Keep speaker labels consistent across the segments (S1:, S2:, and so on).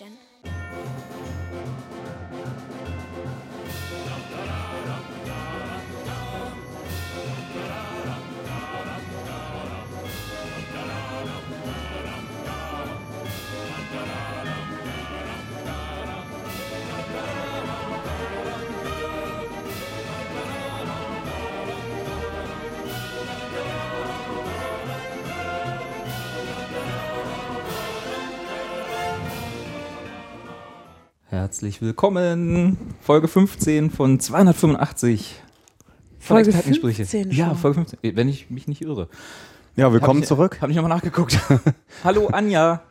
S1: in
S2: Herzlich willkommen. Folge 15 von 285. Von
S3: Folge
S2: Expertengespräche.
S3: 15
S2: Ja. Folge 15, wenn ich mich nicht irre.
S4: Ja, willkommen
S2: Hab ich,
S4: zurück.
S2: Habe ich nochmal nachgeguckt. Hallo Anja.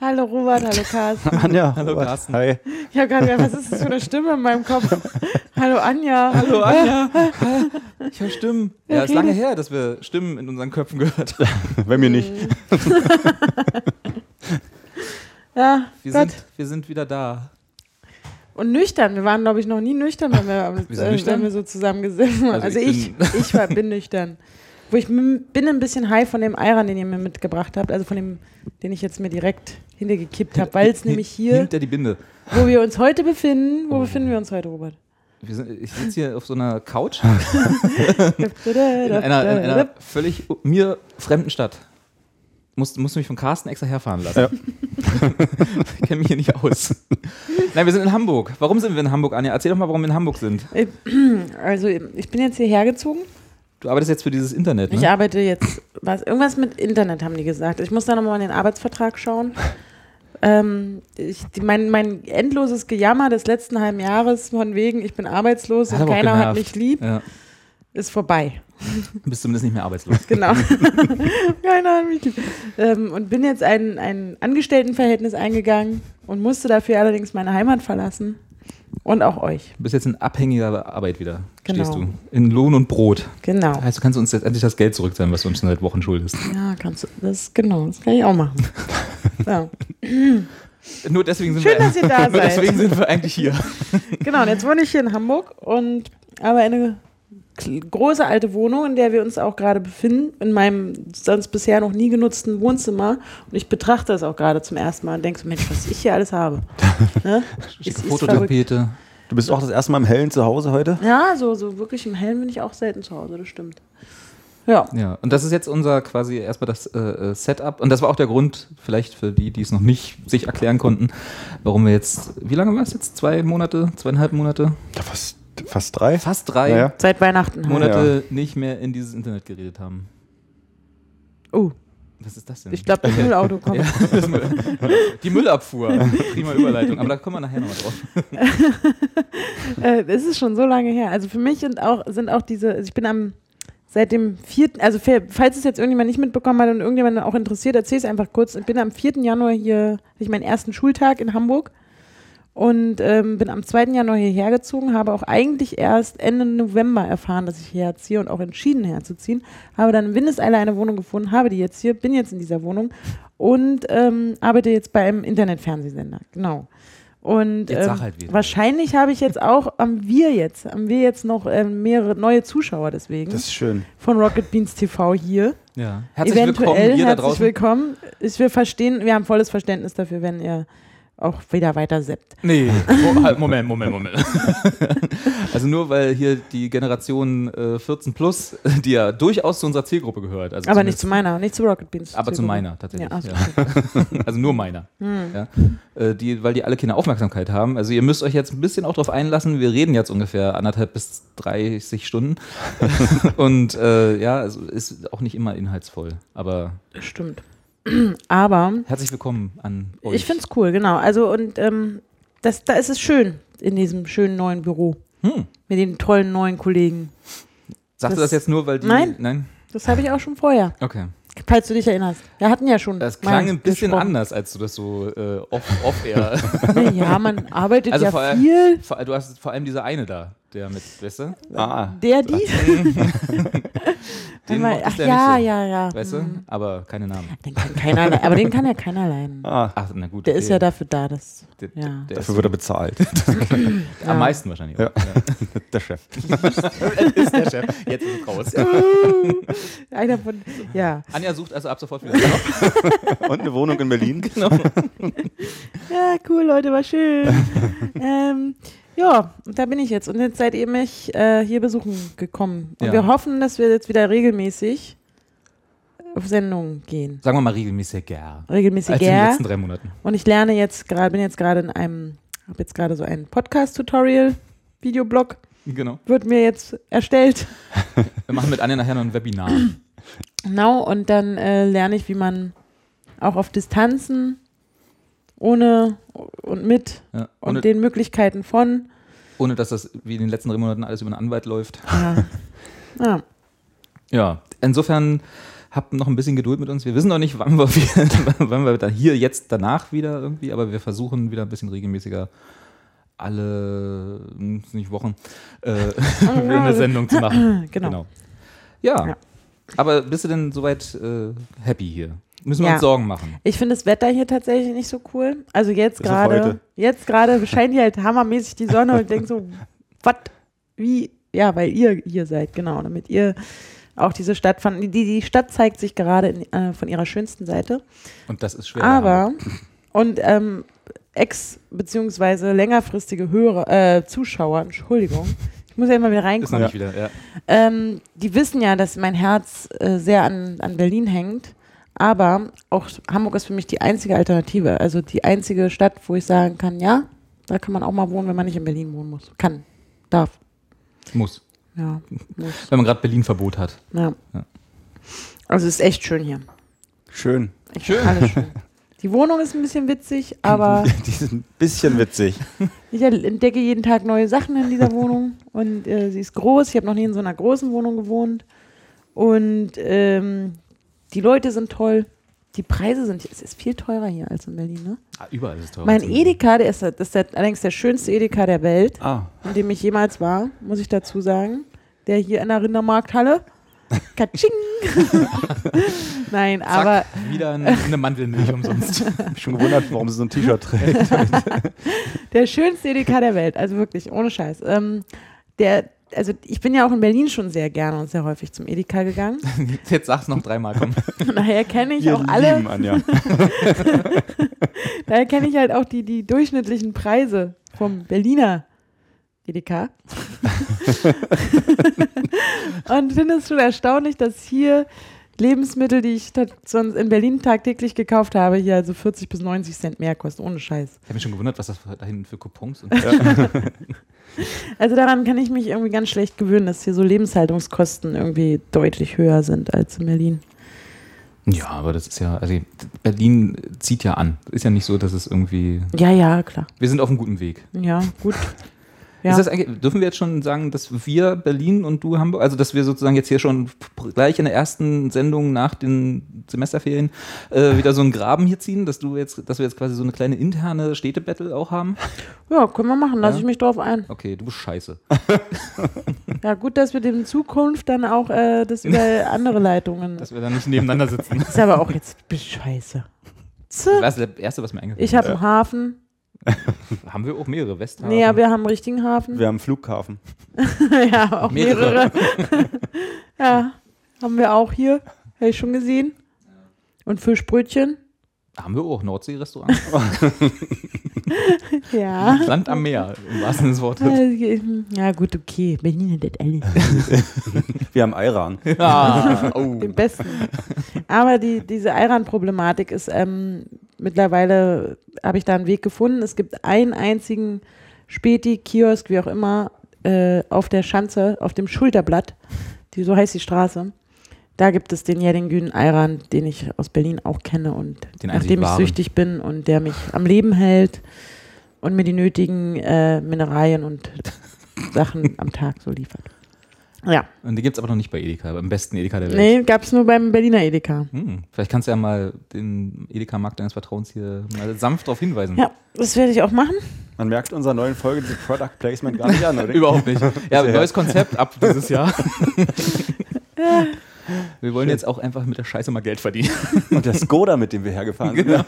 S3: Hallo Robert, hallo Carsten.
S4: Anja,
S2: Hallo,
S4: Robert.
S2: Carsten.
S4: Hi.
S3: Ich habe gerade gedacht, was ist das für eine Stimme in meinem Kopf? Hallo Anja.
S2: Hallo Anja. Ich höre Stimmen. Ja,
S3: Wer
S2: ist lange her, dass wir Stimmen in unseren Köpfen gehört haben.
S4: Bei mir nicht.
S3: Ja,
S2: Wir
S3: Gott.
S2: sind, wir sind wieder da.
S3: Und nüchtern. Wir waren, glaube ich, noch nie nüchtern, wenn wir,
S2: Wir
S3: äh,
S2: nüchtern?
S3: wenn wir so zusammen gesessen haben.
S2: Also
S3: Also,
S2: ich
S3: ich,
S2: bin-
S3: ich, war, bin nüchtern. Wo ich bin ein bisschen high von dem Ayran, den ihr mir mitgebracht habt. Also von dem, den ich jetzt mir direkt hintergekippt habe. Weil es nämlich hier,
S2: Hinter die Binde.
S3: wo wir uns heute befinden, wo befinden wir uns heute, Robert?
S2: Wir sind, ich sitze hier auf so einer Couch in einer, in einer völlig mir fremden Stadt. Musste, musste mich von Carsten extra herfahren lassen.
S4: Ja.
S2: ich kenne mich hier nicht aus. Nein, wir sind in Hamburg. Warum sind wir in Hamburg, Anja? Erzähl doch mal, warum wir in Hamburg sind.
S3: Also ich bin jetzt hierher gezogen.
S2: Du arbeitest jetzt für dieses Internet,
S3: Ich
S2: ne?
S3: arbeite jetzt, was, irgendwas mit Internet haben die gesagt. Ich muss da nochmal in den Arbeitsvertrag schauen. Ähm, ich, die, mein, mein endloses Gejammer des letzten halben Jahres von wegen, ich bin arbeitslos
S2: Hat
S3: und keiner hat mich lieb,
S2: Ja.
S3: Ist vorbei.
S2: Bist zumindest nicht mehr arbeitslos.
S3: Genau. mich lieb. Ähm, und bin jetzt ein, ein Angestelltenverhältnis eingegangen und musste dafür allerdings meine Heimat verlassen. Und auch euch.
S2: Du bist jetzt in abhängiger Arbeit wieder.
S3: Genau.
S2: Stehst du. In Lohn und Brot.
S3: Genau.
S2: Das heißt, du kannst uns jetzt endlich das Geld zurückzahlen, was du uns seit Wochen schuldest.
S3: Ja, kannst du. Das genau, das kann ich auch machen. So.
S2: Nur deswegen sind
S3: Schön,
S2: wir,
S3: dass ihr da
S2: nur
S3: seid.
S2: deswegen sind wir eigentlich hier.
S3: Genau, und jetzt wohne ich hier in Hamburg und habe eine große alte Wohnung, in der wir uns auch gerade befinden, in meinem sonst bisher noch nie genutzten Wohnzimmer. Und ich betrachte das auch gerade zum ersten Mal und denke so, Mensch, was ich hier alles habe. Ne? Ist, ist verrückt.
S2: Fototapete.
S4: Du bist auch das erste Mal im Hellen zu Hause heute?
S3: Ja, so, so wirklich im Hellen bin ich auch selten zu Hause, das stimmt. Ja.
S2: Ja, und das ist jetzt unser quasi erstmal das äh, äh, Setup. Und das war auch der Grund, vielleicht für die, die es noch nicht sich erklären konnten, warum wir jetzt, wie lange war es jetzt? Zwei Monate, zweieinhalb Monate?
S4: Ja, fast, fast drei.
S2: Fast drei
S4: Ja, ja.
S3: Seit Weihnachten.
S2: Monate nicht mehr in dieses Internet geredet haben.
S3: Oh,
S2: Was ist das denn?
S3: ich glaube, das Müllauto kommt.
S2: ja, das Müll, die Müllabfuhr. Prima Überleitung. Aber da kommen wir nachher nochmal drauf.
S3: Äh, es ist schon so lange her. Also für mich sind auch, sind auch diese, also ich bin am, seit dem 4., also fa- falls es jetzt irgendjemand nicht mitbekommen hat und irgendjemand auch interessiert, erzähl es einfach kurz. Ich bin am 4. Januar hier, hatte ich meinen ersten Schultag in Hamburg und ähm, bin am 2. Januar hierher gezogen, habe auch eigentlich erst Ende November erfahren, dass ich hierher ziehe und auch entschieden herzuziehen. Habe dann in Windeseile eine Wohnung gefunden, habe die jetzt hier, bin jetzt in dieser Wohnung und ähm, arbeite jetzt bei einem Internetfernsehsender. Genau. Und ähm,
S2: halt
S3: wahrscheinlich habe ich jetzt auch am Wir jetzt, haben wir jetzt noch ähm, mehrere neue Zuschauer deswegen
S4: Das ist schön.
S3: von Rocket Beans TV hier.
S2: Ja. Herzlich
S3: Eventuell
S2: willkommen, ihr da
S3: herzlich
S2: draußen.
S3: willkommen. Ich will verstehen, wir haben volles Verständnis dafür, wenn ihr auch wieder weiter seppt.
S2: Nee, Mo- halt, Moment, Moment, Moment. also nur weil hier die Generation äh, 14 plus, die ja durchaus zu unserer Zielgruppe gehört. Also
S3: Aber nicht zu meiner, nicht zu Rocket Beans.
S2: Aber zu meiner tatsächlich.
S3: Ja, also,
S2: Ja. Also nur meiner.
S3: Hm.
S2: Ja. Äh, die, weil die alle keine Aufmerksamkeit haben. Also ihr müsst euch jetzt ein bisschen auch darauf einlassen. Wir reden jetzt ungefähr anderthalb bis 30 Stunden. Und äh, ja, also ist auch nicht immer inhaltsvoll. Aber
S3: Stimmt. Aber
S2: herzlich willkommen an euch.
S3: ich finde es cool, genau. Also und ähm, das, da ist es schön in diesem schönen neuen Büro. Mit den tollen neuen Kollegen.
S2: Sagst du
S3: Das-
S2: das jetzt nur, weil die.
S3: Nein.
S2: Nein?
S3: Das habe ich auch schon vorher,
S2: Okay.
S3: falls du dich erinnerst. Wir hatten ja schon.
S2: Das klang ein bisschen
S3: gesprochen.
S2: anders, als du das so äh, off, off air.
S3: Ja, man arbeitet
S2: Also
S3: ja
S2: vor
S3: viel.
S2: Vor- du hast vor allem dieser eine da, der mit, weißt du?
S4: Ah,
S3: Der, die.
S2: Den mochtest
S3: Ach
S2: ja
S3: ja,
S2: nicht so.
S3: ja, ja.
S2: Weißt du?
S3: Hm.
S2: Aber keine Namen.
S3: Den kann keiner, aber den kann ja keiner leiden.
S4: ah,
S2: Ach, na gut.
S3: Der ist
S2: okay.
S3: ja dafür da, dass.
S2: Der,
S3: ja.
S2: der
S4: dafür
S2: ist
S4: wird er bezahlt.
S3: Ja.
S2: am meisten wahrscheinlich.
S4: Ja.
S2: Auch. Ja.
S4: Der Chef.
S2: ist der Chef. Jetzt ist es raus.
S3: Einer von. Ja.
S2: Anja sucht also ab sofort wieder einen Job.
S4: Und eine Wohnung in Berlin.
S3: Ja, cool, Leute, war schön. ähm, ja, und da bin ich jetzt. Und jetzt seid ihr mich äh, hier besuchen gekommen. Und
S2: Ja.
S3: wir hoffen, dass wir jetzt wieder regelmäßig auf Sendung gehen.
S2: Sagen wir mal regelmäßiger.
S3: Regelmäßig
S2: Als in den letzten drei Monaten.
S3: Und ich lerne jetzt gerade, bin jetzt gerade in einem, habe jetzt gerade so ein Podcast-Tutorial, Videoblog,
S2: Genau.
S3: wird mir jetzt erstellt.
S2: Wir machen mit Anja nachher noch ein Webinar.
S3: Genau, und dann äh, lerne ich, wie man auch auf Distanzen ohne und mit
S2: Ja.
S3: und
S2: Ohne,
S3: den Möglichkeiten von.
S2: ohne dass das wie in den letzten drei Monaten alles über einen Anwalt läuft.
S3: Ja. ja.
S2: Ja, insofern habt noch ein bisschen Geduld mit uns. Wir wissen noch nicht, wann wir, wieder, wann wir da hier jetzt danach wieder irgendwie, aber wir versuchen wieder ein bisschen regelmäßiger alle, nicht Wochen, äh, eine Sendung zu machen.
S3: Genau.
S2: Ja.
S3: Ja.
S2: Aber bist du denn soweit äh, happy hier? Müssen wir
S3: Ja.
S2: uns Sorgen machen?
S3: Ich finde das Wetter hier tatsächlich nicht so cool. Also jetzt gerade, jetzt gerade scheint hier halt hammermäßig die Sonne und ich denke so, was, wie, ja, weil ihr hier seid, genau, damit ihr auch diese Stadt fand. Die, die Stadt zeigt sich gerade in, äh, von ihrer schönsten Seite.
S2: Und das ist schwer.
S3: Aber, und ähm, ex- beziehungsweise längerfristige Hörer, äh, Zuschauer, Entschuldigung, ich muss ja immer wieder
S2: ist noch
S3: reinkommen.
S2: nicht wieder. Ja.
S3: Ähm, die wissen ja, dass mein Herz äh, sehr an, an Berlin hängt. Aber auch Hamburg ist für mich die einzige Alternative. Also die einzige Stadt, wo ich sagen kann, ja, da kann man auch mal wohnen, wenn man nicht in Berlin wohnen muss. Kann, darf.
S2: Muss.
S3: Ja, muss.
S2: Wenn man gerade Berlin-Verbot hat.
S3: Ja.
S2: Ja.
S3: Also es ist echt schön hier.
S4: Schön.
S3: Echt schön. Alles schön. Die Wohnung ist ein bisschen witzig, aber
S4: Die sind ein bisschen witzig.
S3: ich entdecke jeden Tag neue Sachen in dieser Wohnung und äh, sie ist groß. Ich habe noch nie in so einer großen Wohnung gewohnt und ähm, die Leute sind toll. Die Preise sind, es ist viel teurer hier als in Berlin. Ne?
S2: Ah, überall ist es teurer.
S3: Mein. Edeka, der ist, das ist der, allerdings der schönste Edeka der Welt,
S4: Ah,
S3: in dem ich jemals war, muss ich dazu sagen. Der hier in der Rindermarkthalle. Katsching! Nein,
S2: Zack,
S3: aber
S2: wieder eine, eine Mandelmilch umsonst.
S4: hab mich schon gewundert, warum sie so ein T-Shirt trägt.
S3: der schönste Edeka der Welt, also wirklich, ohne Scheiß. Ähm, der, also ich bin ja auch in Berlin schon sehr gerne und sehr häufig zum Edeka gegangen.
S2: Jetzt sag's noch dreimal, komm.
S3: Daher kenne ich
S4: Wir
S3: auch alle,
S4: Anja.
S3: daher kenne ich halt auch die, die durchschnittlichen Preise vom Berliner Edeka. und finde es schon erstaunlich, dass hier Lebensmittel, die ich sonst in Berlin tagtäglich gekauft habe, hier also 40 bis 90 Cent mehr kosten, ohne Scheiß.
S2: Ich habe mich schon gewundert, was das da hinten für Coupons und
S3: Also daran kann ich mich irgendwie ganz schlecht gewöhnen, dass hier so Lebenshaltungskosten irgendwie deutlich höher sind als in Berlin.
S2: Ja, aber das ist ja, also Berlin zieht ja an. Ist ja nicht so, dass es irgendwie.
S3: Ja, ja, klar.
S2: Wir sind auf einem guten Weg.
S3: Ja, gut. Ja.
S2: Ist das eigentlich, dürfen wir jetzt schon sagen, dass wir Berlin und du Hamburg, also dass wir sozusagen jetzt hier schon gleich in der ersten Sendung nach den Semesterferien äh, wieder so einen Graben hier ziehen, dass du jetzt, dass wir jetzt quasi so eine kleine interne Städtebattle auch haben?
S3: ja, können wir machen, lasse
S2: Ja.
S3: ich mich drauf ein.
S2: Okay, du bist scheiße.
S3: Ja, gut, dass wir dem in Zukunft dann auch äh, das über andere Leitungen.
S2: Dass wir da nicht nebeneinander sitzen.
S3: ist aber auch jetzt scheiße.
S2: Das war das erste, was mir eingefallen
S3: Ich habe einen Hafen.
S2: Haben wir auch mehrere Westhafen?
S3: Nee, ja, wir haben einen richtigen Hafen.
S4: Wir haben einen Flughafen.
S3: ja, auch mehrere.
S2: Mehrere.
S3: ja, haben wir auch hier. Habe ich schon gesehen. Und Fischbrötchen.
S2: Haben wir auch Nordsee-Restaurant?
S3: Ja.
S2: Land am Meer, im wahrsten Sinne des Wortes.
S3: Äh, Ja, gut, okay. Berlin hat alles.
S4: Wir haben Ayran.
S2: Ah, oh.
S3: Den besten. Aber die, diese Iran-Problematik ist ähm, mittlerweile, habe ich da einen Weg gefunden. Es gibt einen einzigen Späti, Kiosk, wie auch immer, äh, auf der Schanze, auf dem Schulterblatt, die, so heißt die Straße. Da gibt es den Jedingün Ayran, den ich aus Berlin auch kenne und
S2: Den
S3: nachdem ich süchtig bin und der mich am Leben hält und mir die nötigen äh, Mineralien und Sachen am Tag so liefert. Ja,
S2: Und die gibt es aber noch nicht bei Edeka, beim besten Edeka der Welt.
S3: nee, gab es nur beim Berliner Edeka.
S2: Hm, vielleicht kannst du ja mal den Edeka-Markt deines Vertrauens hier mal sanft darauf hinweisen.
S3: Ja, das werde ich auch machen.
S4: Man merkt unserer neuen Folge diese Product Placement gar nicht an, oder?
S2: Überhaupt nicht. Ja, neues Konzept ab dieses Jahr. Wir wollen jetzt auch einfach mit der Scheiße mal Geld verdienen.
S4: Und der Skoda, mit dem wir hergefahren sind.
S2: Genau.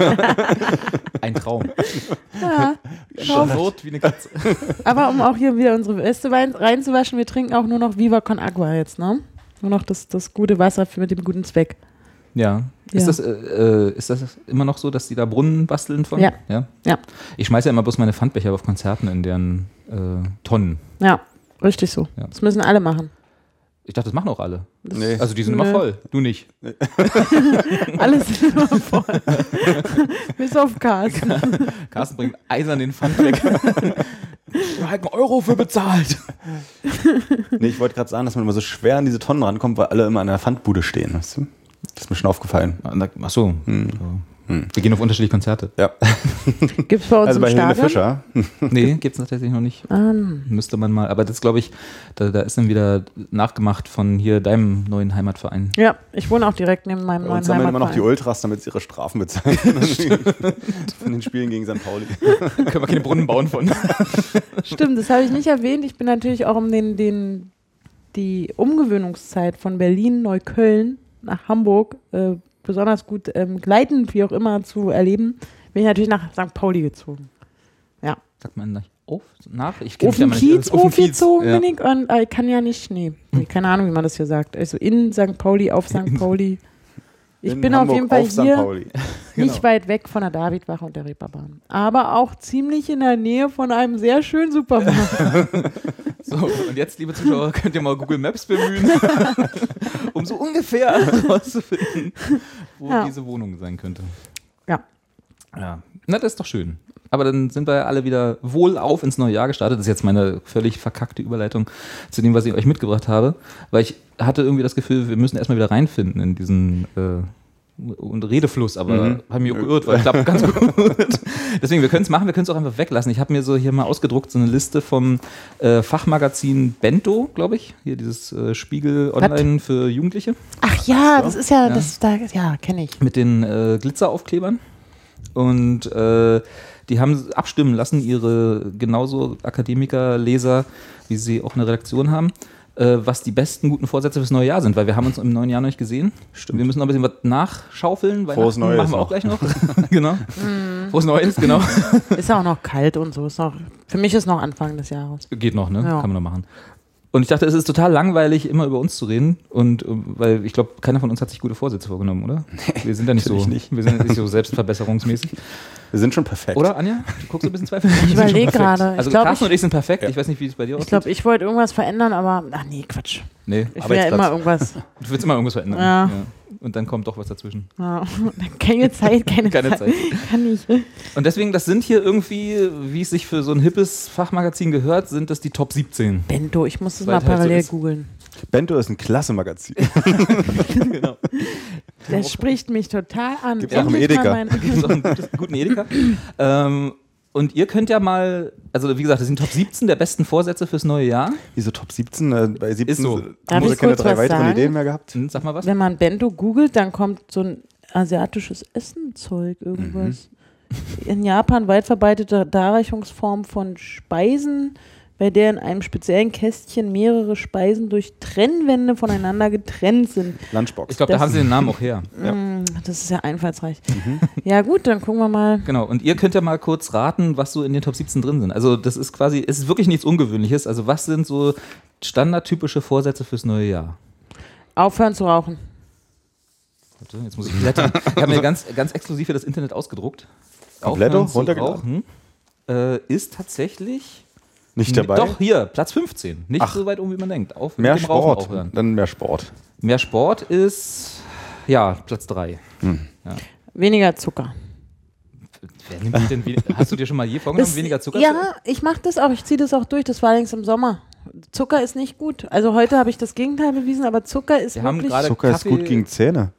S2: Ein Traum.
S3: Ja,
S2: Rot wie eine Katze.
S3: aber um auch hier wieder unsere Weste wein- reinzuwaschen, wir trinken auch nur noch Viva Con Agua jetzt, ne? Nur noch das, das gute Wasser für, mit dem guten Zweck.
S2: Ja. Ist,
S3: Ja.
S2: Das, äh, äh, ist das immer noch so, dass die da Brunnen basteln von?
S3: Ja.
S2: ja.
S3: Ja.
S2: Ich schmeiße ja immer bloß meine Pfandbecher auf Konzerten in deren äh, Tonnen.
S3: Ja, richtig so.
S2: Ja.
S3: Das müssen alle machen.
S2: Ich dachte, das machen auch alle.
S4: Nee.
S2: Also die sind
S3: Nö.
S2: immer voll. Du nicht.
S3: Alles ist immer voll. Bis auf Carsten.
S2: Carsten bringt eisern den Pfand weg. Wir halt einen Euro für bezahlt.
S4: Nee, ich wollte gerade sagen, dass man immer so schwer an diese Tonnen rankommt, weil alle immer an der Pfandbude stehen. Weißt du? Das ist mir schon aufgefallen.
S2: Ach so. Wir gehen auf unterschiedliche Konzerte.
S4: Ja.
S3: Gibt es bei uns
S4: Also bei Helene? Fischer.
S2: Nee, gibt es tatsächlich noch nicht.
S3: Ah,
S2: Müsste man mal. Aber das glaube ich, da, da ist dann wieder nachgemacht von hier deinem neuen Heimatverein.
S3: ja, ich wohne auch direkt neben meinem
S4: Bei
S3: neuen
S4: sammeln immer noch die
S3: Heimatverein.
S4: Ultras, damit sie ihre Strafen bezahlen. Von den Spielen gegen St. Pauli.
S2: Können wir keine Brunnen bauen von.
S3: Stimmt, das habe ich nicht erwähnt. Ich bin natürlich auch um den, den, die Umgewöhnungszeit von Berlin, Neukölln nach Hamburg äh, besonders gut ähm, gleitend, wie auch immer, zu erleben, bin ich natürlich nach St. Pauli gezogen. Ja.
S2: Sagt man nicht auf? Nach? Ich
S3: Auf den
S2: ja
S3: Kiez
S2: auf Kiez, ja.
S3: bin ich und äh, ich kann ja nicht, nee, nee, keine Ahnung, wie man das hier sagt. Also in St. Pauli, auf St. Pauli. Ich
S4: In
S3: bin
S4: Hamburg
S3: auf jeden Fall
S4: auf
S3: hier.
S2: Genau.
S3: nicht weit weg von der Davidwache und der Reeperbahn. Aber auch ziemlich in der Nähe von einem sehr schönen Supermarkt.
S2: So, und jetzt, liebe Zuschauer, könnt ihr mal Google Maps bemühen, um so ungefähr herauszufinden, wo
S3: Ja.
S2: diese Wohnung sein könnte.
S3: Ja.
S2: Ja. Na, das ist doch schön. Aber dann sind wir ja alle wieder wohlauf ins neue Jahr gestartet. Das ist jetzt meine völlig verkackte Überleitung zu dem, was ich euch mitgebracht habe. Weil ich hatte irgendwie das Gefühl, wir müssen erstmal wieder reinfinden in diesen äh, und Redefluss, aber
S4: Mhm.
S2: haben mich auch geirrt, weil klappt ganz gut. Deswegen, wir können es machen, wir können es auch einfach weglassen. Ich habe mir so hier mal ausgedruckt, so eine Liste vom äh, Fachmagazin Bento, glaube ich. Hier dieses äh, Spiegel online für Jugendliche
S3: Ach ja, das ist ja,
S2: Ja.
S3: das da, ja, kenne ich.
S2: mit den äh, Glitzeraufklebern. Und äh, die haben abstimmen lassen, ihre genauso Akademiker-Leser, wie sie auch eine Redaktion haben, äh, was die besten guten Vorsätze fürs neue Jahr sind, weil wir haben uns im neuen Jahr noch nicht gesehen. Stimmt. Wir müssen noch ein bisschen was nachschaufeln.
S4: Frohes Neues
S2: machen wir auch
S4: noch.
S2: gleich noch. genau. Frohes Neues, genau.
S3: Ist ja auch noch kalt und so. Ist noch, für mich ist noch Anfang des Jahres.
S2: Geht noch, ne?
S3: Ja.
S2: Kann man noch machen. Und ich dachte, es ist total langweilig, immer über uns zu reden. Und äh, weil ich glaube, keiner von uns hat sich gute Vorsätze vorgenommen, oder? Wir sind ja nicht so.
S4: natürlich nicht.
S2: Wir sind ja nicht so selbstverbesserungsmäßig.
S4: Wir sind schon perfekt.
S2: Oder, Anja? Du guckst ein bisschen zweifelnd.
S3: Ich überlege gerade. Ich
S2: Also
S3: glaub,
S2: Carsten
S3: ich-
S2: und ich sind perfekt.
S4: Ja.
S2: Ich weiß nicht, wie es bei dir
S3: Ich
S2: aussieht.
S3: glaube, ich wollte irgendwas verändern, aber ach nee, Quatsch.
S2: nee,
S3: Ich will ja immer irgendwas.
S2: du willst immer irgendwas verändern.
S3: Ja.
S2: Und dann kommt doch was dazwischen.
S3: Ja. Keine Zeit, keine,
S2: Keine Zeit.
S3: Kann ich.
S2: Und deswegen, das sind hier irgendwie, wie es sich für so ein hippes Fachmagazin gehört, sind das die Top 17.
S3: Bento, ich muss das
S2: Weil
S3: mal
S2: es halt so
S3: parallel googeln.
S4: Bento ist ein klasse Magazin.
S2: genau.
S3: Das spricht mich total an.
S4: Gibt's auch im
S3: Endlich
S4: Edeka.
S2: Gibt es auch einen guten Edeka. ähm, und ihr könnt ja mal, also wie gesagt, das sind Top 17 der besten Vorsätze fürs neue Jahr.
S4: Wieso Top 17? Äh, bei 17
S2: Ist so.
S4: haben wir
S3: ich
S4: keine drei weiteren
S3: sagen?
S4: Ideen mehr gehabt.
S2: Hm, Sag mal was.
S3: Wenn man Bento googelt, dann kommt so ein asiatisches Essenzeug, irgendwas.
S2: Mhm.
S3: In Japan weit verbreitete Darreichungsform von Speisen, bei der in einem speziellen Kästchen mehrere Speisen durch Trennwände voneinander getrennt sind.
S4: Lunchbox.
S2: Ich glaube, da haben sie den Namen auch her.
S4: Ja.
S3: Mm, Das ist ja einfallsreich.
S2: Mhm.
S3: Ja gut, dann gucken wir mal.
S2: Genau, und ihr könnt ja mal kurz raten, was so in den Top 17 drin sind. Also das ist quasi, es ist wirklich nichts Ungewöhnliches. Also was sind so standardtypische Vorsätze fürs neue Jahr?
S3: Aufhören zu rauchen.
S2: Warte, jetzt muss ich blättern. Ich habe mir ganz, ganz exklusiv für das Internet ausgedruckt.
S4: Kompletto?
S2: Aufhören zu
S4: Runtergeladen?
S2: rauchen, äh, ist tatsächlich
S4: Nicht dabei?
S2: Doch, hier, Platz 15. Nicht
S4: Ach.
S2: so weit um, wie man denkt. Auf,
S4: Mehr
S2: mit dem Rauchen
S4: Sport. Dann mehr Sport.
S2: Mehr Sport ist, ja, Platz 3.
S3: Weniger Zucker.
S2: Wer nimmt sich denn weniger, hast du dir schon mal je vorgenommen,
S3: Das-
S2: weniger Zucker zu
S3: Ja, ich mache das auch. Ich ziehe das auch durch. Das war allerdings im Sommer. Zucker ist nicht gut. Also heute habe ich das Gegenteil bewiesen, aber Zucker ist
S2: Wir haben
S3: wirklich.
S2: gerade
S4: Zucker ist
S2: Kaffee-
S4: gut gegen Zähne.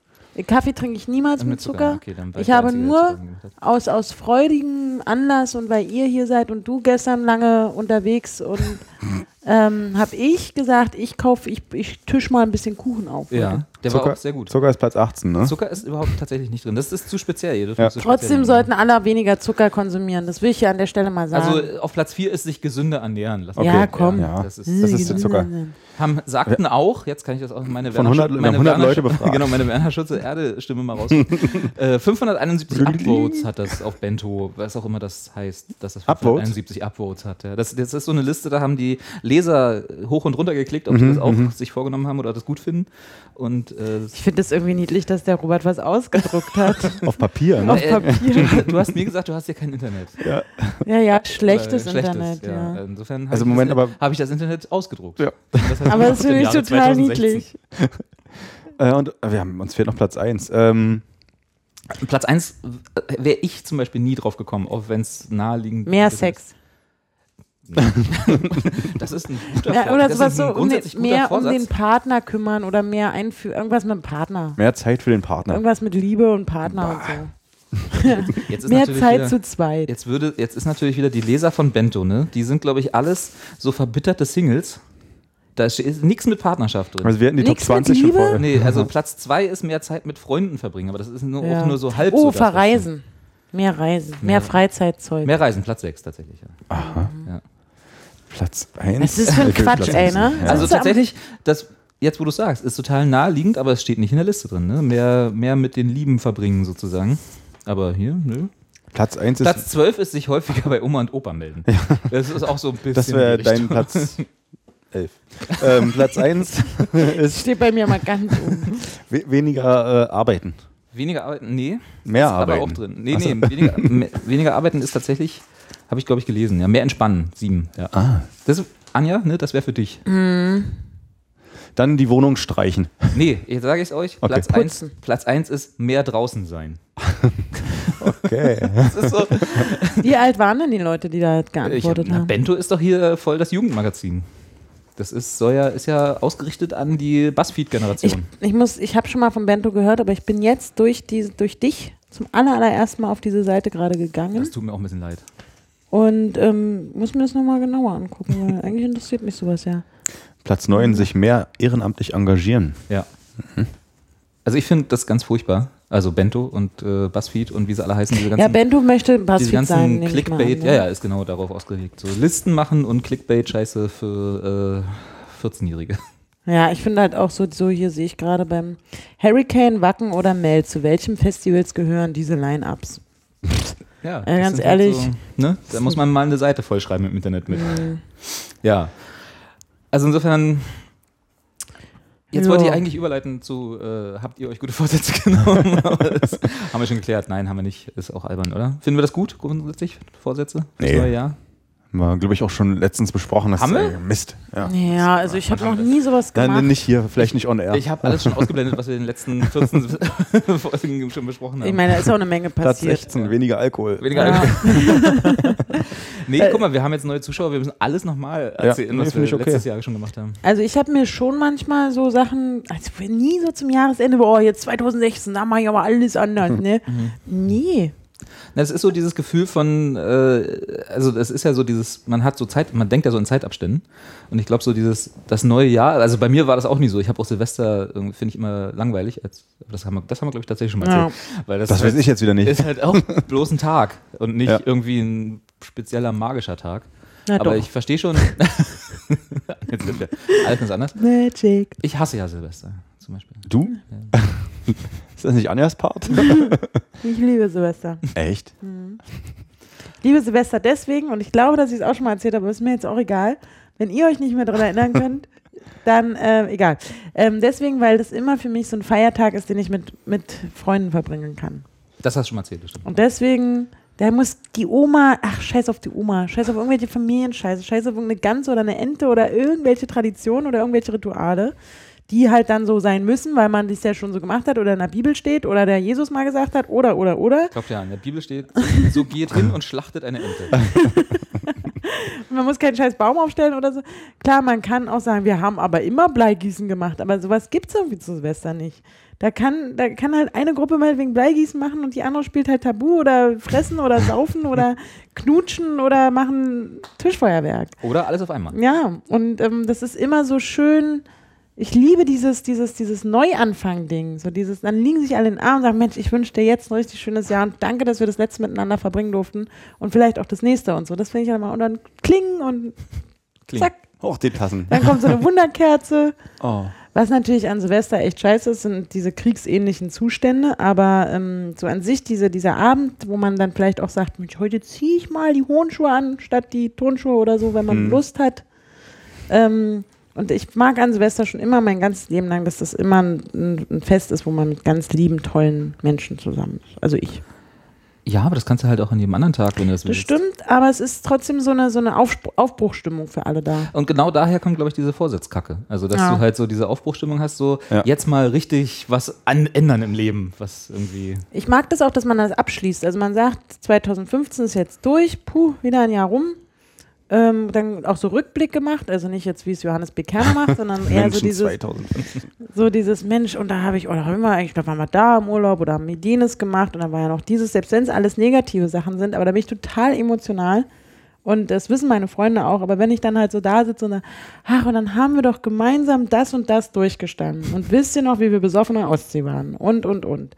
S3: Kaffee trinke ich niemals mit Zucker.
S2: Okay,
S3: Ich habe
S2: Einzige,
S3: nur aus, aus freudigem Anlass und weil ihr hier seid und du gestern lange unterwegs und ähm, habe ich gesagt, ich kaufe, ich, ich tisch mal ein bisschen Kuchen auf.
S2: Ja. Der
S4: Zucker,
S2: war auch sehr gut.
S4: Zucker ist Platz 18, ne?
S2: Zucker ist überhaupt tatsächlich nicht drin. Das ist zu speziell.
S4: Ja.
S2: speziell
S3: Trotzdem
S2: nehmen.
S3: sollten alle weniger Zucker konsumieren. Das will ich ja an der Stelle mal sagen.
S2: Also äh, auf Platz 4 ist sich gesünder ernähren. Lass
S4: Okay,
S3: ja, komm.
S4: ja.
S2: Das ist,
S4: Das ist der Zucker.
S2: haben, sagten auch, jetzt kann ich das auch meine
S4: Von
S2: Werner
S4: 100
S2: Schut-
S4: wir
S2: meine
S4: haben 100
S2: Werner
S4: Leute befragt.
S2: Genau, meine Werner Schutze Erde-Stimme mal raus. äh, 571 Upvotes hat das auf Bento, was auch immer das heißt, dass das
S4: Upvotes?
S2: 571 Upvotes hat. Ja. Das, das ist so eine Liste, da haben die Leser hoch und runter geklickt, ob
S4: Mhm,
S2: sie das auch sich vorgenommen haben oder das gut finden. Und äh,
S3: ich finde es irgendwie niedlich, dass der Robert was ausgedruckt hat.
S4: Auf Papier, ne?
S3: Auf
S2: äh,
S3: Papier.
S2: du hast mir gesagt, du hast ja kein Internet.
S3: ja, ja, schlechtes
S2: Äh,
S3: Internet, ja.
S2: Insofern habe
S4: Also
S2: ich,
S4: Moment,
S2: das-
S4: aber-
S2: habe ich das Internet ausgedruckt.
S4: Ja.
S2: Das heißt,
S3: Aber das finde ich total
S2: 2016.
S3: niedlich.
S4: Äh, und äh, wir haben, uns fehlt noch Platz 1. Ähm,
S2: Platz 1 wäre ich zum Beispiel nie drauf gekommen, auch wenn es naheliegend
S3: Mehr
S2: ist. Das ist ein guter
S3: Ja,
S2: Vor-
S3: oder
S2: das
S3: sowas so, um den, mehr um
S2: Vorsatz.
S3: den Partner kümmern oder mehr einführen. Irgendwas mit dem Partner.
S4: mehr Zeit für den Partner.
S3: Irgendwas mit Liebe und Partner und so.
S2: Jetzt ist
S3: Mehr Zeit
S2: wieder,
S3: zu zweit.
S2: Jetzt, würde, jetzt ist natürlich wieder die Leser von Bento, ne? Die sind, glaube ich, alles so verbitterte Singles. Da ist nichts mit Partnerschaft drin.
S4: Also wir hatten die
S3: Nix
S4: Top
S3: mit
S4: 20 schon
S3: Liebe?
S4: vorher.
S2: nee, also Platz 2 ist mehr Zeit mit Freunden verbringen, aber das ist nur,
S3: Ja.
S2: auch nur so halb
S3: oh,
S2: so.
S3: verreisen. Mehr Reisen. Mehr Freizeitzeug.
S2: Mehr Reisen, Platz 6 tatsächlich. Ja. Ja.
S4: Platz 1.
S3: Was ist das für ein Quatsch, ey, ne?
S4: Ja.
S2: Also tatsächlich, das, jetzt wo du sagst, ist total naheliegend, aber es steht nicht in der Liste drin. Ne? Mehr, mehr mit den Lieben verbringen sozusagen. Aber hier, nö.
S4: Platz 1 ist,
S2: Platz 12 ist sich häufiger bei Oma und Opa melden. Das ist auch so ein bisschen.
S4: das wäre dein. Platz 11. ähm, Platz 1 ist
S3: Steht bei mir mal ganz oben.
S4: we weniger äh, arbeiten.
S2: Weniger arbeiten, nee.
S4: Mehr
S2: ist
S4: arbeiten.
S2: Aber auch drin. Nee, nee, weniger, me- weniger arbeiten ist tatsächlich, habe ich glaube ich gelesen. Ja, mehr entspannen, sieben. Ja.
S4: Ah.
S2: Das, Anja, ne, das wäre für dich.
S4: Dann die Wohnung streichen.
S2: Nee, jetzt sage ich es euch.
S4: Okay.
S2: Platz, eins. Platz eins ist mehr draußen sein.
S4: Okay.
S2: So,
S3: Wie alt waren denn die Leute, die da
S2: ich,
S3: geantwortet
S2: na,
S3: haben?
S2: Bento ist doch hier voll das Jugendmagazin. Das ist, soll ja, ist ja ausgerichtet an die
S3: Ich,
S2: Buzzfeed-Generation.
S3: ich muss, ich habe schon mal von Bento gehört, aber ich bin jetzt durch, die, durch dich zum aller, allerersten Mal auf diese Seite gerade gegangen
S2: Das tut mir auch ein bisschen leid.
S3: Und ähm, muss mir das nochmal genauer angucken, weil eigentlich interessiert mich sowas ja.
S4: Platz 9, sich mehr ehrenamtlich engagieren.
S2: Ja. Also ich finde das ganz furchtbar. Also Bento und äh, Buzzfeed und wie sie alle heißen, diese ganzen,
S3: Ja, Bento möchte
S2: diese
S3: Buzzfeed
S2: ganzen
S3: sein,
S2: Clickbait,
S3: an,
S2: ja,
S3: ne?
S2: ja, ist genau darauf ausgelegt. So Listen machen und Clickbait-Scheiße für äh, 14-Jährige.
S3: Ja, ich finde halt auch so, so hier sehe ich gerade beim Hurricane, Wacken oder Mel, zu welchem Festivals gehören diese Line-Ups?
S2: Ja,
S3: Äh,
S2: das
S3: ganz
S2: sind
S3: ehrlich.
S2: Halt so, ne? Da muss man mal eine Seite vollschreiben im Internet mit.
S3: Mhm.
S2: Ja. Also insofern. Jetzt wollte ich eigentlich überleiten zu, äh, habt ihr euch gute Vorsätze genommen? Das haben wir schon geklärt. Nein, haben wir nicht. Ist auch albern, oder? Finden wir das gut, grundsätzlich, Vorsätze?
S4: Nee.
S2: neue Jahr?
S4: Haben wir, glaube ich, auch schon letztens besprochen. Das
S2: Haben wir?
S4: äh, Mist. Ja.
S3: Ja, also ich habe noch nie sowas gemacht.
S4: Nein, nicht hier, vielleicht nicht on air.
S2: Ich habe alles schon ausgeblendet, was wir in den letzten 14 Folgen schon besprochen haben.
S3: Ich meine, da ist auch eine Menge
S4: Platz
S3: passiert.
S4: 16, weniger Alkohol.
S2: Weniger
S3: Ja.
S2: Nee, guck mal, wir haben jetzt neue Zuschauer, wir müssen alles nochmal erzählen,
S4: nee,
S2: was wir
S4: okay.
S2: letztes Jahr schon gemacht haben.
S3: Also ich habe mir schon manchmal so Sachen, also nie so zum Jahresende, oh, jetzt 2016, da mache ich aber alles anders, ne? Nee.
S2: Es ist so dieses Gefühl von, äh, also das ist ja so dieses, man hat so Zeit, man denkt ja so in Zeitabständen. Und ich glaube so dieses, das neue Jahr, also bei mir war das auch nie so. Ich habe auch Silvester, finde ich immer langweilig. Als, das haben wir, das haben wir glaube ich tatsächlich schon mal
S3: Ja.
S2: erzählt. Weil das,
S4: Das
S2: halt,
S4: weiß ich jetzt wieder nicht.
S2: ist halt auch bloß ein Tag und nicht
S4: Ja.
S2: irgendwie ein spezieller magischer Tag.
S3: Na
S2: Aber
S3: doch.
S2: ich verstehe schon, jetzt sind wir, alles ist anders.
S3: Magic.
S2: Ich hasse ja Silvester zum Beispiel.
S4: Du? ist das nicht Anjas Part?
S3: Ich liebe Silvester.
S4: Echt?
S3: Ich liebe Silvester deswegen, und ich glaube, dass ich es auch schon mal erzählt habe, aber ist mir jetzt auch egal. Wenn ihr euch nicht mehr daran erinnern könnt, dann äh, egal. Ähm, deswegen, weil das immer für mich so ein Feiertag ist, den ich mit, mit Freunden verbringen kann.
S2: Das hast du schon mal erzählt, das stimmt.
S3: Und deswegen, da muss die Oma, ach, scheiß auf die Oma, scheiß auf irgendwelche Familienscheiße, scheiß auf irgendeine Gans oder eine Ente oder irgendwelche Traditionen oder irgendwelche Rituale, die halt dann so sein müssen, weil man das ja schon so gemacht hat oder in der Bibel steht oder der Jesus mal gesagt hat oder, oder, oder.
S2: Ich glaube ja, in der Bibel steht, so geht hin und schlachtet eine Ente.
S3: Man muss keinen scheiß Baum aufstellen oder so. Klar, man kann auch sagen, wir haben aber immer Bleigießen gemacht, aber sowas gibt es irgendwie zu Silvester nicht. Da kann, da kann halt eine Gruppe mal wegen Bleigießen machen und die andere spielt halt Tabu oder fressen oder saufen oder knutschen oder machen Tischfeuerwerk.
S2: Oder alles auf einmal.
S3: Ja, und ähm, das ist immer so schön. Ich liebe dieses, dieses, dieses Neuanfang-Ding. So dieses, dann liegen sich alle in den Arm und sagen, Mensch, ich wünsche dir jetzt ein richtig schönes Jahr und danke, dass wir das letzte miteinander verbringen durften und vielleicht auch das nächste und so. Das finde ich dann mal. Und dann klingen und
S2: Kling.
S3: zack,
S4: Hoch die Tassen.
S3: dann kommt so eine Wunderkerze.
S4: Oh.
S3: Was natürlich an Silvester echt scheiße ist, sind diese kriegsähnlichen Zustände, aber ähm, so an sich diese, dieser Abend, wo man dann vielleicht auch sagt, Mensch, heute ziehe ich mal die hohen Schuhe an, statt die Turnschuhe oder so, wenn man
S4: Mhm.
S3: Lust hat. Ähm, und ich mag an Silvester schon immer mein ganzes Leben lang, dass das immer ein, ein, Fest ist, wo man mit ganz lieben, tollen Menschen zusammen ist. Also ich.
S2: Ja, aber das kannst du halt auch an jedem anderen Tag, wenn du das willst.
S3: stimmt, aber es ist trotzdem so eine, so eine Aufbruchstimmung für alle da.
S2: Und genau daher kommt, glaube ich, diese Vorsätzkacke. Also, dass
S3: Ja.
S2: du halt so diese Aufbruchstimmung hast, so
S4: Ja.
S2: jetzt mal richtig was an ändern im Leben, was irgendwie.
S3: Ich mag das auch, dass man das abschließt. Also man sagt, 2015 ist jetzt durch, puh, wieder ein Jahr rum. Ähm, dann auch so Rückblick gemacht, also nicht jetzt, wie es Johannes B. Kerner macht, sondern eher so dieses,
S4: 2005.
S3: so dieses Mensch, und da habe ich, oder haben wir eigentlich, da waren wir da im Urlaub oder haben wir jenes gemacht und dann war ja noch dieses, selbst wenn es alles negative Sachen sind, aber da bin ich total emotional. Und das wissen meine Freunde auch, aber wenn ich dann halt so da sitze und dann, ach, und dann haben wir doch gemeinsam das und das durchgestanden. Und wisst ihr noch, wie wir besoffen an der Ostsee waren? Und, und, und.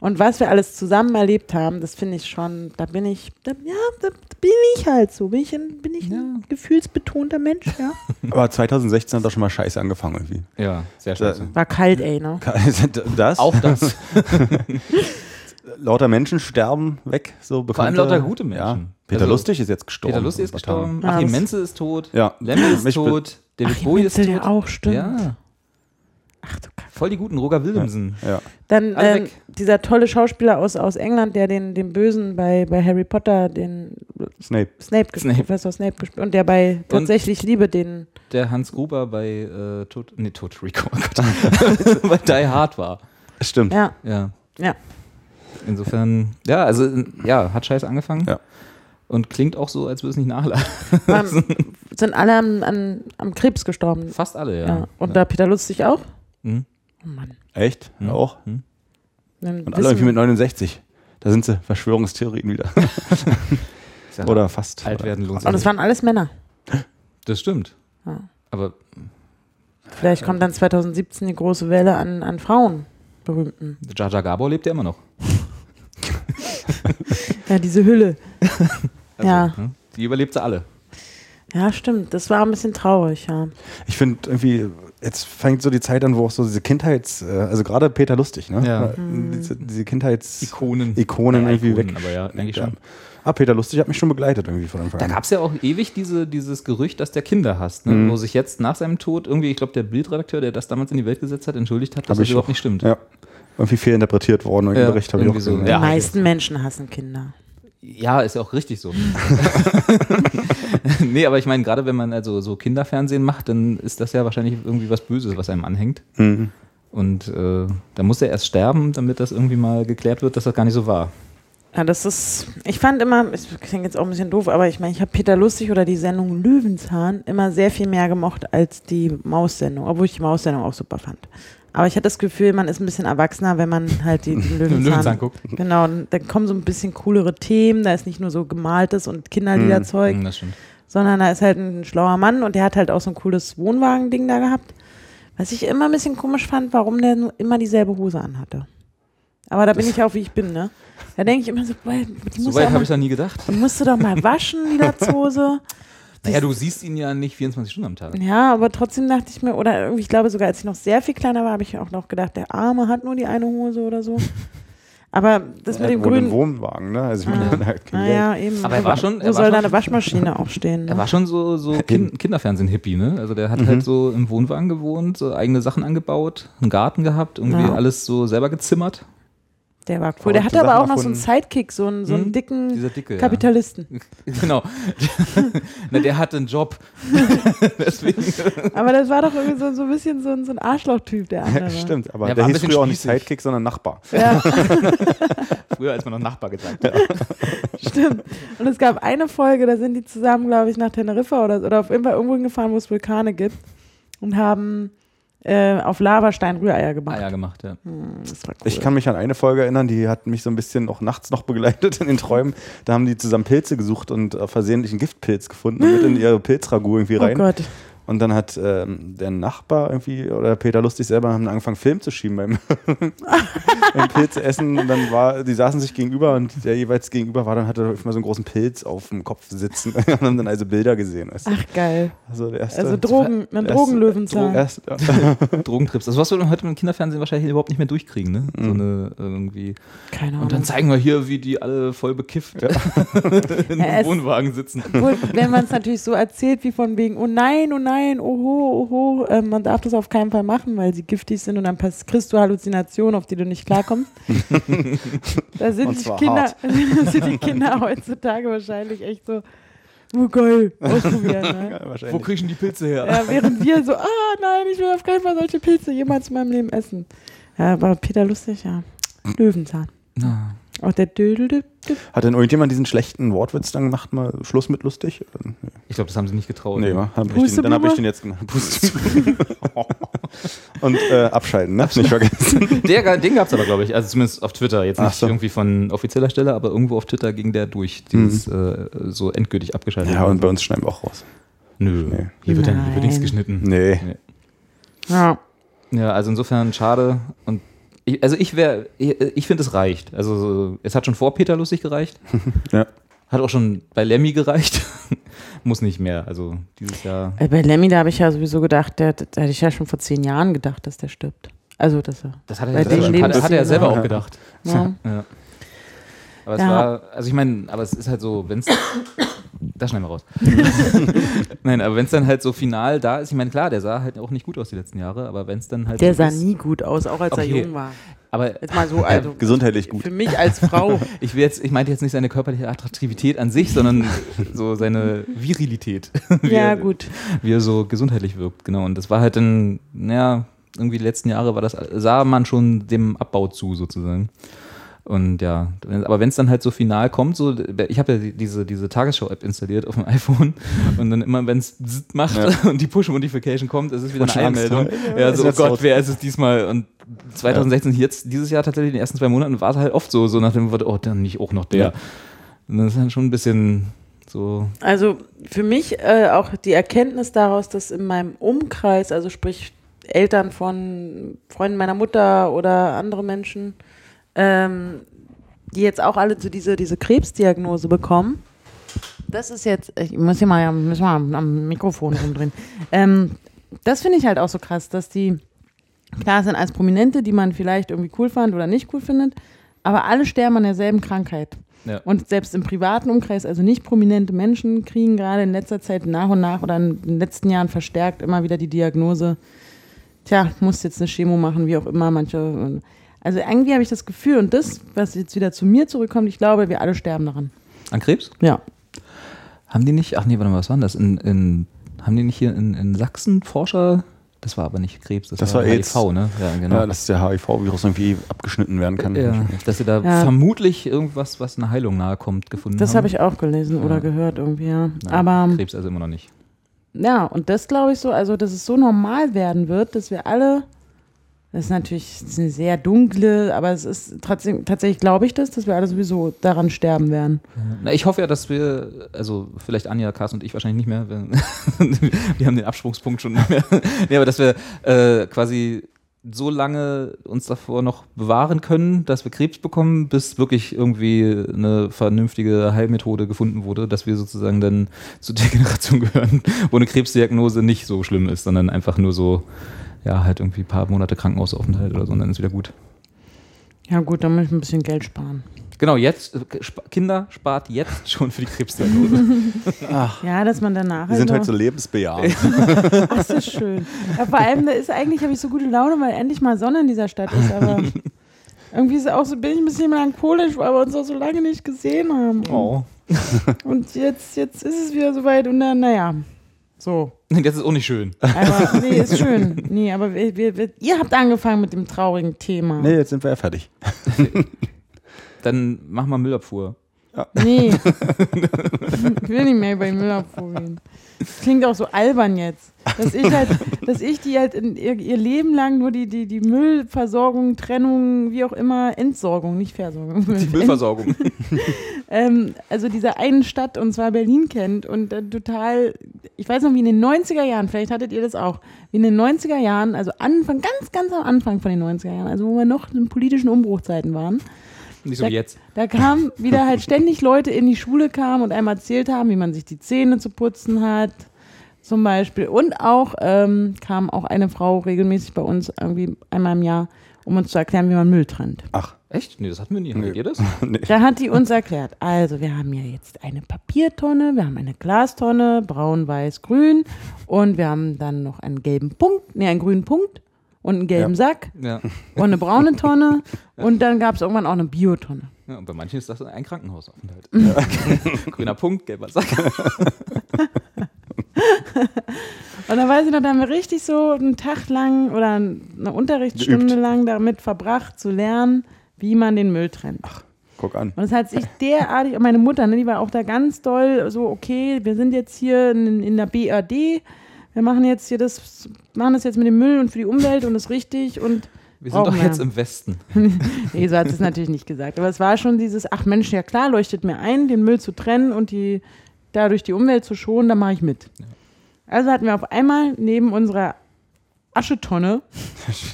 S3: Und was wir alles zusammen erlebt haben, das finde ich schon, da bin ich, da, ja, da bin ich halt so. Bin ich ein, bin ich ein gefühlsbetonter Mensch, ja.
S4: Aber 2016 hat doch schon mal scheiße angefangen irgendwie.
S2: Ja, sehr scheiße.
S3: War kalt, ey, ne?
S4: Das?
S2: Auch das.
S4: lauter Menschen sterben weg. So
S2: Vor allem
S4: bekannte-
S2: lauter gute Menschen.
S4: Ja. Peter
S2: Also,
S4: Lustig ist jetzt gestorben.
S2: Peter Lustig ist gestorben,
S3: Ah,
S2: Achim
S3: das-
S2: Menze ist tot,
S4: Ja.
S2: Lemmy ist tot, David
S3: Achim
S2: Bowie ist
S3: Menzel
S2: tot.
S3: ja auch, stimmt.
S2: Ja,
S3: Ach du Kacke.
S2: voll die guten, Roger Williamson.
S4: Ja.
S3: Dann
S2: Alle
S3: ähm, dieser tolle Schauspieler aus, aus England, der den, den Bösen bei, bei Harry Potter, den
S4: Snape.
S3: Snape, gespielt,
S2: Snape.
S3: Professor Snape gespielt und der bei tatsächlich Liebe den
S2: Der Hans Gruber bei äh, Tot, nee, Tot Rico, oh bei Die Hard war.
S4: Stimmt.
S3: ja
S2: Ja.
S3: Ja.
S2: Insofern, ja, also ja, hat scheiße angefangen.
S4: Ja.
S2: Und klingt auch so, als würde es nicht nachladen.
S3: sind alle an, an, am Krebs gestorben.
S2: Fast alle, ja.
S3: Ja. Und da Peter Lustig auch?
S2: Mhm.
S3: Oh Mann.
S4: Echt?
S2: Hm.
S4: Auch?
S2: Hm.
S3: Dann
S4: Und alle irgendwie mit 69. Da sind sie, Verschwörungstheorien wieder. Oder fast.
S2: alt werden lohnt sich.
S3: und es waren alles Männer.
S2: Das stimmt.
S3: Ja.
S2: Aber
S3: Vielleicht kommt dann 2017 die große Welle an, an Frauen, berühmten.
S2: Jar Gabor lebt ja immer noch.
S3: Ja, diese Hülle.
S2: Also,
S3: Ja.
S2: ne? Die überlebt sie alle.
S3: Ja, stimmt. Das war ein bisschen traurig, ja.
S4: Ich finde irgendwie, jetzt fängt so die Zeit an, wo auch so diese Kindheits-, äh, also gerade Peter Lustig, ne?
S2: Ja.
S4: Diese, diese Kindheits-,
S2: Ikonen.
S4: Ikonen
S2: Ja,
S4: irgendwie
S2: Ikonen,
S4: weg.
S2: aber ja, eigentlich schon.
S4: Ah, Peter Lustig hat mich schon begleitet irgendwie von Anfang
S2: Da
S4: an.
S2: gab es ja auch ewig diese, dieses Gerücht, dass der Kinder hasst, ne?
S4: Mhm.
S2: wo sich jetzt nach seinem Tod irgendwie, ich glaube, der Bildredakteur, der das damals in die Welt gesetzt hat, entschuldigt hat, dass
S4: Hab
S2: das
S4: ich
S2: überhaupt
S4: auch.
S2: nicht stimmt.
S4: Ja. Irgendwie fehlinterpretiert worden,
S2: Ja,
S4: Bericht habe ich auch
S2: irgendwie so.
S4: gesehen.
S3: Die
S2: Ja.
S3: meisten Menschen hassen Kinder.
S2: Ja, ist ja auch richtig so. nee, aber ich meine, gerade wenn man also so Kinderfernsehen macht, dann ist das ja wahrscheinlich irgendwie was Böses, was einem anhängt.
S4: Mhm.
S2: Und äh, da muss er erst sterben, damit das irgendwie mal geklärt wird, dass das gar nicht so war.
S3: Ja, das ist, ich fand immer, es klingt jetzt auch ein bisschen doof, aber ich meine, ich habe Peter Lustig oder die Sendung Löwenzahn immer sehr viel mehr gemocht als die Maussendung, obwohl ich die Maussendung auch super fand. Aber ich hatte das Gefühl, man ist ein bisschen erwachsener, wenn man halt die, die Löwenzahn,
S2: Löwenzahn guckt.
S3: Genau, dann kommen so ein bisschen coolere Themen, da ist nicht nur so gemaltes und Kinderliederzeug,
S2: das stimmt.
S3: sondern da ist halt ein schlauer Mann und der hat halt auch so ein cooles Wohnwagen-Ding da gehabt. Was ich immer ein bisschen komisch fand, warum der nur immer dieselbe Hose anhatte. Aber da bin ich auch, wie ich bin, ne? Da denke ich immer so, boah, die
S2: So weit habe ich da nie gedacht.
S3: die musst du doch mal waschen, die Latzhose.
S2: Naja, du siehst ihn ja nicht 24 Stunden am Tag.
S3: Ja, aber trotzdem dachte ich mir, oder ich glaube sogar, als ich noch sehr viel kleiner war, habe ich auch noch gedacht, der Arme hat nur die eine Hose oder so. Aber das mit
S4: Er
S3: dem
S4: wohnt im
S3: grünen.
S4: Wohnwagen, ne? Also ich meine,
S3: Ah.
S4: kein Geld.
S3: Naja, eben.
S2: Aber er war schon-
S3: Wo
S2: er war
S3: soll
S2: schon-
S3: da eine Waschmaschine auch stehen? Ne?
S2: Er war schon so, so kind, Kinderfernsehen-Hippie, ne? Also der hat halt so im Wohnwagen gewohnt, so eigene Sachen angebaut, einen Garten gehabt, irgendwie
S3: Ja.
S2: alles so selber gezimmert.
S3: Der war cool. Der hatte aber auch noch so einen. Sidekick, so einen, so einen
S2: Hm?
S3: dicken
S2: dicke, ja.
S3: Kapitalisten.
S2: Genau. Na, der hatte einen Job.
S3: Aber das war doch irgendwie so, so ein bisschen so ein, so ein Arschloch-Typ, der andere.
S4: Stimmt, aber
S2: Er
S4: der
S2: ein
S4: hieß früher auch nicht
S2: spießig.
S4: Sidekick, sondern Nachbar.
S3: Ja,
S2: Früher, als man noch Nachbar gesagt hat.
S3: stimmt. Und es gab eine Folge, da sind die zusammen, glaube ich, nach Teneriffa oder, oder auf jeden Fall irgendwo hingefahren, wo es Vulkane gibt und haben äh, auf Lavastein Rühreier gemacht.
S2: Eier gemacht, ja.
S3: Das war cool.
S4: Ich kann mich an eine Folge erinnern, die hat mich so ein bisschen auch nachts noch begleitet in den Träumen. Da haben die zusammen Pilze gesucht und äh, versehentlich einen Giftpilz gefunden und mit in ihre Pilzragout irgendwie
S3: oh
S4: rein.
S3: Gott.
S4: Und dann hat ähm, der Nachbar irgendwie oder Peter Lustig selber haben angefangen, Film zu schieben beim, beim Pilzeessen. Und dann war, die saßen sich gegenüber und der jeweils gegenüber war, dann hatte er immer so einen großen Pilz auf dem Kopf sitzen und haben dann also Bilder gesehen. Weißt du?
S3: Ach geil.
S4: Also, der erste,
S3: Also Drogen, ein
S4: erste-
S3: Drogenlöwenzahn.
S4: Erst, ja.
S2: Drogentrips. Das was wir heute im Kinderfernsehen wahrscheinlich überhaupt nicht mehr durchkriegen, ne? So eine irgendwie.
S3: Keine Ahnung.
S2: Und dann zeigen wir hier, wie die alle voll bekifft in
S3: Ja,
S2: einem
S3: es-
S2: Wohnwagen sitzen.
S3: Obwohl, wenn man es natürlich so erzählt, wie von wegen, oh nein, oh nein, oho, oho, äh, man darf das auf keinen Fall machen, weil sie giftig sind und dann pass- kriegst du Halluzinationen, auf die du nicht klarkommst. da sind, die Kinder, sind die Kinder heutzutage wahrscheinlich echt so, oh geil, ausprobieren. Ne?
S2: Wo krieg ich denn die Pilze her?
S3: Ja, während wir so, ah nein, ich will auf keinen Fall solche Pilze jemals in meinem Leben essen. Ja, aber Peter lustig, ja. Löwenzahn.
S2: Na,
S3: Auch der Dödel.
S4: Hat denn irgendjemand diesen schlechten Wortwitz dann gemacht, mal Schluss mit lustig?
S2: Ich glaube, das haben sie nicht getraut.
S4: Nee? Hab ich den, dann habe ich den jetzt gemacht. Und äh, abschalten, ne? Nicht vergessen.
S2: Der, den gab es aber, glaube ich. Also zumindest auf Twitter. Jetzt nicht
S4: so.
S2: irgendwie von offizieller Stelle, aber irgendwo auf Twitter ging der durch. Dieses äh, so endgültig abgeschaltet.
S4: Ja, und bei uns schneiden wir auch raus.
S2: Nö,
S4: Nee.
S2: hier wird, ja, hier wird nichts geschnitten.
S4: Nee.
S3: Ja.
S2: Ja, also insofern schade. Und ich, also ich wäre, ich, ich finde, es reicht. Also so, es hat schon vor Peter lustig gereicht.
S4: Ja.
S2: Hat auch schon bei Lemmy gereicht. Muss nicht mehr. Also dieses Jahr.
S3: Äh, Bei Lemmy, da habe ich ja sowieso gedacht, der, da hätte ich ja schon vor zehn Jahren gedacht, dass der stirbt. Also, dass er.
S2: Das hat er, ja selber, hat, hat er selber auch gedacht.
S3: Ja.
S2: Ja. Aber es
S3: Ja.
S2: war, also ich meine, aber es ist halt so, wenn es. Das schneiden wir raus. Nein, aber wenn es dann halt so final da ist, ich meine, klar, der sah halt auch nicht gut aus die letzten Jahre, aber wenn es dann halt.
S3: Der
S2: so
S3: sah
S2: ist,
S3: nie gut aus, auch als er
S2: Okay.
S3: jung war.
S2: Aber
S3: Jetzt mal so, also
S4: Gesundheitlich gut.
S3: für mich als Frau.
S2: ich will jetzt, ich meinte jetzt nicht seine körperliche Attraktivität an sich, sondern so seine Virilität. wie
S3: ja,
S2: er,
S3: gut.
S2: Wie er so gesundheitlich wirkt, genau. Und das war halt dann, naja, irgendwie die letzten Jahre war das, sah man schon dem Abbau zu, sozusagen. Und ja, aber wenn es dann halt so final kommt, so, ich habe ja die- diese, diese Tagesschau-App installiert auf dem iPhone und dann immer, wenn es macht und die Push-Notification kommt, ist es wieder
S4: Und
S2: eine Einmeldung. Ja,
S4: Ist
S2: so, oh Gott,
S4: raus.
S2: wer ist es diesmal? Und 2016, jetzt, dieses Jahr tatsächlich, in den ersten zwei Monaten, war es halt oft so, so nach dem Wort, oh, dann nicht auch noch der.
S4: Ja.
S2: Und das ist dann schon ein bisschen so,
S3: Also für mich äh, auch die Erkenntnis daraus, dass in meinem Umkreis, also sprich Eltern von Freunden meiner Mutter oder andere Menschen, ähm, die jetzt auch alle so diese, diese Krebsdiagnose bekommen. Das ist jetzt, ich muss hier mal, müssen wir am, Mikrofon rumdrehen. ähm, das finde ich halt auch so krass, dass die, klar sind als Prominente, die man vielleicht irgendwie cool fand oder nicht cool findet, aber alle sterben an derselben Krankheit.
S2: ja.
S3: Und selbst im privaten Umkreis, also nicht prominente Menschen, kriegen gerade in letzter Zeit nach und nach oder in den letzten Jahren verstärkt immer wieder die Diagnose, tja, musst jetzt eine Chemo machen, wie auch immer, manche. Also irgendwie habe ich das Gefühl, und das, was jetzt wieder zu mir zurückkommt, ich glaube, wir alle sterben daran.
S2: An Krebs?
S3: Ja.
S2: Haben die nicht, ach nee, warte mal, was war denn das? In, in, haben die nicht hier in, in Sachsen Forscher, das war aber nicht Krebs, das,
S4: Das
S2: war,
S4: war AIDS.
S2: HIV, ne? Ja, genau.
S4: Ja, dass der HIV-Virus irgendwie abgeschnitten werden kann.
S2: ja, dass sie da
S3: Ja.
S2: vermutlich irgendwas, was einer Heilung nahe kommt, gefunden
S3: Das
S2: haben.
S3: habe ich auch gelesen oder
S2: Ja.
S3: gehört irgendwie, ja.
S2: Ja,
S3: Aber
S2: Krebs also immer noch nicht.
S3: ja, und das glaube ich so, also dass es so normal werden wird, dass wir alle, das ist natürlich eine sehr dunkle, aber es ist trotzdem, tatsächlich glaube ich das, dass wir alle sowieso daran sterben werden.
S2: Na, ich hoffe ja, dass wir, also vielleicht Anja, Carsten und ich wahrscheinlich nicht mehr, wir, wir haben den Absprungspunkt schon nicht mehr. nee, aber dass wir äh, quasi so lange uns davor noch bewahren können, dass wir Krebs bekommen, bis wirklich irgendwie eine vernünftige Heilmethode gefunden wurde, dass wir sozusagen dann zu der Generation gehören, wo eine Krebsdiagnose nicht so schlimm ist, sondern einfach nur so, ja, halt irgendwie ein paar Monate Krankenhausaufenthalt oder so und dann ist wieder gut.
S3: Ja gut, dann muss ich ein bisschen Geld sparen.
S2: Genau, jetzt, äh, sp Kinder spart jetzt schon für die Krebsdiagnose.
S3: Ja, dass man danach
S4: Die sind halt
S3: so,
S4: so lebensbejahend.
S3: Ach, ist das schön. Ja, vor allem, da ist eigentlich, habe ich so gute Laune, weil endlich mal Sonne in dieser Stadt ist, aber irgendwie ist es auch so, bin ich ein bisschen melancholisch, weil wir uns auch so lange nicht gesehen haben.
S2: oh.
S3: Und jetzt, jetzt ist es wieder soweit und dann, naja, so.
S2: Jetzt ist auch nicht schön.
S3: Aber nee, ist schön. Nee, aber wir, wir, wir, ihr habt angefangen mit dem traurigen Thema.
S4: nee, jetzt sind wir ja fertig.
S2: Dann mach mal Müllabfuhr.
S3: Nee. ich will nicht mehr über den Müllabfuhr reden. Das klingt auch so albern jetzt. dass ich halt, dass ich die halt in ihr, ihr Leben lang nur die, die, die Müllversorgung, Trennung, wie auch immer, Entsorgung, nicht Versorgung.
S2: Die Müllversorgung.
S3: ähm, also dieser einen Stadt, und zwar Berlin kennt und äh, total, ich weiß noch, wie in den 90er Jahren, vielleicht hattet ihr das auch, wie in den 90er Jahren, also Anfang, ganz, ganz am Anfang von den 90er Jahren, also wo wir noch in politischen Umbruchzeiten waren,
S2: Nicht so wie jetzt.
S3: da kamen wieder halt ständig Leute in die Schule kamen und einem erzählt haben, wie man sich die Zähne zu putzen hat, zum Beispiel. Und auch ähm, kam auch eine Frau regelmäßig bei uns irgendwie einmal im Jahr, um uns zu erklären, wie man Müll trennt.
S4: Ach,
S2: Echt? Nee, das hatten wir nie. Hattet ihr das?
S4: nee.
S3: Da hat die uns erklärt, also wir haben ja jetzt eine Papiertonne, wir haben eine Glastonne, braun, weiß, grün und wir haben dann noch einen gelben Punkt, nee, einen grünen Punkt und einen gelben
S4: Ja.
S3: Sack
S2: Ja.
S3: und eine braune Tonne und dann gab es irgendwann auch eine Biotonne.
S2: ja. Und bei manchen ist das ein Krankenhausaufenthalt. Ja. Grüner Punkt, gelber Sack.
S3: Und dann weiß ich noch, da haben wir richtig so einen Tag lang oder eine Unterrichtsstunde
S4: Geübt.
S3: lang damit verbracht, zu lernen, wie man den Müll trennt.
S4: Guck an.
S3: Und es hat sich derartig, und meine Mutter, ne, die war auch da ganz doll so, okay, wir sind jetzt hier in, in der BRD, wir machen jetzt hier das, machen das jetzt mit dem Müll und für die Umwelt und ist richtig und
S2: Wir sind doch jetzt im Westen.
S3: Nee, so hat es natürlich nicht gesagt. Aber es war schon dieses, ach Mensch, ja klar, leuchtet mir ein, den Müll zu trennen und die, dadurch die Umwelt zu schonen, da mache ich mit. Also hatten wir auf einmal neben unserer Aschetonne,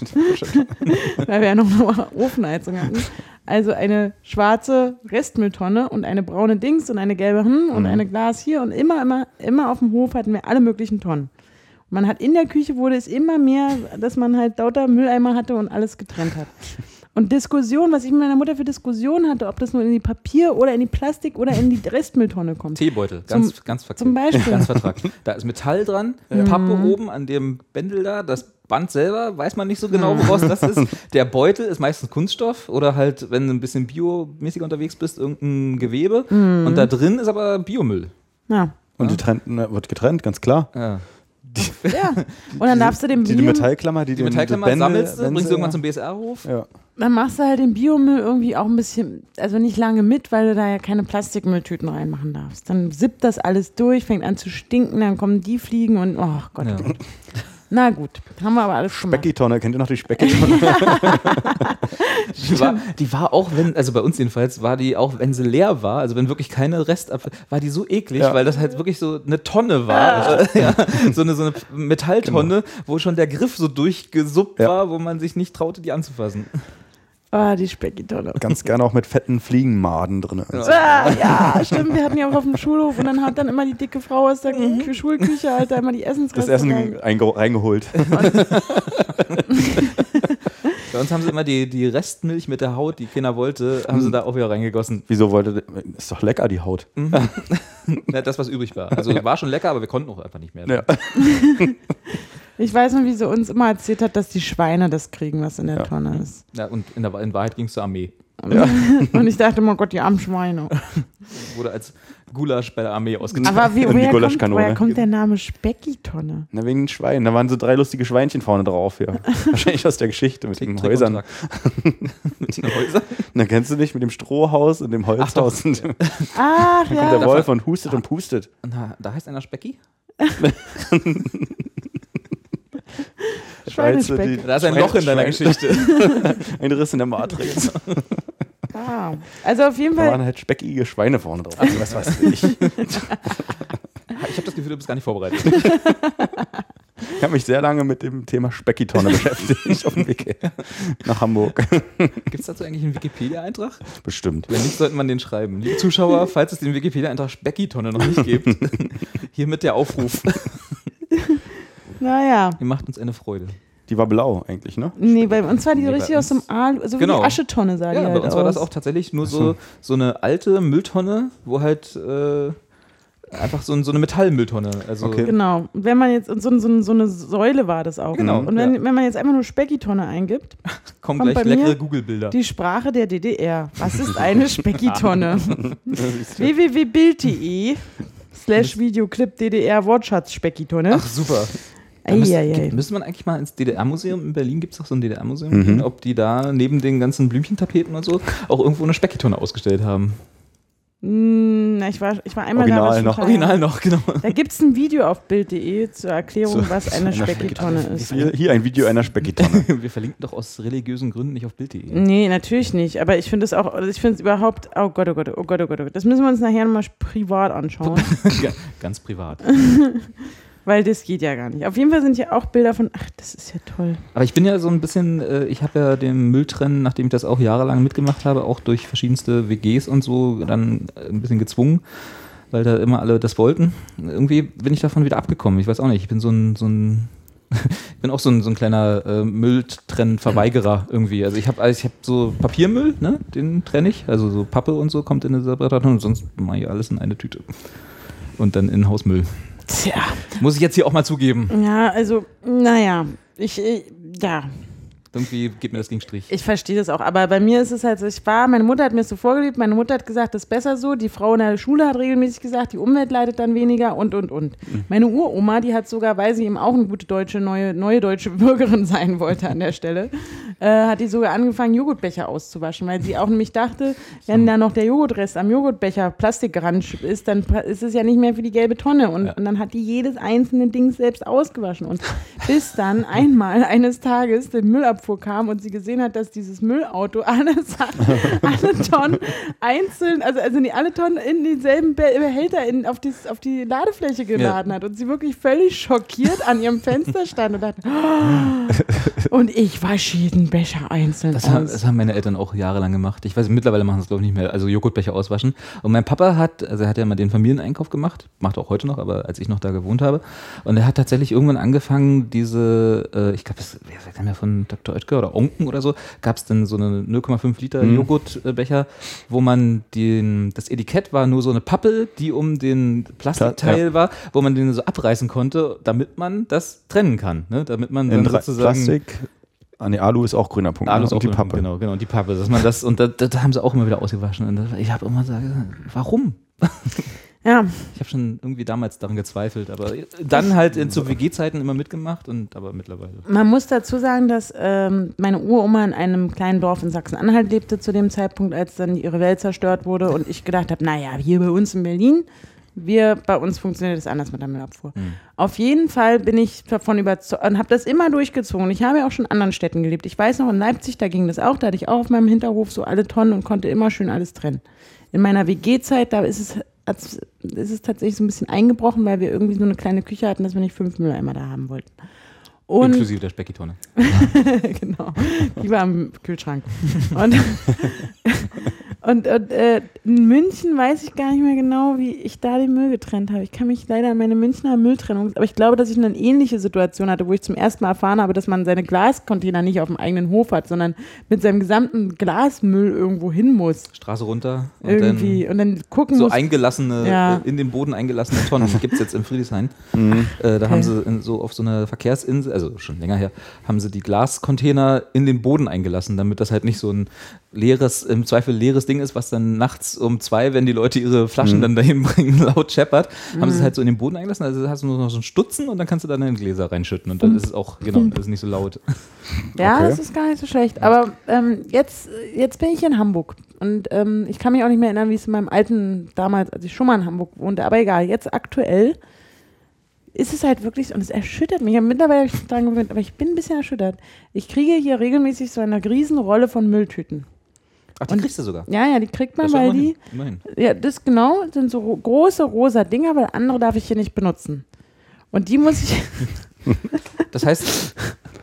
S3: weil wir ja noch eine Ofenheizung hatten, also eine schwarze Restmülltonne und eine braune Dings und eine gelbe hm und eine Glas hier und immer, immer, immer auf dem Hof hatten wir alle möglichen Tonnen. Man hat in der Küche wurde es immer mehr, dass man halt lauter Mülleimer hatte und alles getrennt hat. Und Diskussion, was ich mit meiner Mutter für Diskussionen hatte, ob das nur in die Papier oder in die Plastik oder in die Restmülltonne kommt.
S2: Teebeutel, ganz, ganz verkehrt.
S3: Zum Beispiel.
S2: Ganz vertragt. Da ist Metall dran, Pappe oben an dem Bändel da, das Band selber, weiß man nicht so genau, woraus das ist. Der Beutel ist meistens Kunststoff oder halt, wenn du ein bisschen biomäßiger unterwegs bist, irgendein Gewebe. Und da drin ist aber Biomüll.
S3: Ja.
S4: Und die trennt, wird getrennt, ganz klar.
S2: Ja.
S3: Ja. Und dann darfst du den
S4: Die, die
S3: Bio,
S4: Metallklammer, die,
S2: Die Metallklammer
S4: Bändel-
S2: sammelst du,
S4: Bändel-
S2: bringst du irgendwann zum BSR-Hof.
S4: Ja.
S3: dann machst du halt den Biomüll irgendwie auch ein bisschen, also nicht lange mit, weil du da ja keine Plastikmülltüten reinmachen darfst. Dann sippt das alles durch, fängt an zu stinken, dann kommen die Fliegen und oh Gott.
S2: Ja.
S3: Na gut, haben wir aber alles gemacht.
S4: Speckitonne, kennt ihr noch die Speckitonne?
S2: Die war, die war auch, wenn, also bei uns jedenfalls, war die auch, wenn sie leer war, also wenn wirklich keine Restabfall, war die so eklig,
S4: Ja.
S2: weil das halt wirklich so eine Tonne war. Äh, ja, so, eine, so eine Metalltonne, wo schon der Griff so durchgesuppt
S4: Ja.
S2: war, wo man sich nicht traute, die anzufassen.
S3: Ah, die Speckitonne.
S4: Ganz gerne auch mit fetten Fliegenmaden drin.
S3: Ah, ja, stimmt. Wir hatten ja auch auf dem Schulhof und dann hat dann immer die dicke Frau aus der
S2: Mhm.
S3: Kü- Schulküche halt da immer die Essensreste
S4: Das Essen
S3: rein-
S4: einge- reingeholt.
S2: Bei uns haben sie immer die, die Restmilch mit der Haut, die keiner wollte, haben sie da auch wieder reingegossen.
S4: Wieso wollte. Ist doch lecker, die Haut.
S2: Ja, das, was übrig war. Also war schon lecker, aber wir konnten auch einfach nicht mehr.
S4: Ja.
S3: Ich weiß noch, wie sie uns immer erzählt hat, dass die Schweine das kriegen, was in der
S4: Ja.
S3: Tonne ist.
S2: Ja, und in, der, in Wahrheit ging es zur Armee.
S3: Und ich dachte, oh Gott, die armen Schweine.
S2: Wurde als Gulasch bei der Armee ausgetragen.
S3: Aber wie,
S4: Und die
S3: woher, kommt, woher kommt der Name Speckitonne?
S4: Na, wegen den Schweinen. Da waren so drei lustige Schweinchen vorne drauf. Ja. Wahrscheinlich aus der Geschichte mit den Häusern.
S2: mit den Häusern.
S4: Na, kennst du nicht mit dem Strohhaus und dem Holzhaus? Und dann
S3: Ach
S4: kommt
S3: ja.
S4: der Wolf und hustet und pustet.
S2: Na, da heißt einer Specki?
S4: Schweizer,
S3: Schweinespeck.
S4: die-
S2: Da ist ein Loch in deiner Geschichte.
S4: Ein Riss in der Matrix.
S3: Ah. Also auf jeden
S4: Da
S3: Fall,
S4: waren halt speckige Schweine vorne drauf. Also, was weiß ich.
S2: Ich habe das Gefühl, du bist gar nicht vorbereitet.
S4: Ich habe mich sehr lange mit dem Thema Speckitonne beschäftigt auf dem Weg nach Hamburg.
S2: Gibt es dazu eigentlich einen Wikipedia-Eintrag?
S4: Bestimmt.
S2: Wenn nicht, sollte man den schreiben. Liebe Zuschauer, falls es den Wikipedia-Eintrag Specki-Tonne noch nicht gibt, hiermit der Aufruf.
S3: Naja.
S2: Ihr macht uns eine Freude.
S4: Die war blau eigentlich, ne?
S3: Nee, bei uns war die so
S2: Nee,
S3: richtig aus dem Alu, so wie
S2: Genau.
S3: die Aschetonne sah die
S2: Ja,
S3: halt
S2: bei uns
S3: aus.
S2: war das auch tatsächlich nur so, so eine alte Mülltonne, wo halt äh, einfach so, ein- so eine Metallmülltonne. Also
S4: Okay.
S3: Genau. Und wenn man jetzt, und so, so, so eine Säule war das auch.
S2: Genau,
S3: Und wenn,
S2: ja.
S3: wenn man jetzt einfach nur Speckitonne eingibt,
S2: kommen
S3: kommt
S2: gleich leckere Google-Bilder.
S3: die Sprache der DDR. Was ist eine Speckitonne? www.bild.de slash Videoclip DDR Wortschatz Speckitonne.
S2: Ach, super. Da müsste, müsste man eigentlich mal ins DDR-Museum in Berlin, gibt es doch so ein DDR-Museum,
S4: Mhm.
S2: ob die da neben den ganzen Blümchentapeten und so auch irgendwo eine Speckitonne ausgestellt haben.
S3: Hm, na, ich, war, ich war einmal da.
S4: Original
S3: schon
S4: noch.
S2: Original noch, genau.
S3: Da gibt es ein Video auf Bild.de zur Erklärung,
S4: Zu
S3: was eine Speckitonne ist.
S4: Hier, hier ein Video einer Speckitonne.
S2: Wir verlinken doch aus religiösen Gründen nicht auf Bild.de.
S3: Nee, natürlich nicht. Aber ich finde es auch, also ich finde es überhaupt, oh Gott, oh Gott, oh Gott, oh Gott, oh Gott. Das müssen wir uns nachher nochmal privat anschauen,
S2: Ganz privat.
S3: weil das geht ja gar nicht. Auf jeden Fall sind hier auch Bilder von, ach, das ist ja toll.
S2: Aber ich bin ja so ein bisschen, äh, ich habe ja den Mülltrennen, nachdem ich das auch jahrelang mitgemacht habe, auch durch verschiedenste WGs und so, dann äh, ein bisschen gezwungen, weil da immer alle das wollten. Irgendwie bin ich davon wieder abgekommen. Ich weiß auch nicht, ich bin so ein, so ein ich bin auch so ein, so ein kleiner äh, Mülltrennverweigerer irgendwie. Also ich habe also hab so Papiermüll, ne? den trenne ich. Also so Pappe und so kommt in eine separate Tonne und sonst mache ich alles in eine Tüte. Und dann in Hausmüll.
S3: Tja.
S2: Muss ich jetzt hier auch mal zugeben.
S3: Ja, also, naja, ich, ja,
S2: Irgendwie geht mir das gegen Strich.
S3: ich verstehe das auch. Aber bei mir ist es halt so, ich war, meine Mutter hat mir so vorgelebt, meine Mutter hat gesagt, das ist besser so. Die Frau in der Schule hat regelmäßig gesagt, die Umwelt leidet dann weniger und, und, und. Meine Uroma, die hat sogar, weil sie eben auch eine gute deutsche, neue, neue deutsche Bürgerin sein wollte an der Stelle, äh, hat die sogar angefangen, Joghurtbecher auszuwaschen, weil sie auch nämlich dachte, wenn da noch der Joghurtrest am Joghurtbecher Plastikransch ist, dann ist es ja nicht mehr für die gelbe Tonne. Und, und dann hat die jedes einzelne Ding selbst ausgewaschen. Und bis dann einmal eines Tages der Müllabfuhr kam und sie gesehen hat, dass dieses Müllauto alle, Sa- alle Tonnen einzeln, also, also nicht alle Tonnen in denselben Be- Behälter in, auf, dies, auf die Ladefläche geladen hat. Und sie wirklich völlig schockiert an ihrem Fenster stand und dachte, oh, und ich wasche jeden Becher einzeln
S2: Das haben, das haben meine Eltern auch jahrelang gemacht. Ich weiß, mittlerweile machen sie es glaube ich nicht mehr. Also Joghurtbecher auswaschen. Und mein Papa hat, also er hat ja mal den Familieneinkauf gemacht, macht auch heute noch, aber als ich noch da gewohnt habe. Und er hat tatsächlich irgendwann angefangen, diese, äh, ich glaube, das wer kam ja von Dr. Oetker oder Onken oder so, gab es dann so eine 0,5 Liter
S4: Mhm.
S2: Joghurtbecher, wo man den, das Etikett war nur so eine Pappe, die um den Plastikteil
S4: Ja.
S2: war, wo man den so abreißen konnte, damit man das trennen kann. Ne? Damit man
S4: In
S2: dann
S4: Dra-
S2: sozusagen
S4: Plastik. Ah, nee, Alu ist auch grüner Punkt.
S2: Alu
S4: ne?
S2: ist auch
S4: die Pappe.
S2: Genau, genau, und die Pappe. Dass man das, und da, da, da haben sie auch immer wieder ausgewaschen. Und das, ich habe immer gesagt, warum?
S3: Ja,
S2: Ich habe schon irgendwie damals daran gezweifelt, aber dann halt in, zu WG-Zeiten immer mitgemacht und aber mittlerweile.
S3: Man muss dazu sagen, dass ähm, meine Uroma in einem kleinen Dorf in Sachsen-Anhalt lebte zu dem Zeitpunkt, als dann ihre Welt zerstört wurde und ich gedacht habe, naja, hier bei uns in Berlin, wir, bei uns funktioniert das anders mit der Müllabfuhr. Auf jeden Fall bin ich davon überzeugt und habe das immer durchgezogen. Ich habe ja auch schon in anderen Städten gelebt. Ich weiß noch, in Leipzig, da ging das auch, da hatte ich auch auf meinem Hinterhof so alle Tonnen und konnte immer schön alles trennen. In meiner WG-Zeit, da ist es, ist es tatsächlich so ein bisschen eingebrochen, weil wir irgendwie so eine kleine Küche hatten, dass wir nicht fünf Mülleimer da haben wollten. Und
S2: Inklusive der Speckitonne.
S3: genau. Die war im Kühlschrank. Und, und, und äh, in München weiß ich gar nicht mehr genau, wie ich da den Müll getrennt habe. Ich kann mich leider an meine Münchner Mülltrennung, aber ich glaube, dass ich eine ähnliche Situation hatte, wo ich zum ersten Mal erfahren habe, dass man seine Glascontainer nicht auf dem eigenen Hof hat, sondern mit seinem gesamten Glasmüll irgendwo hin muss.
S2: Straße runter und
S3: Irgendwie.
S2: dann
S3: Und dann gucken
S2: so
S3: muss.
S2: eingelassene,
S3: Ja.
S2: äh, in den Boden eingelassene Tonnen gibt es jetzt in Friedrichshain.
S4: Mhm.
S2: Äh, da haben
S3: Okay.
S2: sie in, so auf so einer Verkehrsinsel, also schon länger her, haben sie die Glascontainer in den Boden eingelassen, damit das halt nicht so ein leeres, im Zweifel leeres Ding ist, was dann nachts um zwei, wenn die Leute ihre Flaschen dann dahin bringen, laut scheppert, haben sie es halt so in den Boden eingelassen. Also hast du nur noch so einen Stutzen und dann kannst du dann in Gläser reinschütten und dann ist es auch, genau, das ist nicht so laut.
S3: Ja,
S4: Okay.
S3: das ist gar nicht so schlecht. Aber ähm, jetzt, jetzt bin ich in Hamburg. Und ähm, ich kann mich auch nicht mehr erinnern, wie es in meinem alten, damals, als ich schon mal in Hamburg wohnte. Aber egal, jetzt aktuell ist es halt wirklich, und es erschüttert mich. Mittlerweile habe ich mich dran gewöhnt, aber ich bin ein bisschen erschüttert. Ich kriege hier regelmäßig so eine Riesenrolle von Mülltüten.
S2: Ach, die
S3: Und-
S2: kriegst du sogar.
S3: Ja, ja, die kriegt man, weil
S2: immerhin,
S3: die,
S2: immerhin.
S3: ja, das genau, sind so ro- große rosa Dinger, weil andere darf ich hier nicht benutzen. Und die muss ich
S2: Das heißt,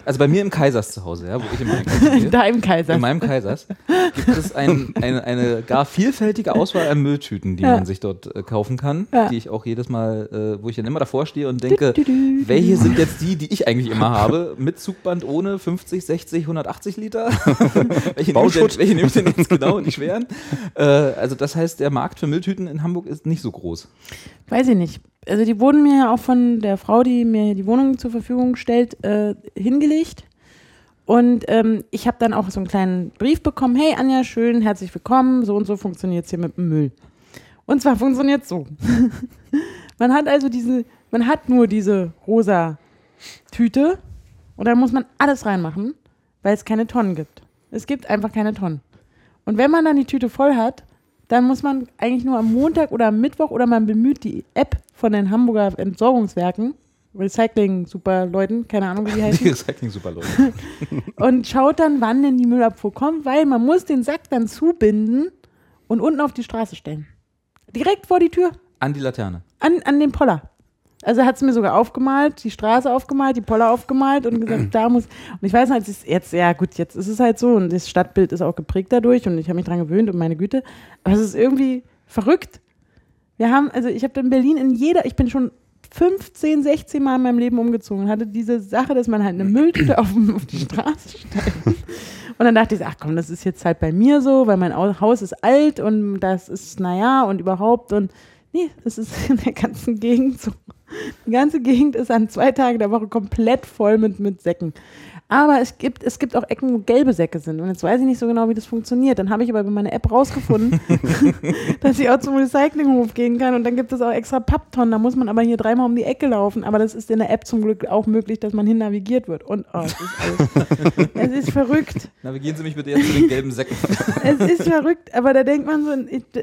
S2: also bei mir im Kaisers zu Hause, ja, wo ich immer einkaufen gehe,
S3: da im Kaiser.
S2: in meinem Kaisers, gibt es ein, eine, eine gar vielfältige Auswahl an Mülltüten, die
S3: Ja.
S2: man sich dort äh, kaufen kann,
S3: Ja.
S2: die ich auch jedes Mal, äh, wo ich dann immer davor stehe und denke,
S3: Du, du, du.
S2: welche sind jetzt die, die ich eigentlich immer habe, mit Zugband ohne 50, 60, 180 Liter? welche, nehme ich denn, welche nehme ich denn jetzt genau, die schweren? Äh, also das heißt, der Markt für Mülltüten in Hamburg ist nicht so groß.
S3: Weiß ich nicht. Also die wurden mir ja auch von der Frau, die mir die Wohnung zur Verfügung stellt, äh, hingelegt. Und ähm, ich habe dann auch so einen kleinen Brief bekommen. Hey Anja, schön, herzlich willkommen. So und so funktioniert es hier mit dem Müll. Und zwar funktioniert so. man hat also diese, man hat nur diese rosa Tüte und da muss man alles reinmachen, weil es keine Tonnen gibt. Es gibt einfach keine Tonnen. Und wenn man dann die Tüte voll hat, dann muss man eigentlich nur am Montag oder am Mittwoch oder man bemüht die App von den Hamburger Entsorgungswerken, Recycling-Super-Leuten, keine Ahnung, wie die heißen.
S2: Die Recycling super Leute.
S3: und schaut dann, wann denn die Müllabfuhr kommt, weil man muss den Sack dann zubinden und unten auf die Straße stellen. Direkt vor die Tür,
S2: An die Laterne.
S3: an, an den Poller. Also hat es mir sogar aufgemalt, die Straße aufgemalt, die Poller aufgemalt und gesagt, da muss. Und ich weiß halt, jetzt, ja gut, jetzt ist es halt so und das Stadtbild ist auch geprägt dadurch und ich habe mich dran gewöhnt und meine Güte. Aber es ist irgendwie verrückt. Wir haben, also ich habe in Berlin in jeder, ich bin schon 15, 16 Mal in meinem Leben umgezogen und hatte diese Sache, dass man halt eine Mülltüte auf, auf die Straße stellt. Und dann dachte ich, ach komm, das ist jetzt halt bei mir so, weil mein Au- Haus ist alt und das ist, naja, und überhaupt. Und nee, es ist in der ganzen Gegend so. Die ganze Gegend ist an zwei Tagen der Woche komplett voll mit, mit Säcken. Aber es gibt, es gibt auch Ecken, wo gelbe Säcke sind. Und jetzt weiß ich nicht so genau, wie das funktioniert. Dann habe ich aber über meine App rausgefunden, dass ich auch zum Recyclinghof gehen kann. Und dann gibt es auch extra Papptonnen. Da muss man aber hier dreimal um die Ecke laufen. Aber das ist in der App zum Glück auch möglich, dass man hin navigiert wird. Und oh, es, ist alles, es ist verrückt.
S2: Navigieren Sie mich bitte jetzt zu den gelben Säcken.
S3: Es ist verrückt, aber da denkt man so,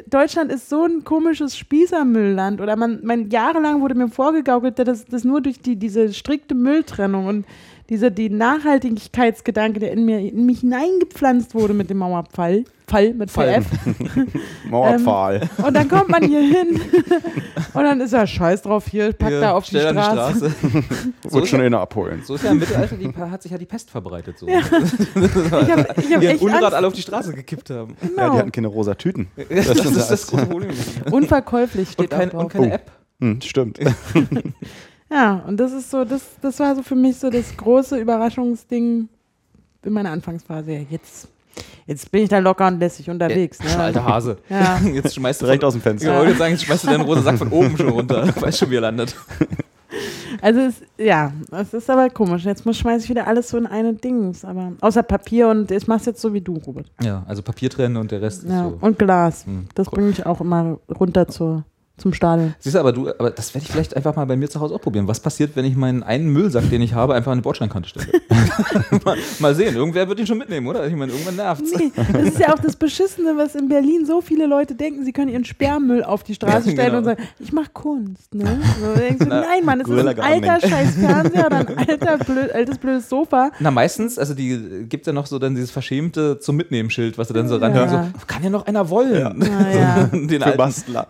S3: Deutschland ist so ein komisches Spießermüllland. Oder man, man jahrelang wurde mir vorgegaukelt, dass das nur durch die, diese strikte Mülltrennung und diese, die Nachhaltigkeitsgedanke, der in mir in mich hineingepflanzt wurde mit dem Mauerfall, Fall mit
S2: Fall.
S3: VF.
S4: Mauerpfahl.
S3: Und dann kommt man hier hin und dann ist er scheiß drauf, hier, packt
S2: Hier,
S3: er auf die
S2: schnell an
S3: Straße.
S2: so,
S4: schon
S2: ja,
S4: einer abholen.
S2: so ist ja im Mittelalter, die, hat sich ja die Pest verbreitet. So.
S3: Ich habe ich hab
S2: Die Unrat
S3: Angst.
S2: alle auf die Straße gekippt haben.
S4: Ja,
S3: Genau.
S4: die hatten keine rosa Tüten.
S2: Das,
S4: Das
S2: ist das große Problem.
S3: Unverkäuflich
S2: Und,
S3: steht
S2: kein,
S3: auch drauf.
S2: und keine
S4: Oh.
S2: App.
S4: Hm, stimmt.
S3: Ja, und das ist so, das, das war so für mich so das große Überraschungsding in meiner Anfangsphase. Ja, jetzt, jetzt bin ich da locker und lässig unterwegs. Ne?
S2: Alter Hase.
S3: Ja.
S2: Jetzt schmeißt du
S4: Direkt
S2: von,
S4: aus dem Fenster.
S2: Ich wollte sagen, jetzt schmeißt du deinen roten Sack von oben schon runter. Weißt schon, wie er landet.
S3: Also es, ja, es ist aber komisch. Jetzt muss schmeiße ich wieder alles so in eine Dings, aber außer Papier und ich mach's jetzt so wie du, Robert.
S2: Ja, also Papier trennen und der Rest
S3: Ja,
S2: ist so.
S3: und Glas.
S2: Hm.
S3: Das bringe ich auch immer runter zur, zum Stadion.
S2: Siehst du, aber du, aber das werde ich vielleicht einfach mal bei mir zu Hause auch probieren. Was passiert, wenn ich meinen einen Müllsack, den ich habe, einfach an die Bordsteinkante stelle? mal, mal sehen, irgendwer wird ihn schon mitnehmen, oder? Ich meine, irgendwann nervt's.
S3: Nee, das ist ja auch das Beschissene, was in Berlin so viele Leute denken, sie können ihren Sperrmüll auf die Straße
S2: Ja,
S3: stellen
S2: genau.
S3: und sagen, ich mache Kunst. Ne? So, denkst du,
S2: Na,
S3: nein, Mann, es ist ein alter scheiß Fernseher oder ein alter, blöd, altes blödes Sofa.
S2: Na, meistens, also die gibt ja noch so dann dieses verschämte zum Mitnehmen-Schild, was du dann so ran
S3: Ja.
S2: so, kann ja noch einer wollen.
S3: Naja.
S2: Den
S4: Für
S2: alten,
S4: Bastler.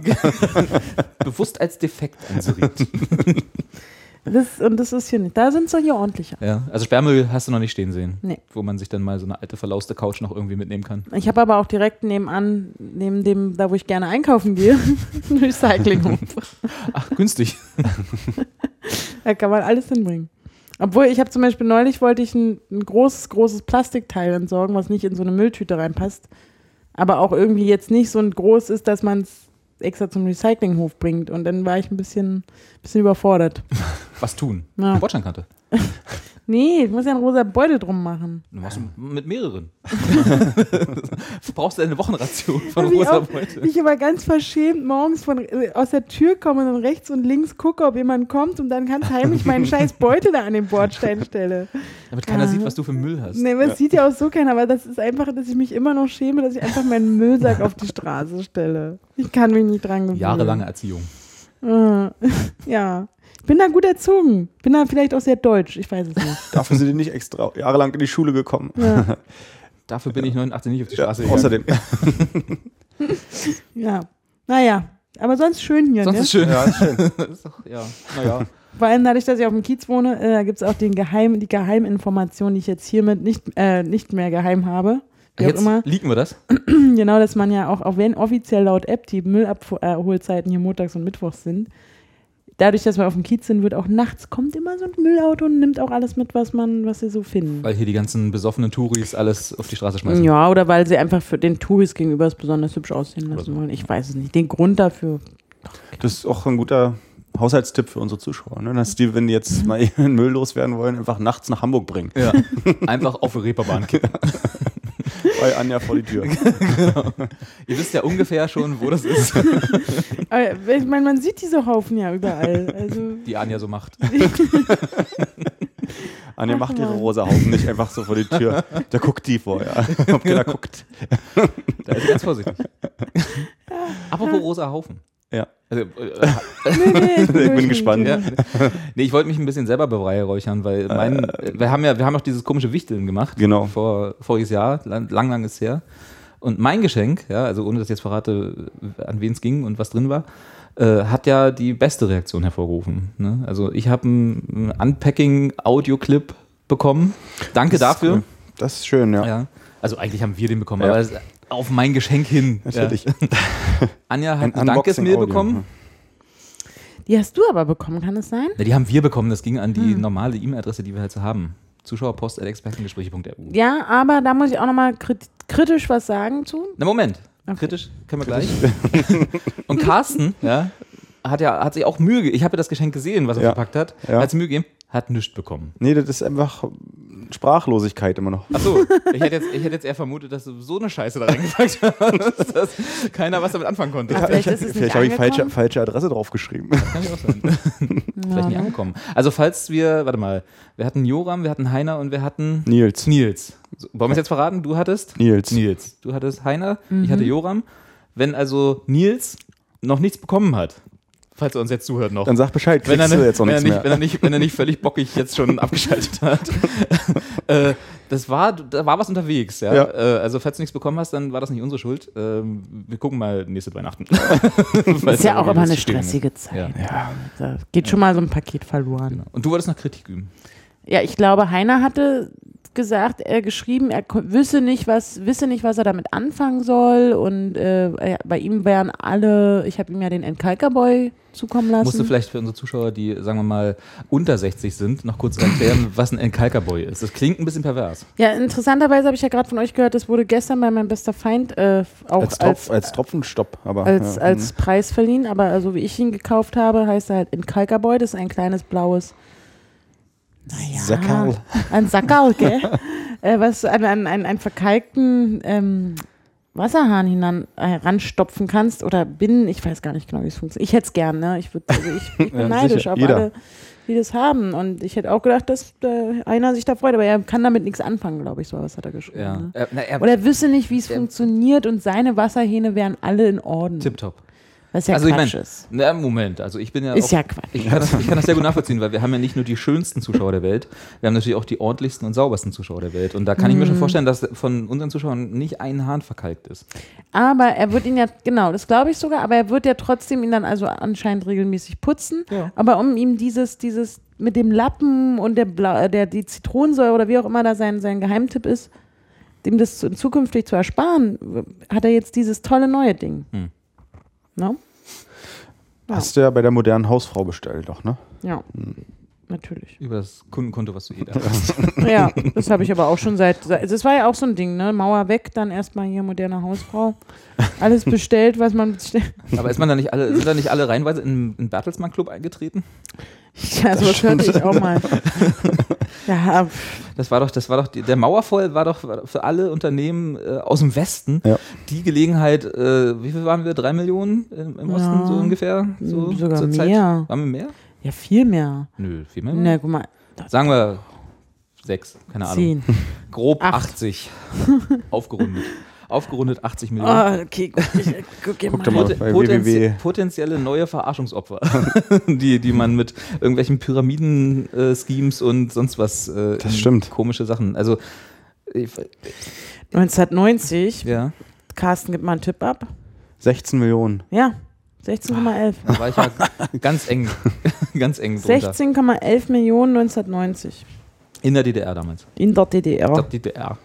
S2: Bewusst als defekt ansieht.
S3: Das, und das ist hier nicht. Da sind sie hier ordentlicher.
S2: ja, also Sperrmüll hast du noch nicht stehen sehen.
S3: Nee.
S2: Wo man sich dann mal so eine alte verlauste Couch noch irgendwie mitnehmen kann.
S3: Ich habe aber auch direkt nebenan, neben dem, da wo ich gerne einkaufen gehe, einen Recyclinghof.
S2: Ach, günstig.
S3: Da kann man alles hinbringen. Obwohl, ich habe zum Beispiel neulich wollte ich ein, ein großes, großes Plastikteil entsorgen, was nicht in so eine Mülltüte reinpasst. Aber auch irgendwie jetzt nicht so ein groß ist, dass man es extra zum Recyclinghof bringt. Und dann war ich ein bisschen, bisschen überfordert.
S2: Was tun?
S3: Ja.
S2: Bordsteinkante.
S3: Nee, ich muss ja einen rosa Beutel drum machen.
S2: Du machst mit mehreren. Brauchst du eine Wochenration von
S3: ich
S2: rosa
S3: auch-
S2: Beute?
S3: Ich aber ganz verschämt morgens von, äh, aus der Tür komme und dann rechts und links gucke, ob jemand kommt und dann ganz heimlich meinen scheiß Beutel da an den Bordstein stelle.
S2: Damit keiner
S3: Ja.
S2: sieht, was du für Müll hast.
S3: Nee, das sieht ja auch so keiner, aber das ist einfach, dass ich mich immer noch schäme, dass ich einfach meinen Müllsack auf die Straße stelle. Ich kann mich nicht dran gewöhnen.
S2: Jahrelange Erziehung.
S3: Äh, ja. Ich bin da gut erzogen. Bin da vielleicht auch sehr deutsch, ich weiß es nicht.
S4: Dafür sind die nicht extra jahrelang in die Schule gekommen.
S3: Ja.
S2: Dafür bin ich 89 nicht auf die
S4: Ja,
S2: Straße gegangen.
S4: außerdem.
S3: ja. Naja, aber sonst schön hier,
S2: Sonst
S3: ne?
S2: ist schön.
S4: Ja, ist schön.
S2: Ist doch, ja, naja.
S3: Vor allem dadurch, dass ich auf dem Kiez wohne, äh, gibt es auch den Geheim, die Geheiminformation, die ich jetzt hiermit nicht, äh, nicht mehr geheim habe. Wie
S2: Jetzt
S3: immer.
S2: liegen wir das.
S3: Genau, dass man ja auch, auch wenn offiziell laut App die Müllabholzeiten hier montags und mittwochs sind, dadurch, dass wir auf dem Kiez sind, wird auch nachts kommt immer so ein Müllauto und nimmt auch alles mit, was man, was sie so finden.
S2: Weil hier die ganzen besoffenen Touris alles auf die Straße schmeißen.
S3: Ja, oder weil sie einfach für den Touris gegenüber es besonders hübsch aussehen lassen
S2: so.
S3: wollen. Ich weiß es nicht. Den Grund dafür.
S4: Das ist auch ein guter Haushaltstipp für unsere Zuschauer. Ne? Dass die, wenn die jetzt mal ihren Müll loswerden wollen, einfach nachts nach Hamburg bringen.
S2: Ja. Einfach auf die Reeperbahn kippen.
S4: Bei Anja vor die Tür.
S2: Ihr wisst ja ungefähr schon, wo das ist,
S3: Aber ich meine, man sieht diese Haufen ja überall. Also,
S2: die Anja so macht.
S4: Anja
S3: Ach,
S4: macht ihre rosa Haufen nicht einfach so vor die Tür. Da guckt die vorher. Ob keiner guckt.
S2: Da ist sie ganz vorsichtig. Apropos rosa Haufen.
S4: Ja.
S2: Also, äh,
S3: Nee, nee,
S4: Ich bin gespannt.
S3: durch.
S2: nee, ich wollte mich ein bisschen selber beweihräuchern, weil mein, wir haben ja, wir haben noch dieses komische Wichteln gemacht.
S4: Genau.
S2: Vor, voriges Jahr, lang, lang, ist her. Und mein Geschenk, ja, also ohne dass ich jetzt verrate, an wen es ging und was drin war, äh, hat ja die beste Reaktion hervorgerufen. Ne? Also ich habe einen Unpacking-Audio-Clip bekommen. Danke
S4: Das
S2: dafür.
S4: cool. Das ist schön, ja.
S2: Ja. Also eigentlich haben wir den bekommen,
S4: Ja.
S2: aber auf mein Geschenk hin.
S4: Natürlich.
S2: Ja. Anja hat
S4: Ein
S2: ein Dankesmail bekommen.
S3: Die hast du aber bekommen, kann es sein?
S2: Ja, die haben wir bekommen, das ging an die
S3: Hm.
S2: normale E-Mail-Adresse, die wir halt so haben. Zuschauerpost.expertengespräche.ru.
S3: Ja, aber da muss ich auch nochmal krit kritisch was sagen zu.
S2: Na Moment,
S3: Okay.
S2: kritisch können wir gleich. Und Carsten, ja, hat ja hat sich auch Mühe, ge- ich habe ja das Geschenk gesehen, was er
S4: Ja.
S2: verpackt hat,
S4: Ja.
S2: hat sich Mühe gegeben, hat nichts bekommen.
S4: Nee, das ist einfach Sprachlosigkeit immer noch.
S2: Achso, ich hätte, jetzt, ich hätte jetzt eher vermutet, dass du so eine Scheiße da reingepackt hast, dass keiner was damit anfangen konnte.
S3: Ja, vielleicht ist es nicht
S4: Vielleicht habe ich falsche, falsche Adresse draufgeschrieben.
S2: Kann ich auch sein. Vielleicht nicht angekommen. Also falls wir, warte mal, wir hatten Joram, wir hatten Heiner und wir hatten
S4: Nils.
S2: Nils. So, wollen wir es jetzt verraten? Du hattest?
S4: Nils.
S2: Nils. Du hattest Heiner, ich
S3: Mhm.
S2: hatte Joram. Wenn also Nils noch nichts bekommen hat, falls er uns jetzt zuhört noch.
S4: Dann sag Bescheid,
S2: wenn er,
S4: du
S2: ne-
S4: jetzt auch
S2: wenn, er nicht, wenn,
S4: mehr.
S2: er nicht, wenn er nicht völlig bockig jetzt schon abgeschaltet hat. äh, das war, da war was unterwegs, ja.
S4: Ja.
S2: Äh, also falls du nichts bekommen hast, dann war das nicht unsere Schuld. Ähm, wir gucken mal nächste Weihnachten.
S3: Ist ja auch immer eine stressige Zeit.
S2: Ja.
S4: Ja.
S3: Da geht schon mal so ein Paket verloren.
S2: Und du wolltest noch Kritik üben.
S3: Ja, ich glaube, Heiner hatte gesagt, er geschrieben, er wisse nicht, was, wisse nicht, was er damit anfangen soll. Und äh, bei ihm wären alle, ich habe ihm ja den Entkalkerboy zukommen lassen.
S2: Musst du vielleicht für unsere Zuschauer, die, sagen wir mal, unter 60 sind, noch kurz erklären, was ein Entkalkerboy ist. Das klingt ein bisschen pervers.
S3: ja, interessanterweise habe ich ja gerade von euch gehört, das wurde gestern bei meinem bester Feind äh, auch
S4: Als,
S3: als,
S4: Tropf, als Tropfenstopp. Aber,
S3: als,
S4: ja.
S3: als Preis verliehen. Aber so wie ich ihn gekauft habe, heißt er halt Entkalkerboy. Das ist ein kleines blaues naja,
S4: Sackerl.
S3: Ein Sackerl, gell? äh, was an einen, einen, einen verkalkten ähm, Wasserhahn hinan, äh, ranstopfen kannst oder binnen, ich weiß gar nicht genau, wie es funktioniert. Ich hätte es gern, ne? Ich, würd, also ich, ich bin
S4: Ja,
S3: neidisch
S4: sicher.
S3: auf
S4: Jeder.
S3: alle, die das haben. Und ich hätte auch gedacht, dass äh, einer sich da freut, aber er kann damit nichts anfangen, glaube ich, so was hat er geschrieben.
S2: Ja.
S3: Ne?
S2: Äh, na, er,
S3: Oder er wüsste nicht, wie es funktioniert und seine Wasserhähne wären alle in Ordnung.
S2: tipptopp.
S3: Was ja
S2: Also ich
S3: Quatsch
S2: mein-
S3: ist.
S2: Na, Moment, also ich bin ja.
S3: Ist
S2: auch,
S3: ja Quatsch.
S2: Ich kann, das, ich kann das sehr gut nachvollziehen, weil wir haben ja nicht nur die schönsten Zuschauer der Welt, wir haben natürlich auch die ordentlichsten und saubersten Zuschauer der Welt. Und da kann ich mir
S3: Mhm.
S2: schon vorstellen, dass von unseren Zuschauern nicht ein Hahn verkalkt ist.
S3: Aber er wird ihn ja, genau, das glaube ich sogar, aber er wird ja trotzdem ihn dann also anscheinend regelmäßig putzen.
S2: Ja.
S3: Aber um ihm dieses, dieses mit dem Lappen und der, Bla, der die Zitronensäure oder wie auch immer da sein, sein Geheimtipp ist, dem das zu- zukünftig zu ersparen, hat er jetzt dieses tolle neue Ding.
S2: Hm.
S3: No?
S4: Hast du ja bei der modernen Hausfrau bestellt, doch, ne?
S3: Ja, natürlich.
S2: Über das Kundenkonto, was du eh da hast.
S3: Ja, das habe ich aber auch schon seit. Das war ja auch so ein Ding, ne? Mauer weg, dann erstmal hier moderne Hausfrau. Alles bestellt, was man bestellt.
S2: Aber ist man da nicht alle, sind da nicht alle reihenweise in den Bertelsmann Club eingetreten?
S3: Ja, sowas hörte ich auch mal. Ja,
S2: Das war doch, das war doch, die, der Mauerfall war doch für alle Unternehmen äh, aus dem Westen
S4: Ja.
S2: die Gelegenheit, äh, wie viel waren wir? Drei Millionen im, im Osten
S3: Ja.
S2: so ungefähr? So
S3: Sogar
S2: zur Zeit?
S3: mehr.
S2: Waren wir mehr?
S3: ja, viel mehr.
S2: Nö, viel mehr.
S3: Na, guck mal,
S2: Sagen wir sechs, keine Ahnung.
S3: zehn.
S2: Grob
S3: Acht.
S2: 80. Aufgerundet. Aufgerundet 80
S3: Oh,
S2: Millionen.
S3: okay, guck, ich, guck dir
S4: Guck
S3: mal.
S4: doch mal.
S2: Poten
S4: bei
S2: potenzie potenzielle neue Verarschungsopfer, die, die man mit irgendwelchen Pyramiden-Schemes und sonst was äh,
S4: Das
S2: in
S4: stimmt.
S2: komische Sachen. Also, ich,
S3: 1990,
S2: ja,
S3: Carsten, gib mal einen Tipp ab.
S4: 16 Millionen.
S3: Ja, 16,11.
S2: da war ich ja ganz eng, ganz eng drunter.
S3: 16,11 Millionen 1990
S2: In der DDR damals.
S3: in der DDR.
S2: glaube, DDR.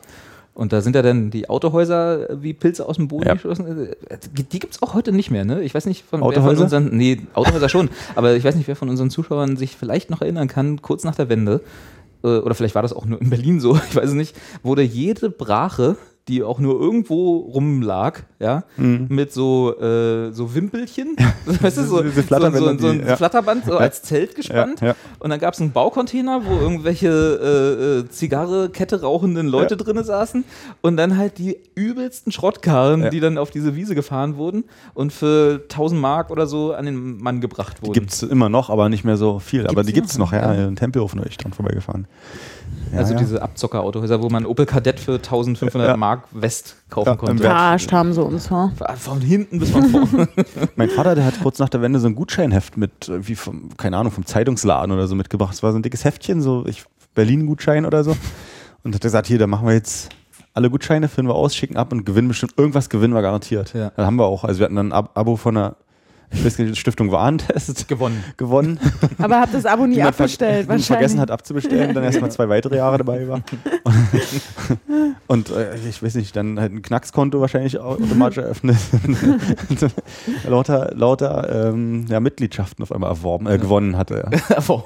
S2: Und da sind ja dann die Autohäuser wie Pilze aus dem Boden
S4: Ja.
S2: geschossen. Die, die gibt es auch heute nicht mehr, ne? Ich weiß nicht, von wer von
S4: Autohäuser?
S2: unseren. Nee, Autohäuser schon. Aber ich weiß nicht, wer von unseren Zuschauern sich vielleicht noch erinnern kann, kurz nach der Wende, äh, oder vielleicht war das auch nur in Berlin so, ich weiß es nicht, wurde jede Brache, die auch nur irgendwo rumlag, ja, mit so, äh, so Wimpelchen, weißt du, so, so, so, so ein
S4: die- ja.
S2: Flatterband so als Zelt gespannt.
S4: Ja, ja.
S2: Und dann gab es einen Baucontainer, wo irgendwelche äh, äh, Zigarre, Kette rauchenden Leute
S4: Ja.
S2: drinne saßen. Und dann halt die übelsten Schrottkarren,
S4: Ja.
S2: die dann auf diese Wiese gefahren wurden und für 1000 Mark oder so an den Mann gebracht wurden.
S4: Gibt es immer noch, aber nicht mehr so viel. aber
S2: Gibt's
S4: die gibt es
S2: noch?
S4: noch, ja.
S2: Ja.
S4: In Tempelhof neulich dran vorbeigefahren. Ja,
S2: also
S4: ja.
S2: diese Abzockerautohäuser, wo man Opel Kadett für 1500
S4: Ja.
S2: Mark West kaufen konnte.
S3: Verarscht haben sie uns, wa?
S2: Von hinten bis von vorne.
S4: Mein Vater, der hat kurz nach der Wende so ein Gutscheinheft mit, äh, wie vom, keine Ahnung, vom Zeitungsladen oder so mitgebracht. Es war so ein dickes Heftchen, so Berlin-Gutschein oder so. Und hat gesagt, hier, da machen wir jetzt alle Gutscheine, finden wir aus, schicken ab und gewinnen bestimmt, irgendwas gewinnen wir garantiert.
S2: Ja.
S4: Das haben wir auch. Also wir hatten dann ein Ab Abo von einer Stiftung Warentest
S2: Gewonnen.
S4: gewonnen.
S3: Aber habt das Abo nie
S4: die man ver-
S3: abbestellt, wahrscheinlich.
S4: vergessen hat abzubestellen und dann erstmal zwei weitere Jahre dabei war. Und äh, ich weiß nicht, dann halt ein Knackskonto wahrscheinlich au- automatisch eröffnet. lauter lauter ähm, ja, Mitgliedschaften auf einmal erworben, äh, gewonnen hatte. Ja.
S2: Warum?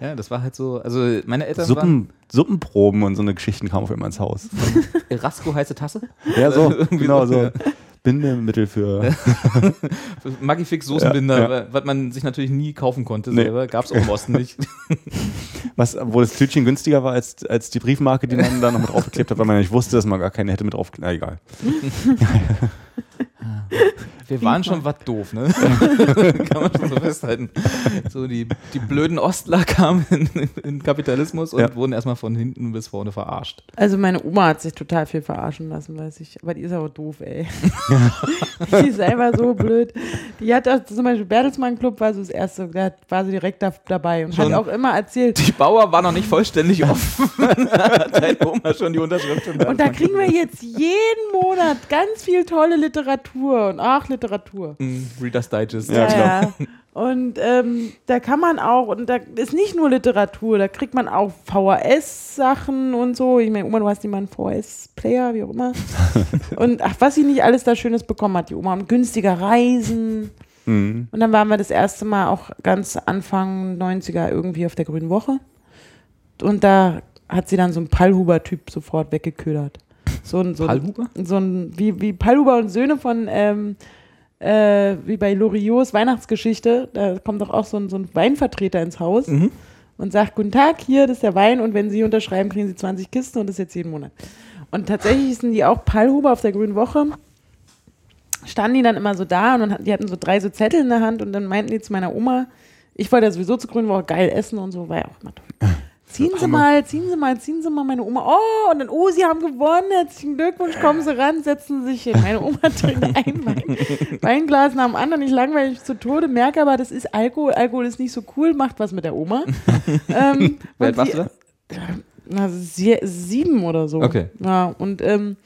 S2: ja, das war halt so. Also, meine Eltern
S4: Suppen, Suppenproben und so eine Geschichten kamen auf einmal ins Haus.
S2: waren Rasco heiße Tasse.
S4: Ja, so, genau
S2: so,
S4: so.
S2: ja.
S4: Bindemittel für.
S2: Magifix Soßenbinder,
S4: Ja,
S2: wa- was man sich natürlich nie kaufen konnte
S4: Nee.
S2: selber. Gab es auch im Osten nicht.
S4: Was, wo das Tütchen günstiger war als, als die Briefmarke, die man da noch mit draufgeklebt hat, weil man ja nicht wusste, dass man gar keine hätte mit drauf. Na egal.
S2: Wir waren schon was doof, ne? Kann man schon so festhalten. So, die, die blöden Ostler kamen in, in Kapitalismus und
S4: Ja.
S2: wurden erstmal von hinten bis vorne verarscht.
S3: Also meine Oma hat sich total viel verarschen lassen, weiß ich. Aber die ist aber doof, ey. die ist einfach so blöd. Die hat auch zum Beispiel Bertelsmann Club war so das erste, da war sie direkt da, dabei und
S2: Schon.
S3: hat auch immer erzählt.
S2: Die Bauer war noch nicht vollständig offen. Hat Deine Oma schon die Unterschrift schon
S3: Und da kriegen wir jetzt jeden Monat ganz viel tolle Literatur und ach, Literatur.
S2: Mm, Reader's Digest.
S4: Ja, klar.
S3: ja. Und ähm, da kann man auch, und da ist nicht nur Literatur, da kriegt man auch VHS-Sachen und so. Ich meine, Oma, du hast einen VHS-Player, wie auch immer. und ach, was sie nicht alles da Schönes bekommen hat, die Oma. Und günstiger Reisen.
S4: Mhm.
S3: Und dann waren wir das erste Mal auch ganz Anfang 90er irgendwie auf der Grünen Woche. Und da hat sie dann so einen Pallhuber-Typ sofort weggeködert. So ein, so ein, so ein, wie, wie Pallhuber und Söhne von, ähm, äh, wie bei Loriots Weihnachtsgeschichte, da kommt doch auch so ein, so ein Weinvertreter ins Haus
S2: Mhm.
S3: und sagt, guten Tag, hier, das ist der Wein und wenn Sie unterschreiben, kriegen Sie 20 Kisten und das jetzt jeden Monat. Und tatsächlich sind die auch Pallhuber auf der Grünen Woche, standen die dann immer so da und die hatten so drei so Zettel in der Hand und dann meinten die zu meiner Oma, ich wollte ja sowieso zur Grünen Woche geil essen und so, war ja auch immer toll. Ziehen Sie mal, ziehen Sie mal, ziehen Sie mal meine Oma. Oh, und dann, oh, Sie haben gewonnen, herzlichen Glückwunsch, kommen Sie ran, setzen Sie sich hin. Meine Oma trinkt ein Wein, Weinglas nach dem anderen, ich langweile mich zu Tode, merke aber, das ist Alkohol, Alkohol ist nicht so cool, macht was mit der Oma. ähm,
S2: Wie alt warst du da?
S3: na, sie, sieben oder so.
S2: Okay.
S3: Ja, und ähm,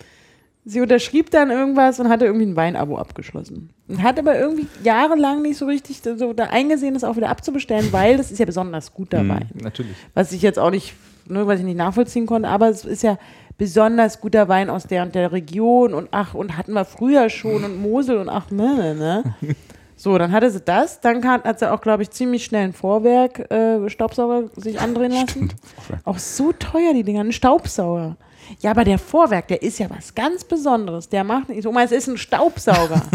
S3: sie unterschrieb dann irgendwas und hatte irgendwie ein Weinabo abgeschlossen. Und hat aber irgendwie jahrelang nicht so richtig so da eingesehen, das auch wieder abzubestellen, weil das ist ja besonders guter
S2: Mhm,
S3: Wein.
S2: Natürlich.
S3: Was ich jetzt auch nicht, ne, was ich nicht nachvollziehen konnte, aber es ist ja besonders guter Wein aus der und der Region und ach, und hatten wir früher schon und Mosel und ach, ne, ne, ne. So, dann hatte sie das, dann kann, hat sie auch, glaube ich, ziemlich schnell ein Vorwerk äh, Staubsauger sich andrehen lassen. Auch so teuer, die Dinger, ein Staubsauger. Ja, aber der Vorwerk, der ist ja was ganz Besonderes. Der macht nicht so, Oma, es ist ein Staubsauger.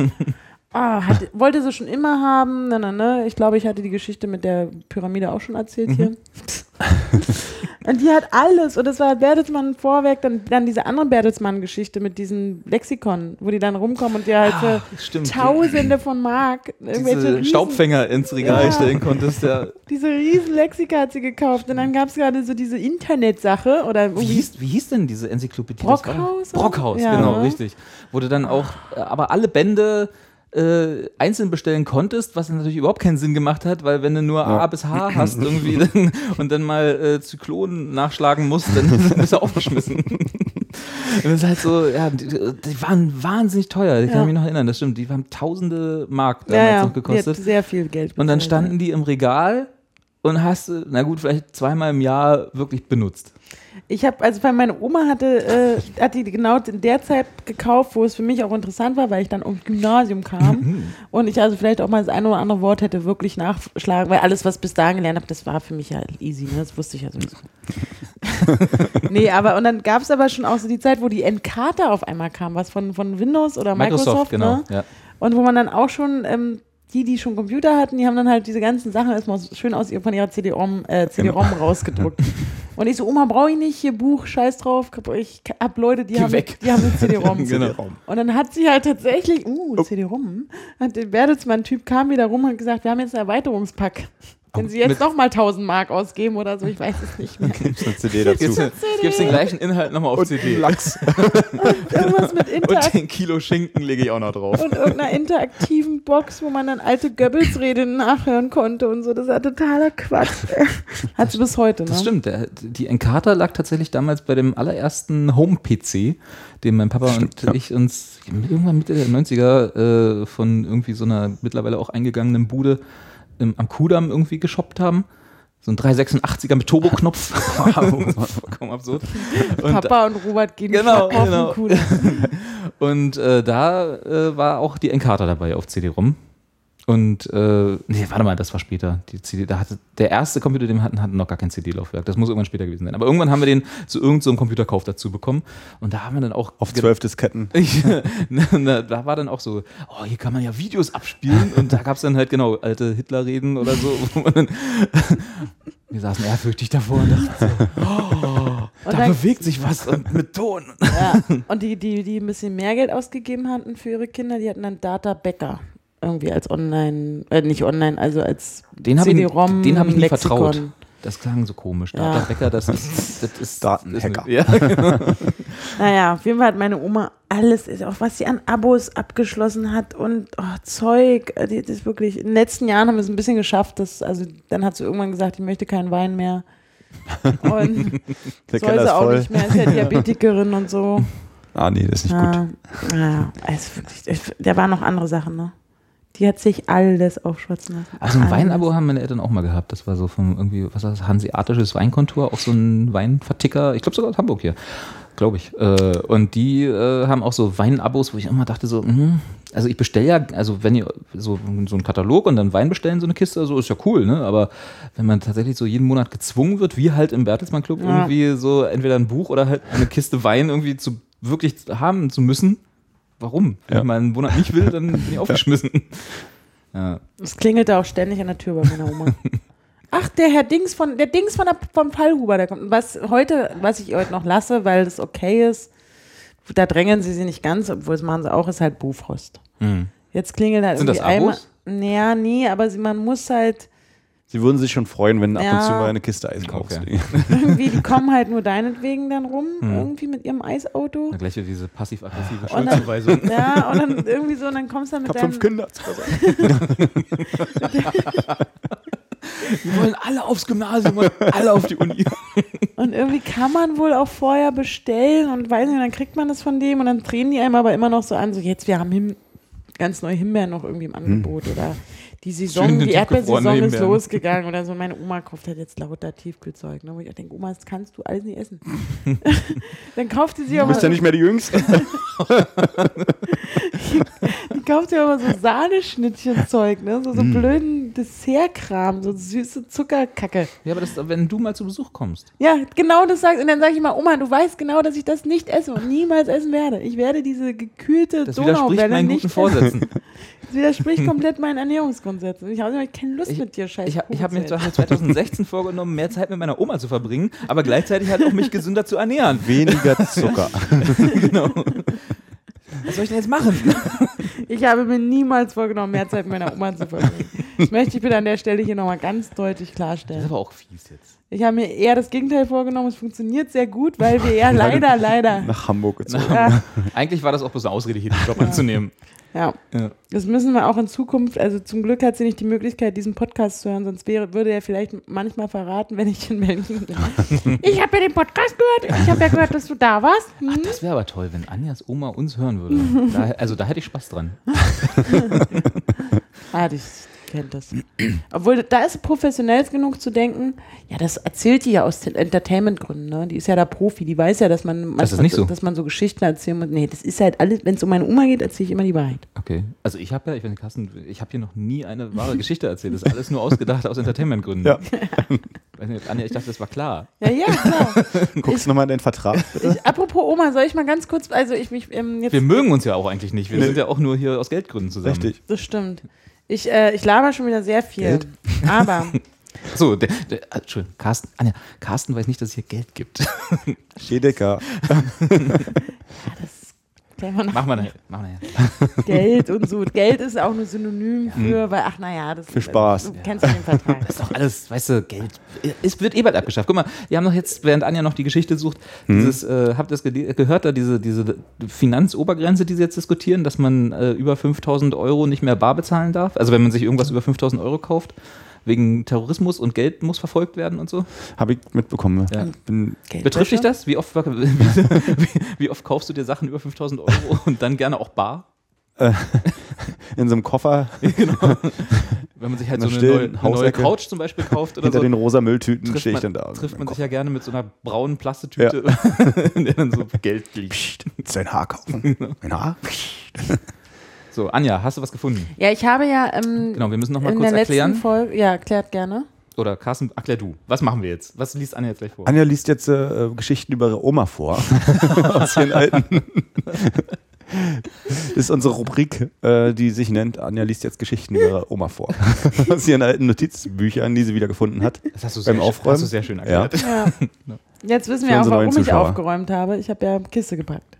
S3: Ah, hat, wollte sie schon immer haben. Ne, ne, ne. Ich glaube, ich hatte die Geschichte mit der Pyramide auch schon erzählt hier. und die hat alles. Und das war Bertelsmann Vorwerk, dann, dann diese andere Bertelsmann-Geschichte mit diesem Lexikon, wo die dann rumkommen und dir halt für
S2: stimmt.
S3: Tausende von Mark irgendwelche
S2: Diese
S3: riesen-
S2: Staubfänger ins Regal
S3: Ja.
S2: stellen konntest. Ja.
S3: diese riesen Lexika hat sie gekauft. Und dann gab es gerade so diese Internetsache oder
S2: Wie hieß, wie hieß denn diese Enzyklopädie?
S3: Brockhaus?
S2: Brockhaus,
S3: Ja.
S2: genau, richtig. Du dann auch, äh, aber alle Bände äh, einzeln bestellen konntest, was natürlich überhaupt keinen Sinn gemacht hat, weil wenn du nur A bis H hast irgendwie dann, und dann mal äh, Zyklon nachschlagen musst, dann bist du aufgeschmissen. das ist halt so, ja, die, die waren wahnsinnig teuer, ich
S3: Ja.
S2: kann mich noch erinnern, das stimmt, die haben tausende Mark damals
S3: ja, ja,
S2: noch
S3: die
S2: gekostet.
S3: sehr viel Geld
S2: Und dann
S3: bezahlt,
S2: standen die im Regal und hast na gut, vielleicht zweimal im Jahr wirklich benutzt.
S3: Ich habe, also weil meine Oma hatte, äh, hat die genau in der Zeit gekauft, wo es für mich auch interessant war, weil ich dann aufs Gymnasium kam und ich also vielleicht auch mal das eine oder andere Wort hätte wirklich nachschlagen, weil alles, was ich bis dahin gelernt habe, das war für mich ja easy, ne? das wusste ich ja sowieso. nee, aber und dann gab es aber schon auch so die Zeit, wo die Encarta auf einmal kam, was von, von Windows oder Microsoft,
S2: genau.
S3: ne?
S2: Ja.
S3: Und wo man dann auch schon, ähm, die, die schon Computer hatten, die haben dann halt diese ganzen Sachen erstmal schön aus ihr- von ihrer CD-ROM äh, CD-ROM rausgedruckt. Und ich so, Oma, brauche ich nicht, hier Buch, scheiß drauf. Ich hab Leute, die
S2: Geh
S3: haben,
S2: weg.
S3: die haben eine CD-ROM.
S2: Genau.
S3: Und dann hat sie halt tatsächlich, uh, CD-ROM, hat der Bertelsmann-Typ kam wieder rum und hat gesagt, wir haben jetzt einen Erweiterungspack. Wenn sie jetzt
S2: Mit-
S3: nochmal 1000 Mark ausgeben oder so, ich weiß es nicht mehr.
S4: Gibt's eine CD dazu.
S2: Gibt's, gibt's den gleichen Inhalt nochmal auf CD.
S4: Lachs.
S3: Irgendwas mit Interak
S2: Und den Kilo Schinken lege ich auch noch drauf.
S3: und irgendeiner interaktiven Box, wo man dann alte Goebbels-Rede nachhören konnte und so. Das war totaler Quatsch. Hat sie bis heute, ne?
S2: Das stimmt. Der, die Encarta lag tatsächlich damals bei dem allerersten Home-PC, den mein Papa und
S4: ja.
S2: ich uns irgendwann Mitte der 90er äh, von irgendwie so einer mittlerweile auch eingegangenen Bude im, am Kudamm irgendwie geshoppt haben. So ein 386er mit Turboknopf. Vollkommen absurd. Und,
S3: Papa und Robert gehen
S2: Genau, genau.
S3: Kuh.
S2: und äh, da äh, war auch die Encarta dabei auf CD-ROM. Und, äh, nee, warte mal, das war später. Die CD, da hatte, der erste Computer, den wir hatten, hatte noch gar kein CD-Laufwerk. Das muss irgendwann später gewesen sein. Aber irgendwann haben wir den zu irgendeinem so einem Computerkauf dazu bekommen. Und da haben wir dann auch.
S4: Auf zwölf Disketten.
S2: Da war dann auch so, oh, hier kann man ja Videos abspielen. Und da gab es dann halt genau alte Hitlerreden oder so. Wir saßen ehrfürchtig davor und dachten so, oh,
S3: Und
S2: da
S3: dann-
S2: bewegt sich was und mit Ton.
S3: Ja. Und die, die, die ein bisschen mehr Geld ausgegeben hatten für ihre Kinder, die hatten dann Data Bäcker. Irgendwie als Online, äh, nicht online, also als
S2: Den habe ich,
S3: CD-ROM.
S2: den hab ich nie
S3: Lexikon.
S2: vertraut. Das klang so komisch.
S3: Ja.
S2: Data Becker, das ist, das ist
S4: Datenhacker.
S2: Ist eine, ja,
S3: Naja, auf jeden Fall hat meine Oma alles, auch was sie an Abos abgeschlossen hat und oh, Zeug, äh, die, das ist wirklich, in den letzten Jahren haben wir es ein bisschen geschafft, dass, also dann hat sie irgendwann gesagt, ich möchte keinen Wein mehr. Und
S4: Der
S3: soll sie auch
S4: voll.
S3: nicht mehr, ist ja Diabetikerin und so.
S4: Ah, nee, das ist nicht gut.
S3: Ja, ja, also wirklich, ich- da waren noch andere Sachen, ne? Die hat sich alles aufschwatzen lassen.
S2: also ein. Weinabo haben meine Eltern auch mal gehabt. Das war so vom irgendwie, was war das, hanseatisches Weinkontor, auch so ein Weinverticker. Ich glaube sogar aus Hamburg hier, glaube ich. Äh, Und die äh, haben auch so Weinabos, wo ich immer dachte so, hm, also ich bestelle ja, also wenn ihr so, so einen Katalog und dann Wein bestellen, so eine Kiste, so ist ja cool, ne? Aber wenn man tatsächlich so jeden Monat gezwungen wird, wie halt im Bertelsmann Club,
S3: Ja.
S2: irgendwie so entweder ein Buch oder halt eine Kiste Wein irgendwie zu wirklich haben zu müssen, warum? Wenn
S4: Ja.
S2: ich Monat nicht will, dann bin ich aufgeschmissen. Ja.
S3: Es klingelte auch ständig an der Tür bei meiner Oma. Ach, der Herr Dings von, der Dings von der, vom Fallhuber, der kommt. Was heute, was ich heute noch lasse, weil das okay ist, da drängen sie sie nicht ganz, obwohl das machen sie auch, ist halt Bufrost.
S2: Hm.
S3: Jetzt klingelt halt
S2: Sind
S3: irgendwie
S2: das Abos?
S3: einmal. Naja, nee, aber sie, man muss halt,
S4: Sie würden sich schon freuen, wenn ab und zu mal eine Kiste Eis kaufst.
S2: Okay.
S3: irgendwie, die kommen halt nur deinetwegen dann rum,
S2: Hm.
S3: irgendwie mit ihrem Eisauto.
S2: Na, gleich wieder diese passiv-aggressive
S3: dann-
S2: Schuldzuweisung.
S3: Ja, und dann irgendwie so, und dann kommst du dann
S4: Ich
S3: mit
S4: hab fünf
S3: deinem,
S4: Kinder.
S2: Wir wollen alle aufs Gymnasium und alle auf die Uni.
S3: Und irgendwie kann man wohl auch vorher bestellen und weiß nicht, dann kriegt man das von dem und dann drehen die einem aber immer noch so an, so jetzt, wir haben Him ganz neue Himbeeren noch irgendwie im Angebot oder die Saison, die Erdbeersaison
S2: tiefgefrorene
S3: ist
S2: Himbeeren.
S3: losgegangen oder so. Meine Oma kauft halt jetzt lauter Tiefkühlzeug, ne, wo ich auch denke, Oma, das kannst du alles nicht essen. dann kauft sie sich
S4: Du
S3: aber,
S4: bist ja nicht mehr die Jüngste.
S3: die kauft sich aber so Sahneschnittchenzeug, ne, so, so
S2: Mm.
S3: blöden Dessertkram, so süße Zuckerkacke.
S2: Ja, aber das, wenn du mal zu Besuch kommst.
S3: Ja, genau das sagst. Und dann sage ich mal, Oma, du weißt genau, dass ich das nicht esse und niemals essen werde. Ich werde diese gekühlte
S2: Das widerspricht
S3: Donauwelle
S2: meinen
S3: nicht
S2: guten
S3: essen.
S2: Vorsätzen.
S3: Das widerspricht komplett meinen Ernährungsgrundsätzen. Ich habe keine Lust
S2: Ich,
S3: mit dir, scheiße.
S2: ich, hab- ich habe mir zum Beispiel 2016 vorgenommen, mehr Zeit mit meiner Oma zu verbringen, aber gleichzeitig halt auch mich gesünder zu ernähren.
S4: Weniger Zucker.
S2: Genau. Was soll ich denn jetzt machen?
S3: Ich habe mir niemals vorgenommen, mehr Zeit mit meiner Oma zu verbringen. Das möchte ich bitte an der Stelle hier nochmal ganz deutlich
S2: Das ist
S3: klarstellen.
S2: aber auch fies jetzt.
S3: Ich habe mir eher das Gegenteil vorgenommen. Es funktioniert sehr gut, weil wir eher leider, leider.
S4: Nach Hamburg gezogen.
S3: Ja,
S2: Eigentlich war das auch bloß eine Ausrede, hier den Job anzunehmen.
S3: Ja.
S2: Ja.
S3: Das müssen wir auch in Zukunft, also zum Glück hat sie nicht die Möglichkeit, diesen Podcast zu hören, sonst wäre, würde er vielleicht manchmal verraten, wenn ich in Berlin bin. Ich habe ja den Podcast gehört, ich habe ja gehört, dass du da warst.
S2: Ach,
S3: Hm?
S2: das wäre aber toll, wenn Anjas Oma uns hören würde. Da, also da hätte ich Spaß dran.
S3: Ah, die kennt das. Obwohl, da ist professionell genug zu denken, ja, das erzählt die ja aus den Entertainment-Gründen, ne? Die ist ja da Profi, die weiß ja, dass man manchmal,
S2: Das ist nicht so.
S3: dass man so Geschichten erzählen muss. Nee, das ist halt alles, wenn es um meine Oma geht, erzähle ich immer die Wahrheit.
S2: Okay. Also ich habe ja, ich weiß nicht, Carsten, ich habe hier noch nie eine wahre Geschichte erzählt. Das ist alles nur ausgedacht aus Entertainmentgründen.
S4: Ja.
S2: Weiß nicht, Anja, ich dachte, das war klar.
S3: Ja, ja, klar.
S4: Guckst du nochmal in den Vertrag?
S3: Ich, apropos Oma, soll ich mal ganz kurz, also ich mich ähm, jetzt
S2: Wir mögen uns ja auch eigentlich nicht. Wir sind ja auch nur hier aus Geldgründen zusammen.
S4: Richtig.
S3: Das stimmt. Ich, äh, ich laber schon wieder sehr viel.
S4: Geld?
S3: Aber
S2: So, der, der, ah, Entschuldigung, Carsten, Anja, Carsten weiß nicht, dass es hier Geld gibt.
S4: Schädecker.
S3: Klären wir noch.
S2: Machen wir nachher. Machen wir nachher.
S3: Geld und so. Geld ist auch nur Synonym für, weil, ach naja, das
S4: Für Spaß.
S3: Du kennst ja den Vertrag.
S2: Das ist doch alles, weißt du, Geld. Es wird eh bald abgeschafft. Guck mal, wir haben noch jetzt, während Anja noch die Geschichte sucht, dieses, äh, habt ihr das gele- gehört, da diese, diese Finanzobergrenze, die sie jetzt diskutieren, dass man äh, über 5000 Euro nicht mehr bar bezahlen darf? Also wenn man sich irgendwas über 5000 Euro kauft, wegen Terrorismus und Geld muss verfolgt werden und so?
S4: Habe ich mitbekommen.
S2: Ja. Betrifft dich das? Wie oft, wie, wie oft kaufst du dir Sachen über 5000 Euro und dann gerne auch bar?
S4: in so einem Koffer
S2: Wenn man sich halt so eine neue, eine neue. Couch zum Beispiel kauft oder
S4: hinter
S2: so.
S4: den rosa Mülltüten stehe ich dann da.
S2: trifft man sich ja gerne mit so einer braunen Plastetüte, in der dann so Geld liegt.
S4: Sein Haar kaufen. Ein Haar?
S2: So, Anja, hast du was gefunden?
S3: Ja, ich habe ja ähm,
S2: Genau, wir müssen noch mal
S3: in
S2: kurz
S3: der letzten
S2: erklären.
S3: Folge, ja, erklärt gerne.
S2: Oder Carsten, erklär du. Was machen wir jetzt? Was liest Anja jetzt gleich vor?
S4: Anja liest jetzt äh, Geschichten über ihre Oma vor. Aus ihren alten. Das ist unsere Rubrik, äh, die sich nennt Anja liest jetzt Geschichten über ihre Oma vor. Aus ihren alten Notizbüchern, die sie wieder gefunden hat.
S2: Das hast du
S4: beim
S2: sehr,
S4: Aufräumen?
S2: Hast du sehr schön erklärt.
S3: Ja. Jetzt wissen
S4: Für
S3: wir auch, warum ich aufgeräumt habe. Ich habe ja Kiste gepackt.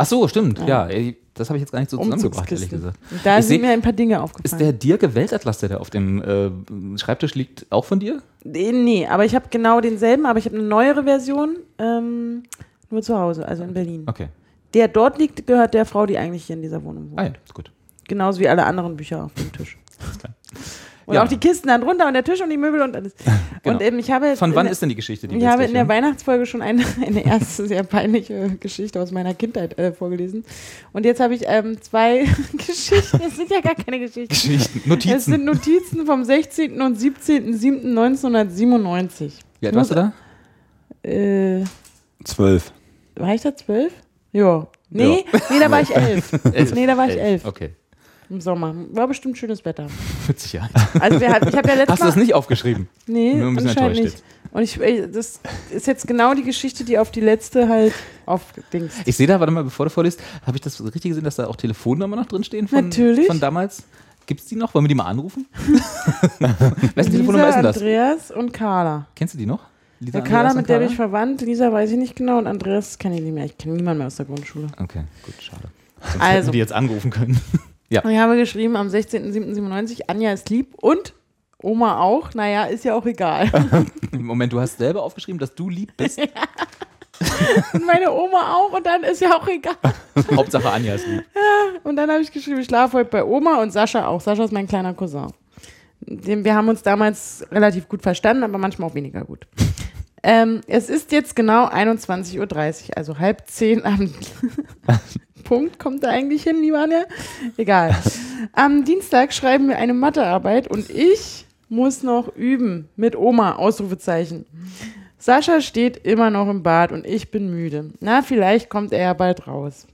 S2: Ach so, stimmt. Ja, ey, das habe ich jetzt gar nicht so zusammengebracht, ehrlich gesagt.
S3: Da
S2: Ich
S3: sind
S2: seh-
S3: mir ein paar Dinge
S2: Ist
S3: aufgefallen.
S2: der Dirke Weltatlas, der da auf dem äh, Schreibtisch liegt, auch von dir?
S3: Nee, nee, aber ich habe genau denselben, aber ich habe eine neuere Version, ähm, nur zu Hause, also in Berlin.
S2: Okay.
S3: Der dort liegt, gehört der Frau, die eigentlich hier in dieser Wohnung wohnt.
S2: Ah ja, ist gut.
S3: Genauso wie alle anderen Bücher auf dem Tisch.
S2: klar.
S3: Und
S2: Ja.
S3: auch die Kisten dann drunter und der Tisch und die Möbel und alles.
S2: Genau.
S3: Und eben, ich habe jetzt
S2: Von wann
S3: der-
S2: ist denn die Geschichte, die
S3: Ich habe in der? Weihnachtsfolge schon eine, eine erste sehr peinliche Geschichte aus meiner Kindheit äh, vorgelesen. Und jetzt habe ich ähm, zwei Geschichten. Das sind ja gar keine Geschichten.
S2: Geschichten,
S3: Es
S2: Notizen.
S3: sind Notizen vom 16. und 17.07.1997.
S2: Wie alt warst du da?
S3: Äh,
S4: Zwölf.
S3: war ich da zwölf? Ja. Nee, nee, da war ich elf. Nee, da war ich elf.
S2: Okay.
S3: Im Sommer. War bestimmt schönes Wetter.
S2: Mit Sicherheit.
S3: Also wir, ich habe ja letztes
S2: Hast du das nicht aufgeschrieben?
S3: Nee,
S2: Nur ein bisschen enttäuscht
S3: nicht. Und ich, das ist jetzt genau die Geschichte, die auf die letzte halt aufgedingst.
S2: Ich sehe da, warte mal, bevor du vorliest, habe ich das richtig gesehen, dass da auch Telefonnummern noch drin stehen von,
S3: Natürlich.
S2: von damals? Gibt es die noch? Wollen wir die mal anrufen? Wessen Telefonnummer ist denn das?
S3: Andreas und Carla.
S2: Kennst du die noch? Lisa,
S3: Der Carla, mit der bin ich verwandt. Lisa weiß ich nicht genau und Andreas kenne ich nicht mehr. Ich kenne niemanden mehr aus der Grundschule.
S2: Okay, gut, schade. Sonst hätten
S3: Also.
S2: wir die jetzt anrufen können.
S3: Und ich habe geschrieben am 16.07.97, Anja ist lieb und Oma auch. Naja, ist ja auch egal.
S2: Moment, du hast selber aufgeschrieben, dass du lieb bist.
S3: und meine Oma auch und dann ist ja auch egal.
S2: Hauptsache Anja ist lieb.
S3: Und dann habe ich geschrieben, ich schlafe heute bei Oma und Sascha auch. Sascha ist mein kleiner Cousin. Wir haben uns damals relativ gut verstanden, aber manchmal auch weniger gut. Ähm, es ist jetzt genau 21.30 Uhr, also halb zehn am Punkt. Kommt da eigentlich hin, lieber Anja? Egal. Am Dienstag schreiben wir eine Mathearbeit und ich muss noch üben mit Oma, Ausrufezeichen. Sascha steht immer noch im Bad und ich bin müde. Na, vielleicht kommt er ja bald raus.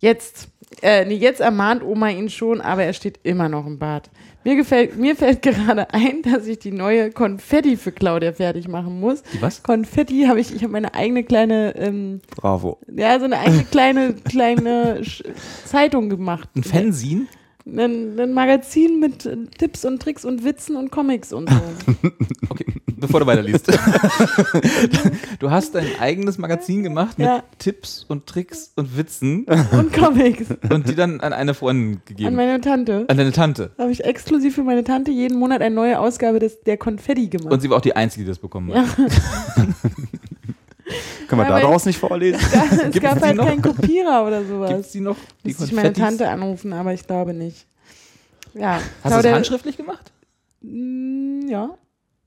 S3: Jetzt, äh, nee, jetzt ermahnt Oma ihn schon, aber er steht immer noch im Bad. Mir, gefällt, mir fällt gerade ein, dass ich die neue Konfetti für Claudia fertig machen muss.
S2: Die was?
S3: Konfetti habe ich, ich habe meine eigene kleine, ähm,
S4: Bravo.
S3: ja, so eine eigene kleine, kleine Zeitung gemacht.
S2: Ein Fanzine?
S3: Ein, ein Magazin mit äh, Tipps und Tricks und Witzen und Comics und so.
S2: Okay, bevor du weiterliest. du hast dein eigenes Magazin gemacht mit
S3: Ja.
S2: Tipps und Tricks und Witzen
S3: und Comics.
S2: und die dann an eine Freundin
S3: An
S2: gegeben.
S3: meine Tante.
S2: An deine Tante.
S3: habe ich exklusiv für meine Tante jeden Monat eine neue Ausgabe des, der Konfetti gemacht.
S2: Und sie war auch die Einzige, die das bekommen hat.
S3: ja,
S4: Können wir
S3: Ja,
S4: daraus nicht vorlesen?
S3: es
S2: Gibt's
S3: gab halt
S2: noch?
S3: keinen Kopierer oder sowas.
S2: die noch? Die
S3: Müsste ich meine? Tante anrufen, aber ich glaube nicht. Ja.
S2: Hast du das handschriftlich gemacht?
S3: Ja.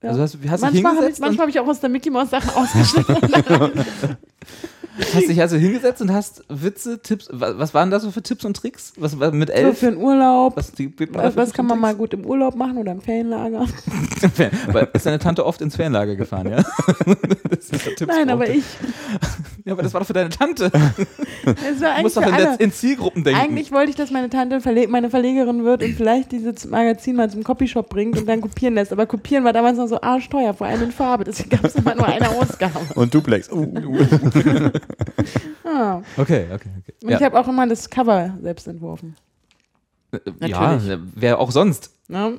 S3: Ja.
S2: Also hast, hast,
S3: Manchmal habe ich, hab ich auch aus der Mickey Mouse Sachen ausgeschnitten.
S2: hast dich also hingesetzt und hast Witze, Tipps, was, was waren das so für Tipps und Tricks? Was war mit
S3: so
S2: elf?
S3: für einen Urlaub.
S2: was, die,
S3: Was, was kann man mal gut im Urlaub machen oder im Ferienlager?
S2: Weil ist deine Tante oft ins Ferienlager gefahren, ja? das ist der Tipps
S3: Nein, aber ich.
S2: Ja, aber das war doch für deine Tante.
S3: Es war
S2: Du musst doch in,
S3: alle.
S2: in Zielgruppen denken.
S3: Eigentlich wollte ich, dass meine Tante Verle meine Verlegerin wird und vielleicht dieses Magazin mal zum Copyshop bringt und dann kopieren lässt. Aber kopieren war damals noch so arschteuer, vor allem in Farbe. Deswegen gab es immer nur eine Ausgabe.
S4: Und Duplex. Uh,
S3: Ah.
S2: Okay, okay, okay.
S3: Und ich habe auch immer das Cover selbst entworfen.
S2: ja, wer auch sonst.
S3: Ne?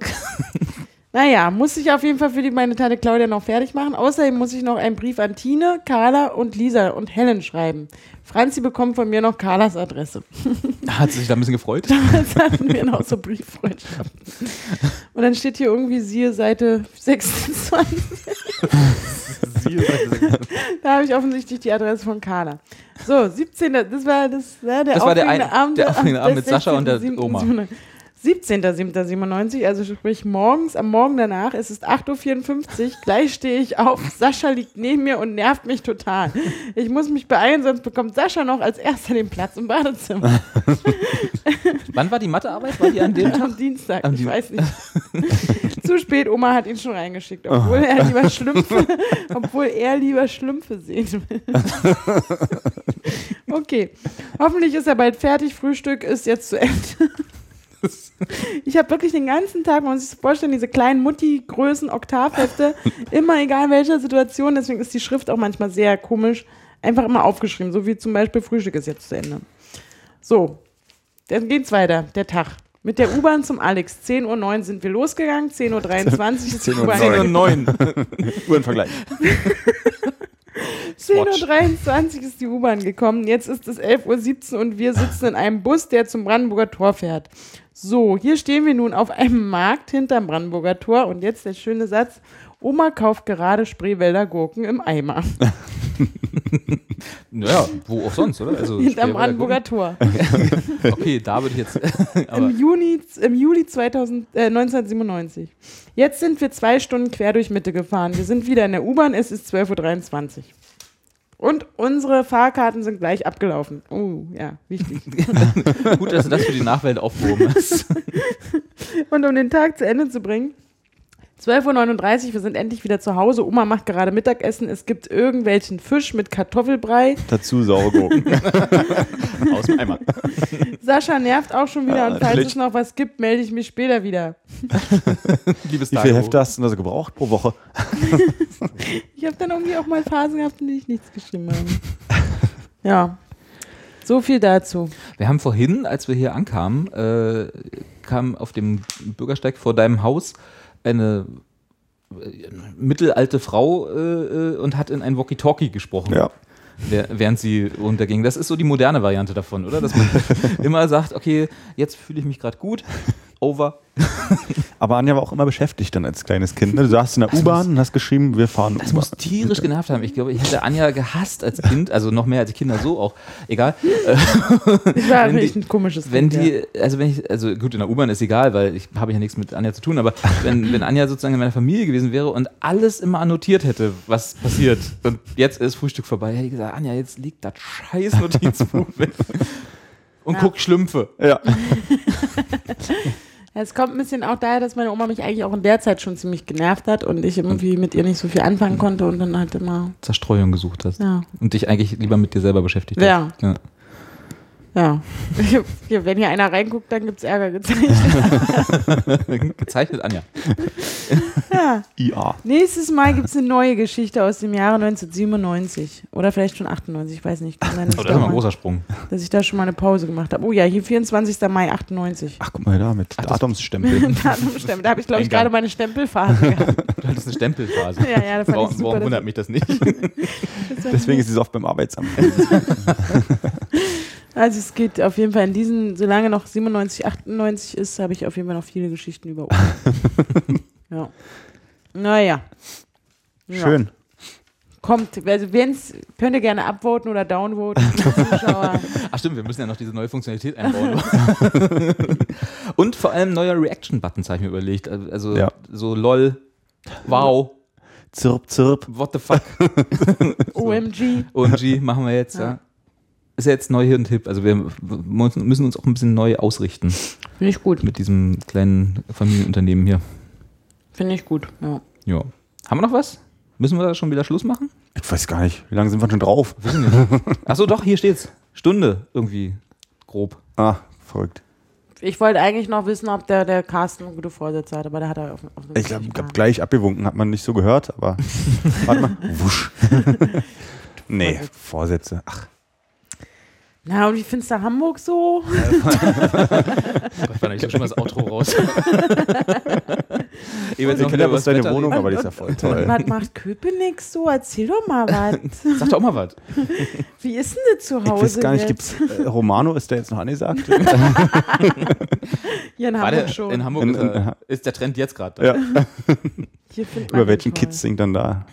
S3: Naja, muss ich auf jeden Fall für die, meine Tante Claudia noch fertig machen. Außerdem muss ich noch einen Brief an Tine, Carla und Lisa und Helen schreiben. Franzi bekommt von mir noch Carlas Adresse.
S2: Hat sie sich da ein bisschen gefreut?
S3: Jetzt hatten wir noch so Brieffreundschaften. Und dann steht hier irgendwie, siehe Seite 26. Da habe ich offensichtlich die Adresse von Carla. So, 17. Das war, das, ja, der
S2: Das war der ein-
S3: Abend,
S2: der aufregende Abend mit Sascha und der
S3: 16.07.
S2: Oma.
S3: 17.07.97, also sprich morgens, am Morgen danach, es ist 8.54 Uhr, gleich stehe ich auf, Sascha liegt neben mir und nervt mich total. Ich muss mich beeilen, sonst bekommt Sascha noch als erster den Platz im Badezimmer.
S2: Wann war die Mathearbeit? War die an dem Tag?
S3: Am Dienstag,
S2: Am
S3: ich
S2: Dien-
S3: weiß nicht. Zu spät, Oma hat ihn schon reingeschickt, obwohl er lieber Schlümpfe, obwohl er lieber Schlümpfe sehen will. Okay, hoffentlich ist er bald fertig. Frühstück ist jetzt zu Ende. Ich habe wirklich den ganzen Tag, man muss sich das vorstellen, diese kleinen Mutti-Größen Oktavhefte, immer egal welcher Situation, deswegen ist die Schrift auch manchmal sehr komisch, einfach immer aufgeschrieben, so wie zum Beispiel Frühstück ist jetzt zu Ende. So, dann geht's weiter, der Tag. Mit der U-Bahn zum Alex. 10.09 Uhr sind wir losgegangen, 10.23 Uhr ist die
S4: 10.09
S3: U-Bahn
S2: 10 und 9.
S4: Uhrenvergleich.
S3: 10.23 Uhr ist die U-Bahn gekommen. Jetzt ist es 11.17 Uhr und wir sitzen in einem Bus, der zum Brandenburger Tor fährt. So, hier stehen wir nun auf einem Markt hinterm Brandenburger Tor und jetzt der schöne Satz. Oma kauft gerade Spreewälder Gurken im Eimer.
S2: Naja, wo auch sonst, oder? Also,
S3: Hinterm Brandenburger Tor.
S2: Okay, da würde ich jetzt.
S3: Im Juni, im Juli 2000, äh, 1997. Jetzt sind wir zwei Stunden quer durch Mitte gefahren. Wir sind wieder in der U-Bahn, es ist 12.23 Uhr. Und unsere Fahrkarten sind gleich abgelaufen. Oh, ja, wichtig.
S2: gut, dass du das für die Nachwelt aufgehoben hast.
S3: Und um den Tag zu Ende zu bringen, 12.39 Uhr, wir sind endlich wieder zu Hause. Oma macht gerade Mittagessen. Es gibt irgendwelchen Fisch mit Kartoffelbrei.
S4: Dazu saure Gurken.
S2: Aus dem Eimer.
S3: Sascha nervt auch schon wieder.
S4: Ja,
S3: und falls
S4: natürlich.
S3: es noch was gibt, melde ich mich später wieder.
S2: Liebes
S4: Wie viele Hefte hast du denn also gebraucht pro Woche?
S3: Ich habe dann irgendwie auch mal Phasen gehabt, in denen ich nichts geschrieben habe. Ja, so viel dazu.
S2: Wir haben vorhin, als wir hier ankamen, äh, kam auf dem Bürgersteig vor deinem Haus eine äh, mittelalte Frau äh, äh, und hat in ein Walkie-Talkie gesprochen.
S4: Ja.
S2: während sie runterging. Das ist so die moderne Variante davon, oder? Dass man immer sagt, okay, jetzt fühle ich mich gerade gut, over.
S4: Aber Anja war auch immer beschäftigt dann als kleines Kind. Ne? Du saßt in der U-Bahn und hast geschrieben, wir fahren
S2: Das muss tierisch genervt haben. Ich glaube, ich hätte Anja gehasst als Kind, also noch mehr als die Kinder so auch. Egal.
S3: Das war
S2: Wenn die-
S3: ein komisches
S2: Wenn
S3: Kind, ja.
S2: die, also wenn ich, also gut, in der U-Bahn ist egal, weil ich habe ja nichts mit Anja zu tun, aber wenn, wenn Anja sozusagen in meiner Familie gewesen wäre und alles immer annotiert hätte, was passiert und jetzt ist Frühstück vorbei, hätte ich gesagt, Anja, jetzt liegt das scheiß Notizbuch weg. Und
S3: Ja.
S2: guck Schlümpfe.
S4: Ja.
S3: Es kommt ein bisschen auch daher, dass meine Oma mich eigentlich auch in der Zeit schon ziemlich genervt hat und ich irgendwie mit ihr nicht so viel anfangen konnte und dann halt immer,
S2: Zerstreuung gesucht hast.
S3: ja,
S2: Und dich eigentlich lieber mit dir selber beschäftigt hast. Ja.
S3: ja. Hier, wenn hier einer reinguckt, dann gibt es Ärger gezeigt.
S2: Gezeichnet Anja.
S3: Ja.
S4: IA.
S3: Nächstes Mal gibt es eine neue Geschichte aus dem Jahre 1997 oder vielleicht schon 98, ich weiß nicht. Kann sein, dass,
S2: Oh,
S3: ich
S2: das ist
S3: da
S2: mal ein großer Sprung.
S3: dass ich da schon mal eine Pause gemacht habe. Oh ja, hier 24. Mai 98.
S4: Ach, guck mal da mit
S2: das-
S4: Datumsstempel.
S3: Datumstempel. Da habe ich, glaube ich, gerade meine Stempelphase gehabt.
S2: Du hattest eine Stempelphase.
S3: Ja, ja, da fand
S2: Warum,
S3: ich super.
S2: warum wundert mich das nicht?
S4: Deswegen ist sie so oft beim Arbeitsamt.
S3: Also es geht auf jeden Fall in diesen, solange noch 97, 98 ist, habe ich auf jeden Fall noch viele Geschichten über Oma. ja. Naja. Ja.
S4: Schön.
S3: Kommt, also wenn's, könnt ihr gerne upvoten oder downvoten. Zuschauer.
S2: Ach stimmt, wir müssen ja noch diese neue Funktionalität einbauen. Und vor allem neuer Reaction-Buttons habe ich mir überlegt. Also
S4: Ja.
S2: so lol, wow,
S4: Zirp, zirp.
S2: what the fuck,
S3: OMG.
S2: OMG machen wir jetzt, ja.
S3: Ja.
S2: Ist ja jetzt neu hier ein Tipp. Also wir müssen uns auch ein bisschen neu ausrichten
S3: Finde ich gut.
S2: mit diesem kleinen Familienunternehmen hier.
S3: Finde ich gut. Ja.
S2: Ja. Haben wir noch was? Müssen wir schon wieder Schluss machen?
S4: Ich weiß gar nicht, wie lange sind wir schon drauf?
S2: Achso, doch, hier steht's. Stunde irgendwie. Grob.
S4: Ah, verrückt.
S3: Ich wollte eigentlich noch wissen, ob der, der Carsten gute Vorsätze hat, aber der hat er auf, auf
S4: Ich glaube, hab gleich abgewunken, hat man nicht so gehört, aber warte mal. Wusch. nee, Vorsätze. Ach,
S3: Na, und wie findest du Hamburg so?
S2: Gott, warte, ich hab schon mal das Outro raus. Ich weiß
S4: Ich kenne ja bloß deine Wohnung, aber die ist ja voll
S3: Und
S4: toll.
S3: was macht Köpenick so? Erzähl doch mal was.
S2: Sag doch auch mal was.
S3: Wie ist denn das zu
S4: Ich
S3: Hause?
S4: weiß gar nicht, gibt's äh, Romano, ist der jetzt noch angesagt?
S3: Hier in
S2: War
S3: Hamburg
S2: der,
S3: schon.
S2: in Hamburg
S4: In-
S2: ist, er,
S4: in-
S2: ist der Trend jetzt gerade da.
S4: Ja. Über welchen. Kids singt dann da?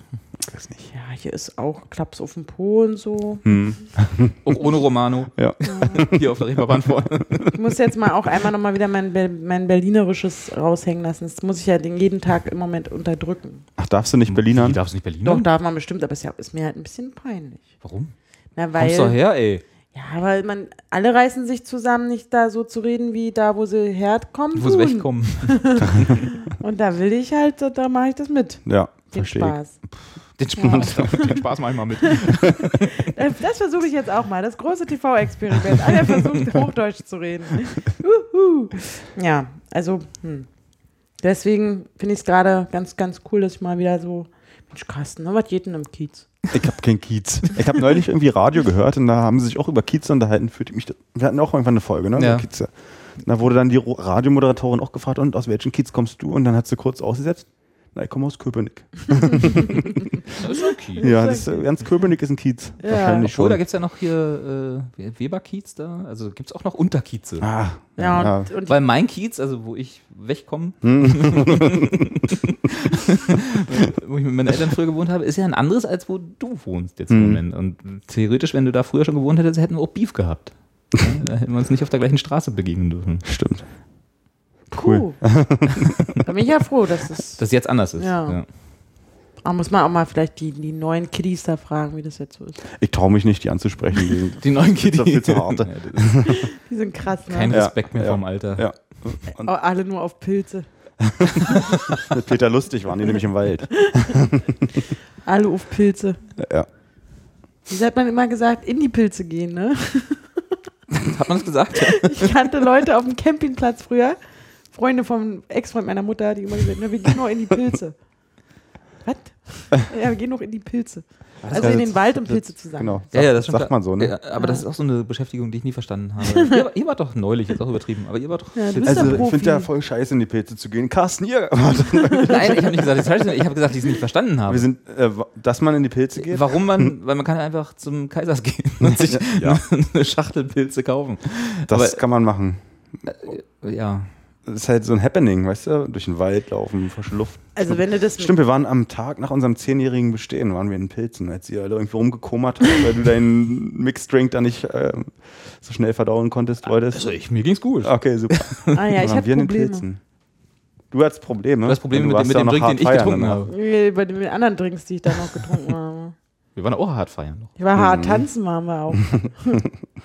S4: Ich weiß nicht.
S3: Ja, hier ist auch Klaps auf dem Po und so.
S4: Hm.
S2: Auch ohne Romano.
S4: Ja.
S2: Hier auf der Reeperbahn vorne.
S3: Ich muss jetzt mal auch einmal nochmal wieder mein, mein Berlinerisches raushängen lassen. Das muss ich ja den jeden Tag im Moment unterdrücken.
S4: Ach, darfst du nicht Berliner?
S2: Wie darfst du nicht Berlin?
S3: Doch, darf man bestimmt, aber es ist, mir halt ein bisschen peinlich.
S2: Warum?
S3: Na, weil,
S2: Kommst doch her, ey.
S3: Ja, aber man, alle reißen sich zusammen, nicht da so zu reden, wie da, wo sie herkommen.
S2: Wo sie wegkommen.
S3: Und da will ich halt, da, mache ich das mit.
S4: Ja,
S3: Den
S4: verstehe. ich.
S3: Spaß.
S2: Den Spaß, den Spaß mach ich mal mit.
S3: Das, das versuche ich jetzt auch mal. Das große TV-Experiment. Alle versucht, Hochdeutsch zu reden. Uhu. Ja, also, hm. deswegen finde ich es gerade ganz, ganz cool, dass ich mal wieder so, Mensch, Carsten, ne, was geht denn im Kiez?
S4: Ich habe keinen Kiez. Ich habe neulich irgendwie Radio gehört und da haben sie sich auch über Kiez unterhalten. Fühlte ich mich, wir hatten auch irgendwann eine Folge, ne?
S2: Ja.
S4: Da wurde dann die Radiomoderatorin auch gefragt, und aus welchem Kiez kommst du? Und dann hat sie kurz ausgesetzt, na, ich komme aus Köpenick.
S2: Das ist okay.
S4: Ja, das, ist, ganz Köpenick ist ein Kiez.
S3: Ja.
S4: Wahrscheinlich
S2: Obwohl,
S4: schon.
S2: da gibt es ja noch hier äh, Weberkiez da. Also gibt es auch noch Unterkieze.
S4: ah,
S3: Ja, und, und
S2: Weil mein Kiez, also wo ich wegkomme, wo ich mit meinen Eltern früher gewohnt habe, ist ja ein anderes, als wo du wohnst jetzt im
S4: Mhm.
S2: Moment. Und theoretisch, wenn du da früher schon gewohnt hättest, hätten wir auch Beef gehabt. Ja, da hätten wir uns nicht auf der gleichen Straße begegnen dürfen.
S4: stimmt.
S3: Cool. da bin ich ja froh, dass das.
S2: Das jetzt anders ist.
S3: Ja. Aber muss man auch mal vielleicht die, die neuen Kiddies da fragen, wie das jetzt so ist.
S4: Ich traue mich nicht, die anzusprechen. Die,
S2: Die neuen Kiddies.
S4: Viel zu hart.
S2: Ja,
S3: Die sind krass, ne?
S2: kein
S4: Ja,
S2: Respekt mehr
S4: ja.
S2: vom Alter.
S4: ja. Und
S3: Oh, alle nur auf Pilze.
S4: mit Peter Lustig waren die nämlich im Wald.
S3: Alle auf Pilze.
S4: Ja.
S3: Wie hat man immer gesagt, in die Pilze gehen, ne?
S2: Hat man das gesagt?
S3: Ich kannte Leute auf dem Campingplatz früher, Freunde vom Ex-Freund meiner Mutter, die immer gesagt haben, wir gehen noch in die Pilze. Was? Ja, wir gehen noch in die Pilze. Also in den Wald, um Pilze zu sammeln.
S4: Genau.
S2: Ja, ja, das
S4: sagt man so, ne?
S2: Ja, aber das ist auch so eine Beschäftigung, die ich nie verstanden habe. ihr, ihr wart doch neulich, jetzt auch übertrieben, aber ihr wart doch.
S3: Ja, du
S2: Pilze-
S3: bist
S4: Also ich finde ja voll scheiße, in die Pilze zu gehen. Carsten, ihr,
S2: Nein, ich habe nicht gesagt, das heißt, ich habe gesagt, die es nicht verstanden haben.
S4: wir sind, äh, dass man in die Pilze geht.
S2: Warum man, weil man kann einfach zum Kaisers gehen und sich
S4: Ja.
S2: eine Schachtel Pilze kaufen.
S4: Das
S2: aber,
S4: kann man machen.
S2: ja.
S4: Das ist halt so ein Happening, weißt du? Durch den Wald laufen, frische Luft.
S3: Also wenn du das
S4: Stimmt, wir waren am Tag nach unserem zehnjährigen Bestehen, waren wir in den Pilzen, als ihr alle irgendwie rumgekommert habt, weil du deinen Mixed-Drink da nicht ähm, so schnell verdauen konntest, wolltest.
S2: Also ich, mir ging's gut.
S4: Okay, super.
S3: Ah ja, ich
S4: waren
S3: hatte
S4: wir in den
S3: Probleme.
S4: Pilzen. Du hattest Probleme.
S2: Du hast Probleme
S4: Du
S2: mit mit
S4: ja
S2: dem Drink, den ich getrunken
S4: danach.
S2: habe.
S3: Nee, Bei den anderen Drinks, die ich da noch getrunken habe.
S2: Wir waren auch hart feiern. Noch.
S3: Ich war hart tanzen, waren wir auch.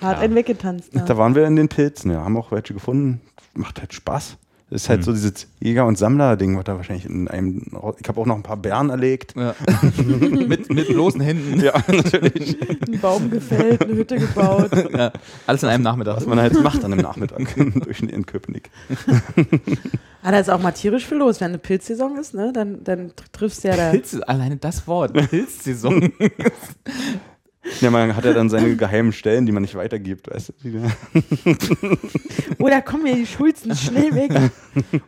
S3: hart ein weggetanzt. Ja.
S4: Da waren wir in den Pilzen, ja. Haben auch welche gefunden. Macht halt Spaß. Das ist halt
S2: Hm.
S4: so dieses Jäger- und Sammler-Ding, was da wahrscheinlich in einem. Ich habe auch noch ein paar Bären erlegt.
S2: Ja. mit, mit bloßen Händen.
S4: Ja, natürlich.
S3: Einen Baum gefällt, eine Hütte gebaut.
S2: Ja. Alles in einem Nachmittag.
S4: Was man halt macht an einem Nachmittag durch in Köpenick.
S3: Ah, da ist auch mal tierisch viel los. Wenn eine Pilzsaison ist, ne, dann, dann tr- triffst du ja da.
S2: Pilze, alleine das Wort, Pilzsaison.
S4: Ja, man hat ja dann seine geheimen Stellen, die man nicht weitergibt, weißt du?
S3: Oh, da kommen ja die Schulzen schnell weg.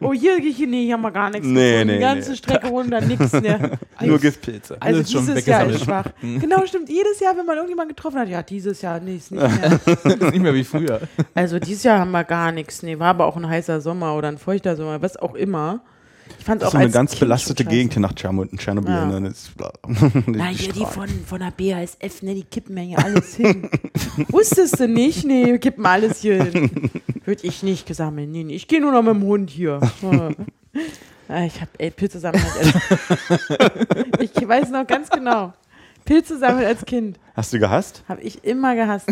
S3: Oh, hier, hier, nee, hier haben wir gar nichts.
S4: Nee, nee,
S3: Die ganze
S4: nee.
S3: Strecke runter, nix. Ne.
S4: Nur Giftpilze.
S2: Alles
S3: also
S2: schon
S3: dieses Jahr ist schwach. Genau, stimmt. Jedes Jahr, wenn man irgendjemanden getroffen hat, ja, dieses Jahr, nee, ist nicht mehr.
S2: Ist nicht mehr wie früher.
S3: Also dieses Jahr haben wir gar nichts. Nee, war aber auch ein heißer Sommer oder ein feuchter Sommer, was auch immer. Ich fand
S4: Das
S3: auch
S4: ist so eine ganz
S3: Kind
S4: belastete Gegend hier nach Tscherno- Tschernobyl.
S3: Ja.
S4: Ne? Das,
S3: Na, hier die von, von der BASF, ne, die kippen ja hier alles hin. Wusstest du nicht? Nee, wir kippen alles hier hin. Würde ich nicht gesammelt. Nee, nee, ich gehe nur noch mit dem Hund hier. Ah, ich habe, Pilze sammeln als Ich weiß noch ganz genau. Pilze sammeln als Kind.
S4: Hast du gehasst?
S3: Habe ich immer gehasst.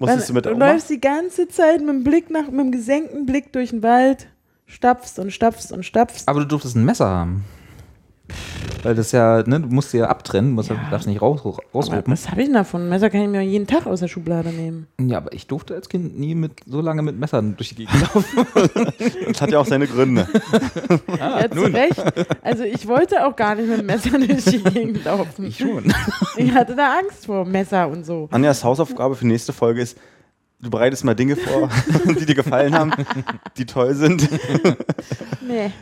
S4: Musstest du mit
S3: du
S4: der Oma?
S3: läufst die ganze Zeit mit dem Blick nach, mit dem gesenkten Blick durch den Wald, stapfst und stapfst und stapfst.
S2: Aber du durftest ein Messer haben. Weil das ja, ne, du musst ja abtrennen, musst,
S3: Ja.
S2: darfst nicht raus,
S3: Aber
S2: rausruppen.
S3: was habe ich denn davon? Ein Messer kann ich mir jeden Tag aus der Schublade nehmen.
S2: Ja, aber ich durfte als Kind nie mit so lange mit Messern durch die Gegend laufen.
S4: Das hat ja auch seine Gründe.
S3: ja, zu Recht. Also ich wollte auch gar nicht mit dem Messer durch die Gegend laufen.
S2: Ich schon.
S3: Ich hatte da Angst vor Messer und so.
S4: Anjas Hausaufgabe für nächste Folge ist, du bereitest mal Dinge vor, die dir gefallen haben, die toll sind.
S3: Nee.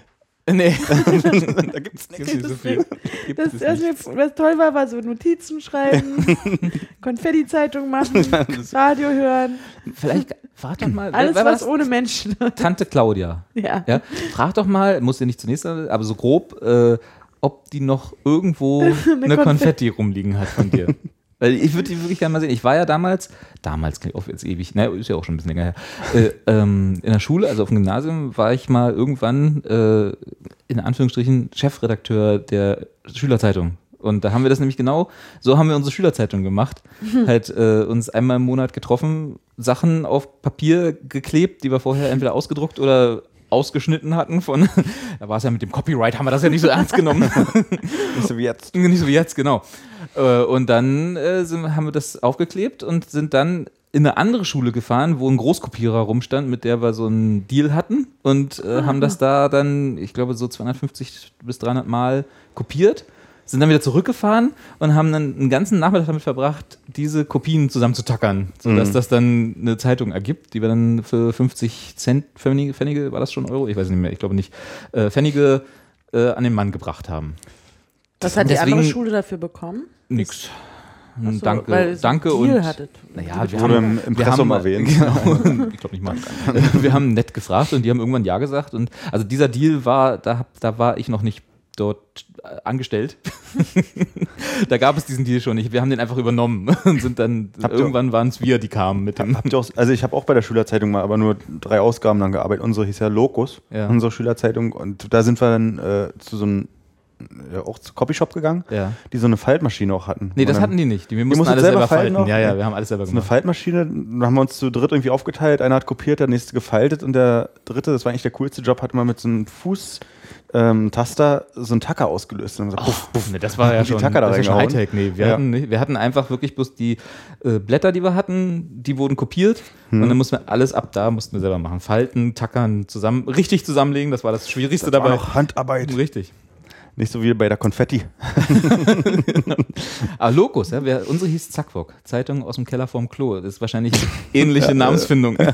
S2: Nee,
S4: da gibt es
S2: gibt's nicht so viel. Gibt
S3: Das,
S2: es
S3: was, toll war, war so Notizen schreiben, Konfetti-Zeitung machen, Radio hören,
S2: Vielleicht frag doch mal,
S3: alles was
S2: das?
S3: ohne Menschen.
S2: Tante Claudia.
S3: ja.
S2: Ja, frag doch mal, muss ja nicht zunächst, aber so grob, äh, ob die noch irgendwo eine
S3: Konfetti.
S2: Konfetti rumliegen hat von dir. Weil ich würde die wirklich gerne mal sehen. Ich war ja damals, damals klingt auch jetzt ewig, ne, ist ja auch schon ein bisschen länger her, äh, ähm, in der Schule, also auf dem Gymnasium, war ich mal irgendwann äh, in Anführungsstrichen Chefredakteur der Schülerzeitung. Und da haben wir das nämlich genau, so haben wir unsere Schülerzeitung gemacht. halt äh, uns einmal im Monat getroffen, Sachen auf Papier geklebt, die wir vorher entweder ausgedruckt oder ausgeschnitten hatten von, da war es ja mit dem Copyright, haben wir das ja nicht so ernst genommen.
S4: Nicht so wie jetzt.
S2: Nicht so wie jetzt, genau. Äh, Und dann äh, haben wir das aufgeklebt und sind dann in eine andere Schule gefahren, wo ein Großkopierer rumstand, mit der wir so einen Deal hatten und äh, haben das da dann, ich glaube, so 250 bis 300 Mal kopiert. Sind dann wieder zurückgefahren und haben dann einen ganzen Nachmittag damit verbracht, diese Kopien zusammenzutackern, sodass das dann eine Zeitung ergibt, die wir dann für 50 Cent, Pfennige, Pfennige war das schon Euro? Ich weiß nicht mehr, ich glaube nicht, äh, Pfennige äh, an den Mann gebracht haben.
S3: Was hat die andere Schule dafür bekommen?
S2: Nix.
S3: Ach so,
S2: danke,
S3: weil
S2: danke
S3: Deal
S2: und
S3: hattet.
S2: naja, wir
S4: Wurde
S2: haben,
S4: im
S2: wir
S4: Impressum
S2: haben,
S4: erwähnt.
S2: Genau, ich glaube nicht mal. wir haben nett gefragt und die haben irgendwann ja gesagt und also dieser Deal war, da, da war ich noch nicht dort äh, angestellt. da gab es diesen Deal schon nicht. Wir haben den einfach übernommen und sind dann
S4: Habt
S2: irgendwann waren es wir, die kamen mit dem.
S4: Habt ihr auch, also ich habe auch bei der Schülerzeitung mal aber nur drei Ausgaben lang gearbeitet. Unsere hieß ja Locus,
S2: Ja.
S4: unsere Schülerzeitung. Und da sind wir dann äh, zu so einem, ja, auch zu Copyshop gegangen,
S2: Ja.
S4: die so eine Faltmaschine auch hatten.
S2: Nee, das hatten die nicht. Die, wir mussten
S4: musstet
S2: alles
S4: selber
S2: selber
S4: falten
S2: falten. Ja, ja, wir haben alles selber
S4: Das ist eine
S2: gemacht.
S4: Faltmaschine, da haben wir uns zu dritt irgendwie aufgeteilt. Einer hat kopiert, der nächste gefaltet und der dritte, das war eigentlich der coolste Job, hat mal mit so einem Fuß ähm, Taster so einen Tacker ausgelöst. Und dann so, puff, puff.
S2: Nee, das war ja schon,
S4: Tacker da
S2: das war schon. Hightech. Nee, wir,
S4: Ja.
S2: hatten wir hatten einfach wirklich bloß die äh, Blätter, die wir hatten, die wurden kopiert
S4: Hm.
S2: und dann mussten wir alles ab da mussten wir selber machen. Falten, tackern, zusammen, richtig zusammenlegen, das war das Schwierigste
S4: Das war
S2: dabei.
S4: noch Handarbeit.
S2: Richtig.
S4: Nicht so wie bei der Konfetti.
S2: Aber Locus, ja, wir, unsere hieß Zackwock, Zeitung aus dem Keller vorm Klo. Das ist wahrscheinlich ähnliche Namensfindung.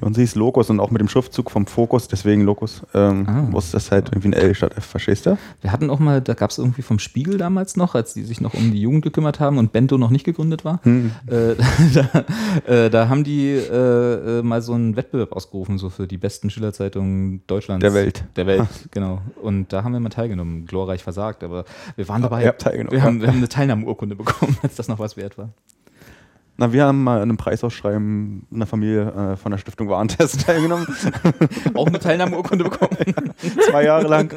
S4: Und sie hieß Locus und auch mit dem Schriftzug vom Fokus, deswegen Locus, ähm,
S2: Ah.
S4: muss das halt irgendwie ein L statt F, verstehst du?
S2: Wir hatten auch mal, da gab es irgendwie vom Spiegel damals noch, als die sich noch um die Jugend gekümmert haben und Bento noch nicht gegründet war.
S4: Hm.
S2: Äh, da, äh, da haben die äh, äh, mal so einen Wettbewerb ausgerufen, so für die besten Schülerzeitungen Deutschlands.
S4: Der Welt.
S2: Der Welt, genau. Und da haben wir mal teilgenommen. Glorreich versagt, aber wir waren dabei.
S4: teilgenommen,
S2: wir,
S4: ja.
S2: haben, wir haben eine Teilnahmeurkunde bekommen, als das noch was wert war.
S4: Na, wir haben mal an einem Preisausschreiben einer Familie äh, von der Stiftung Warentest teilgenommen.
S2: Auch eine Teilnahmeurkunde bekommen.
S4: Zwei Jahre lang.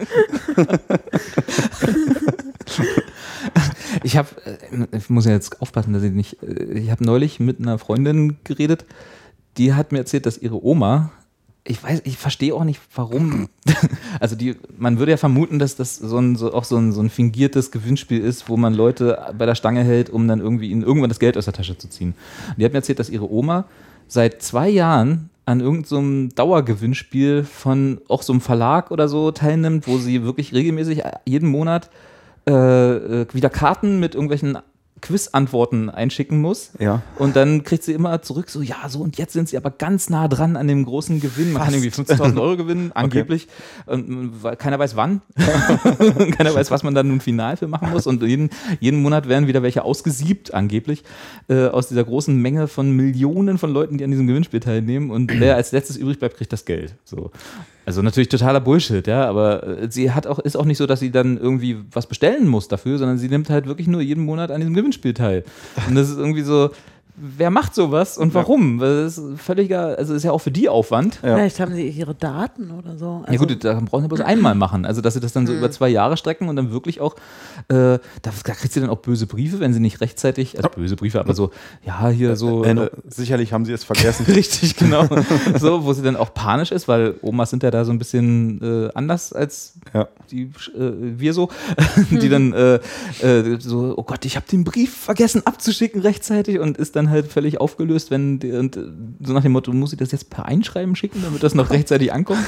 S2: Ich habe, ich muss ja jetzt aufpassen, dass ich nicht, äh, ich habe neulich mit einer Freundin geredet, die hat mir erzählt, dass ihre Oma, ich weiß, ich verstehe auch nicht, warum, also die, man würde ja vermuten, dass das so ein, so auch so ein, so ein fingiertes Gewinnspiel ist, wo man Leute bei der Stange hält, um dann irgendwie ihnen irgendwann das Geld aus der Tasche zu ziehen. Und die hat mir erzählt, dass ihre Oma seit zwei Jahren an irgendeinem so Dauergewinnspiel von auch so einem Verlag oder so teilnimmt, wo sie wirklich regelmäßig jeden Monat äh, äh, wieder Karten mit irgendwelchen Quiz-Antworten einschicken muss.
S4: Ja.
S2: Und dann kriegt sie immer zurück, so, ja, so, und jetzt sind sie aber ganz nah dran an dem großen Gewinn. Man kann irgendwie 50.000 Euro gewinnen, angeblich. Und, äh, weil keiner weiß wann. keiner weiß, was man dann nun final für machen muss. Und jeden, jeden Monat werden wieder welche ausgesiebt, angeblich, äh, aus dieser großen Menge von Millionen von Leuten, die an diesem Gewinnspiel teilnehmen. Und wer als letztes übrig bleibt, kriegt das Geld. So. Also natürlich totaler Bullshit, ja, aber äh, sie hat auch, ist auch nicht so, dass sie dann irgendwie was bestellen muss dafür, sondern sie nimmt halt wirklich nur jeden Monat an diesem Gewinnspiel teil. Und das ist irgendwie so, wer macht sowas und warum? Das ist völliger, also ist ja auch für die Aufwand.
S4: Ja.
S3: Vielleicht haben sie ihre Daten oder so.
S2: Ja gut, da brauchen sie bloß einmal machen. Also, dass sie das dann so über zwei Jahre strecken und dann wirklich auch, äh, da, da kriegt sie dann auch böse Briefe, wenn sie nicht rechtzeitig, also böse Briefe, aber so, ja, hier so.
S4: Äh,
S2: Äh,
S4: sicherlich haben sie es vergessen.
S2: Richtig, genau. so, wo sie dann auch panisch ist, weil Omas sind ja da so ein bisschen äh, anders als
S4: Ja.
S2: die, äh, wir so, die dann äh, äh, so, oh Gott, ich habe den Brief vergessen abzuschicken rechtzeitig und ist dann halt völlig aufgelöst, wenn die, und äh, so nach dem Motto, muss ich das jetzt per Einschreiben schicken, damit das noch rechtzeitig ankommt?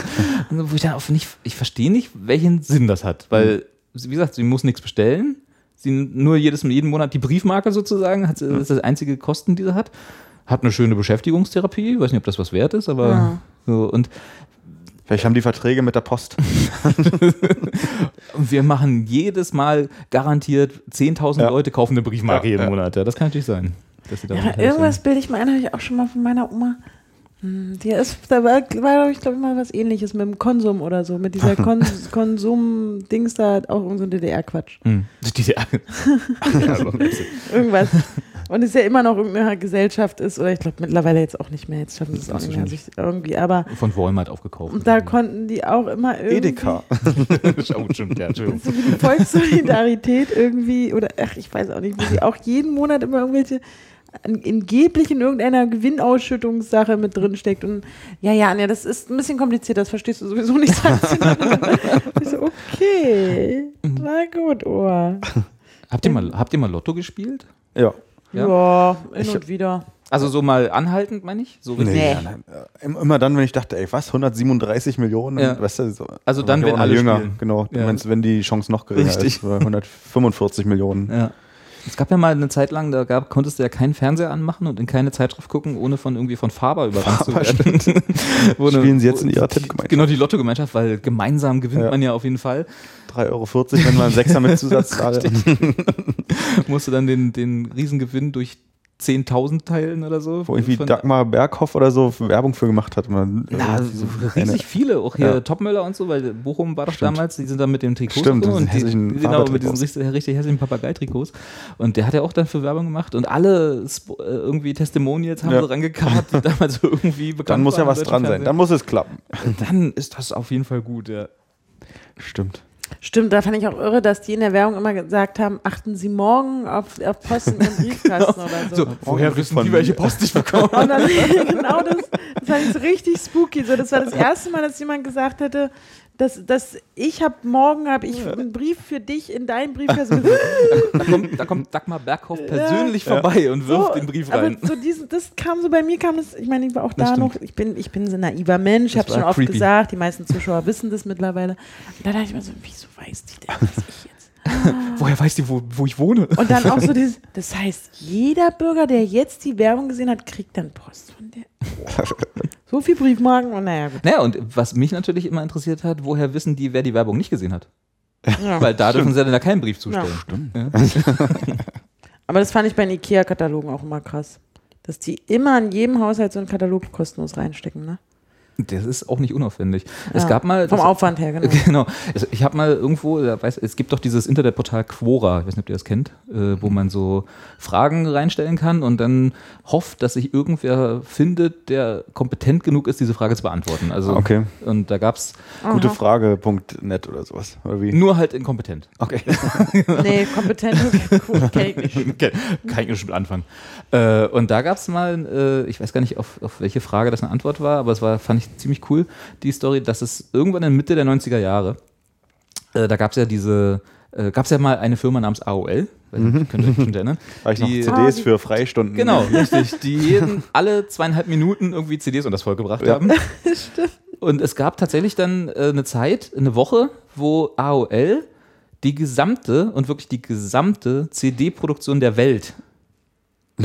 S2: Und wo ich dann auch nicht, ich verstehe nicht, welchen Sinn das hat, weil, wie gesagt, sie muss nichts bestellen. Sie nur jedes, jeden Monat die Briefmarke sozusagen, hat, das ist das einzige Kosten, die sie hat. Hat eine schöne Beschäftigungstherapie, weiß nicht, ob das was wert ist, aber
S3: Ja.
S2: so, und
S4: Vielleicht haben die Verträge mit der Post.
S2: Wir machen jedes Mal garantiert 10.000
S4: Ja.
S2: Leute kaufen eine Briefmarke
S4: Ja,
S2: jeden
S4: ja.
S2: Monat. Ja, das kann natürlich sein. Dass sie da
S3: Ja, irgendwas bilde ich mir ein, habe ich auch schon mal von meiner Oma. Hm, Die ist, da war, war glaube ich, glaube ich, mal was ähnliches mit dem Konsum oder so, mit dieser Kon Konsum-Dings da, auch irgend so ein DDR-Quatsch.
S2: Hm. Diese,
S3: Irgendwas. Und es ja immer noch irgendeine Gesellschaft ist, oder ich glaube mittlerweile jetzt auch nicht mehr, jetzt schaffen sie es auch nicht mehr, sich irgendwie, aber
S2: von Walmart aufgekauft.
S3: und da konnten die auch immer irgendwie
S4: Edeka.
S2: oh, stimmt, ja, Entschuldigung.
S3: so wie die Volkssolidarität irgendwie, oder ach, ich weiß auch nicht, wo sie auch jeden Monat immer irgendwelche angeblich in irgendeiner Gewinnausschüttungssache mit drin steckt. Und ja, ja, Anja, das ist ein bisschen kompliziert, das verstehst du sowieso nicht. ich so, okay, na gut, Ohr.
S2: Habt ihr, mal, habt ihr mal Lotto gespielt?
S4: Ja.
S2: Ja.
S3: Ja, hin
S4: Ich-
S3: und wieder.
S2: Also so mal anhaltend, meine ich? So?
S3: Nee.
S4: nein. Äh, Immer dann, wenn ich dachte, ey, was, 137 Millionen?
S2: Ja.
S4: Weißt du, so,
S2: Also
S4: da
S2: dann, wenn alle
S4: jünger.
S2: spielen.
S4: Genau, du
S2: Ja.
S4: meinst, wenn die Chance noch geringer
S2: Richtig.
S4: ist. bei 145 Millionen.
S2: Ja. Es gab ja mal eine Zeit lang, da gab, konntest du ja keinen Fernseher anmachen und in keine Zeitschrift gucken, ohne von irgendwie von Faber überrannt zu werden. Wo eine-
S4: Spielen sie jetzt in ihrer
S2: die-
S4: Tippgemeinschaft.
S2: Genau, die Lotto-Gemeinschaft, weil gemeinsam gewinnt
S4: Ja.
S2: man ja auf jeden Fall.
S4: 3,40 Euro, wenn man einen Sechser mit Zusatz zahlt.
S2: Musst du dann den, den Riesengewinn durch 10.000 teilen oder so.
S4: Wo irgendwie Dagmar Berghoff oder so Werbung für gemacht hat. Man,
S2: Na,
S4: äh,
S2: so
S4: diese
S2: riesig viele, auch hier
S4: Ja.
S2: Topmöller und so, weil Bochum war doch
S4: Stimmt.
S2: damals, die sind dann mit dem Trikot
S4: Stimmt,
S2: und, so und die, genau, mit diesen richtig, richtig hässlichen Papagei-Trikots. Und der hat ja auch dann für Werbung gemacht und alle Sp- äh, irgendwie Testimonials haben
S4: Ja.
S2: sie rangekarrt, die damals irgendwie bekannt
S4: Dann muss ja was dran sein.
S2: Fernsehen.
S4: Dann muss es klappen.
S2: dann ist das auf jeden Fall gut, ja.
S4: Stimmt.
S3: Stimmt, da fand ich auch irre, dass die in der Werbung immer gesagt haben, achten Sie morgen auf, auf Posten im Briefkasten oder so.
S2: So, woher wissen die, welche Post ich bekomme?
S3: Und dann, genau das, das fand ich so richtig spooky. So, das war das erste Mal, dass jemand gesagt hätte, dass, dass ich habe morgen habe ich einen Brief für dich in deinen Briefkasten.
S2: Da kommt, da kommt Dagmar Berghoff persönlich vorbei und wirft
S3: So,
S2: den Brief rein.
S3: Aber so diesen, das kam so bei mir, kam das, ich meine, ich war auch
S2: Das
S3: da
S2: stimmt.
S3: noch, ich bin, ich bin so ein naiver Mensch, ich habe schon oft
S2: creepy.
S3: gesagt, die meisten Zuschauer wissen das mittlerweile. Und da dachte ich mir so, wieso weiß die denn, was ich jetzt?
S2: Woher weiß die, wo, wo ich wohne?
S3: Und dann auch so dieses, das heißt, jeder Bürger, der jetzt die Werbung gesehen hat, kriegt dann Post von der. So viel Briefmarken und naja, gut.
S2: Naja, und was mich natürlich immer interessiert hat, woher wissen die, wer die Werbung nicht gesehen hat?
S3: Ja.
S2: Weil da dürfen sie dann ja keinen Brief zustellen. Ja.
S3: Aber das fand ich bei den IKEA-Katalogen auch immer krass. Dass die immer in jedem Haushalt so einen Katalog kostenlos reinstecken, ne?
S2: Das ist auch nicht unaufwendig. Es
S3: Ja,
S2: gab mal.
S3: Vom
S2: das-
S3: Aufwand her, genau.
S2: Genau. Also ich habe mal irgendwo, da weiß, es gibt doch dieses Internetportal Quora, ich weiß nicht, ob ihr das kennt, äh, wo man so Fragen reinstellen kann und dann hofft, dass sich irgendwer findet, der kompetent genug ist, diese Frage zu beantworten. Also,
S4: Okay.
S2: Und da gab es
S4: Gute Frage.net oder sowas. Oder wie?
S2: nur halt inkompetent.
S4: Okay.
S3: Nee, kompetent, cool, kenn ich nicht.
S2: Kann ich nicht mit anfangen. Äh, und da gab es mal, äh, ich weiß gar nicht, auf, auf welche Frage das eine Antwort war, aber es war, fand ich ziemlich cool, die Story, dass es irgendwann in Mitte der 90er Jahre, äh, da gab es ja diese, äh, gab es ja mal eine Firma namens AOL, nicht, könnt ihr euch bestimmt erinnern.
S4: War ich noch
S2: Die-
S4: CDs
S3: Ah,
S4: für Freistunden.
S2: Genau, richtig. Die jeden, alle zweieinhalb Minuten irgendwie CDs und das Volk gebracht
S4: Ja.
S2: haben. Und es gab tatsächlich dann äh, eine Zeit, eine Woche, wo AOL die gesamte und wirklich die gesamte CD-Produktion der Welt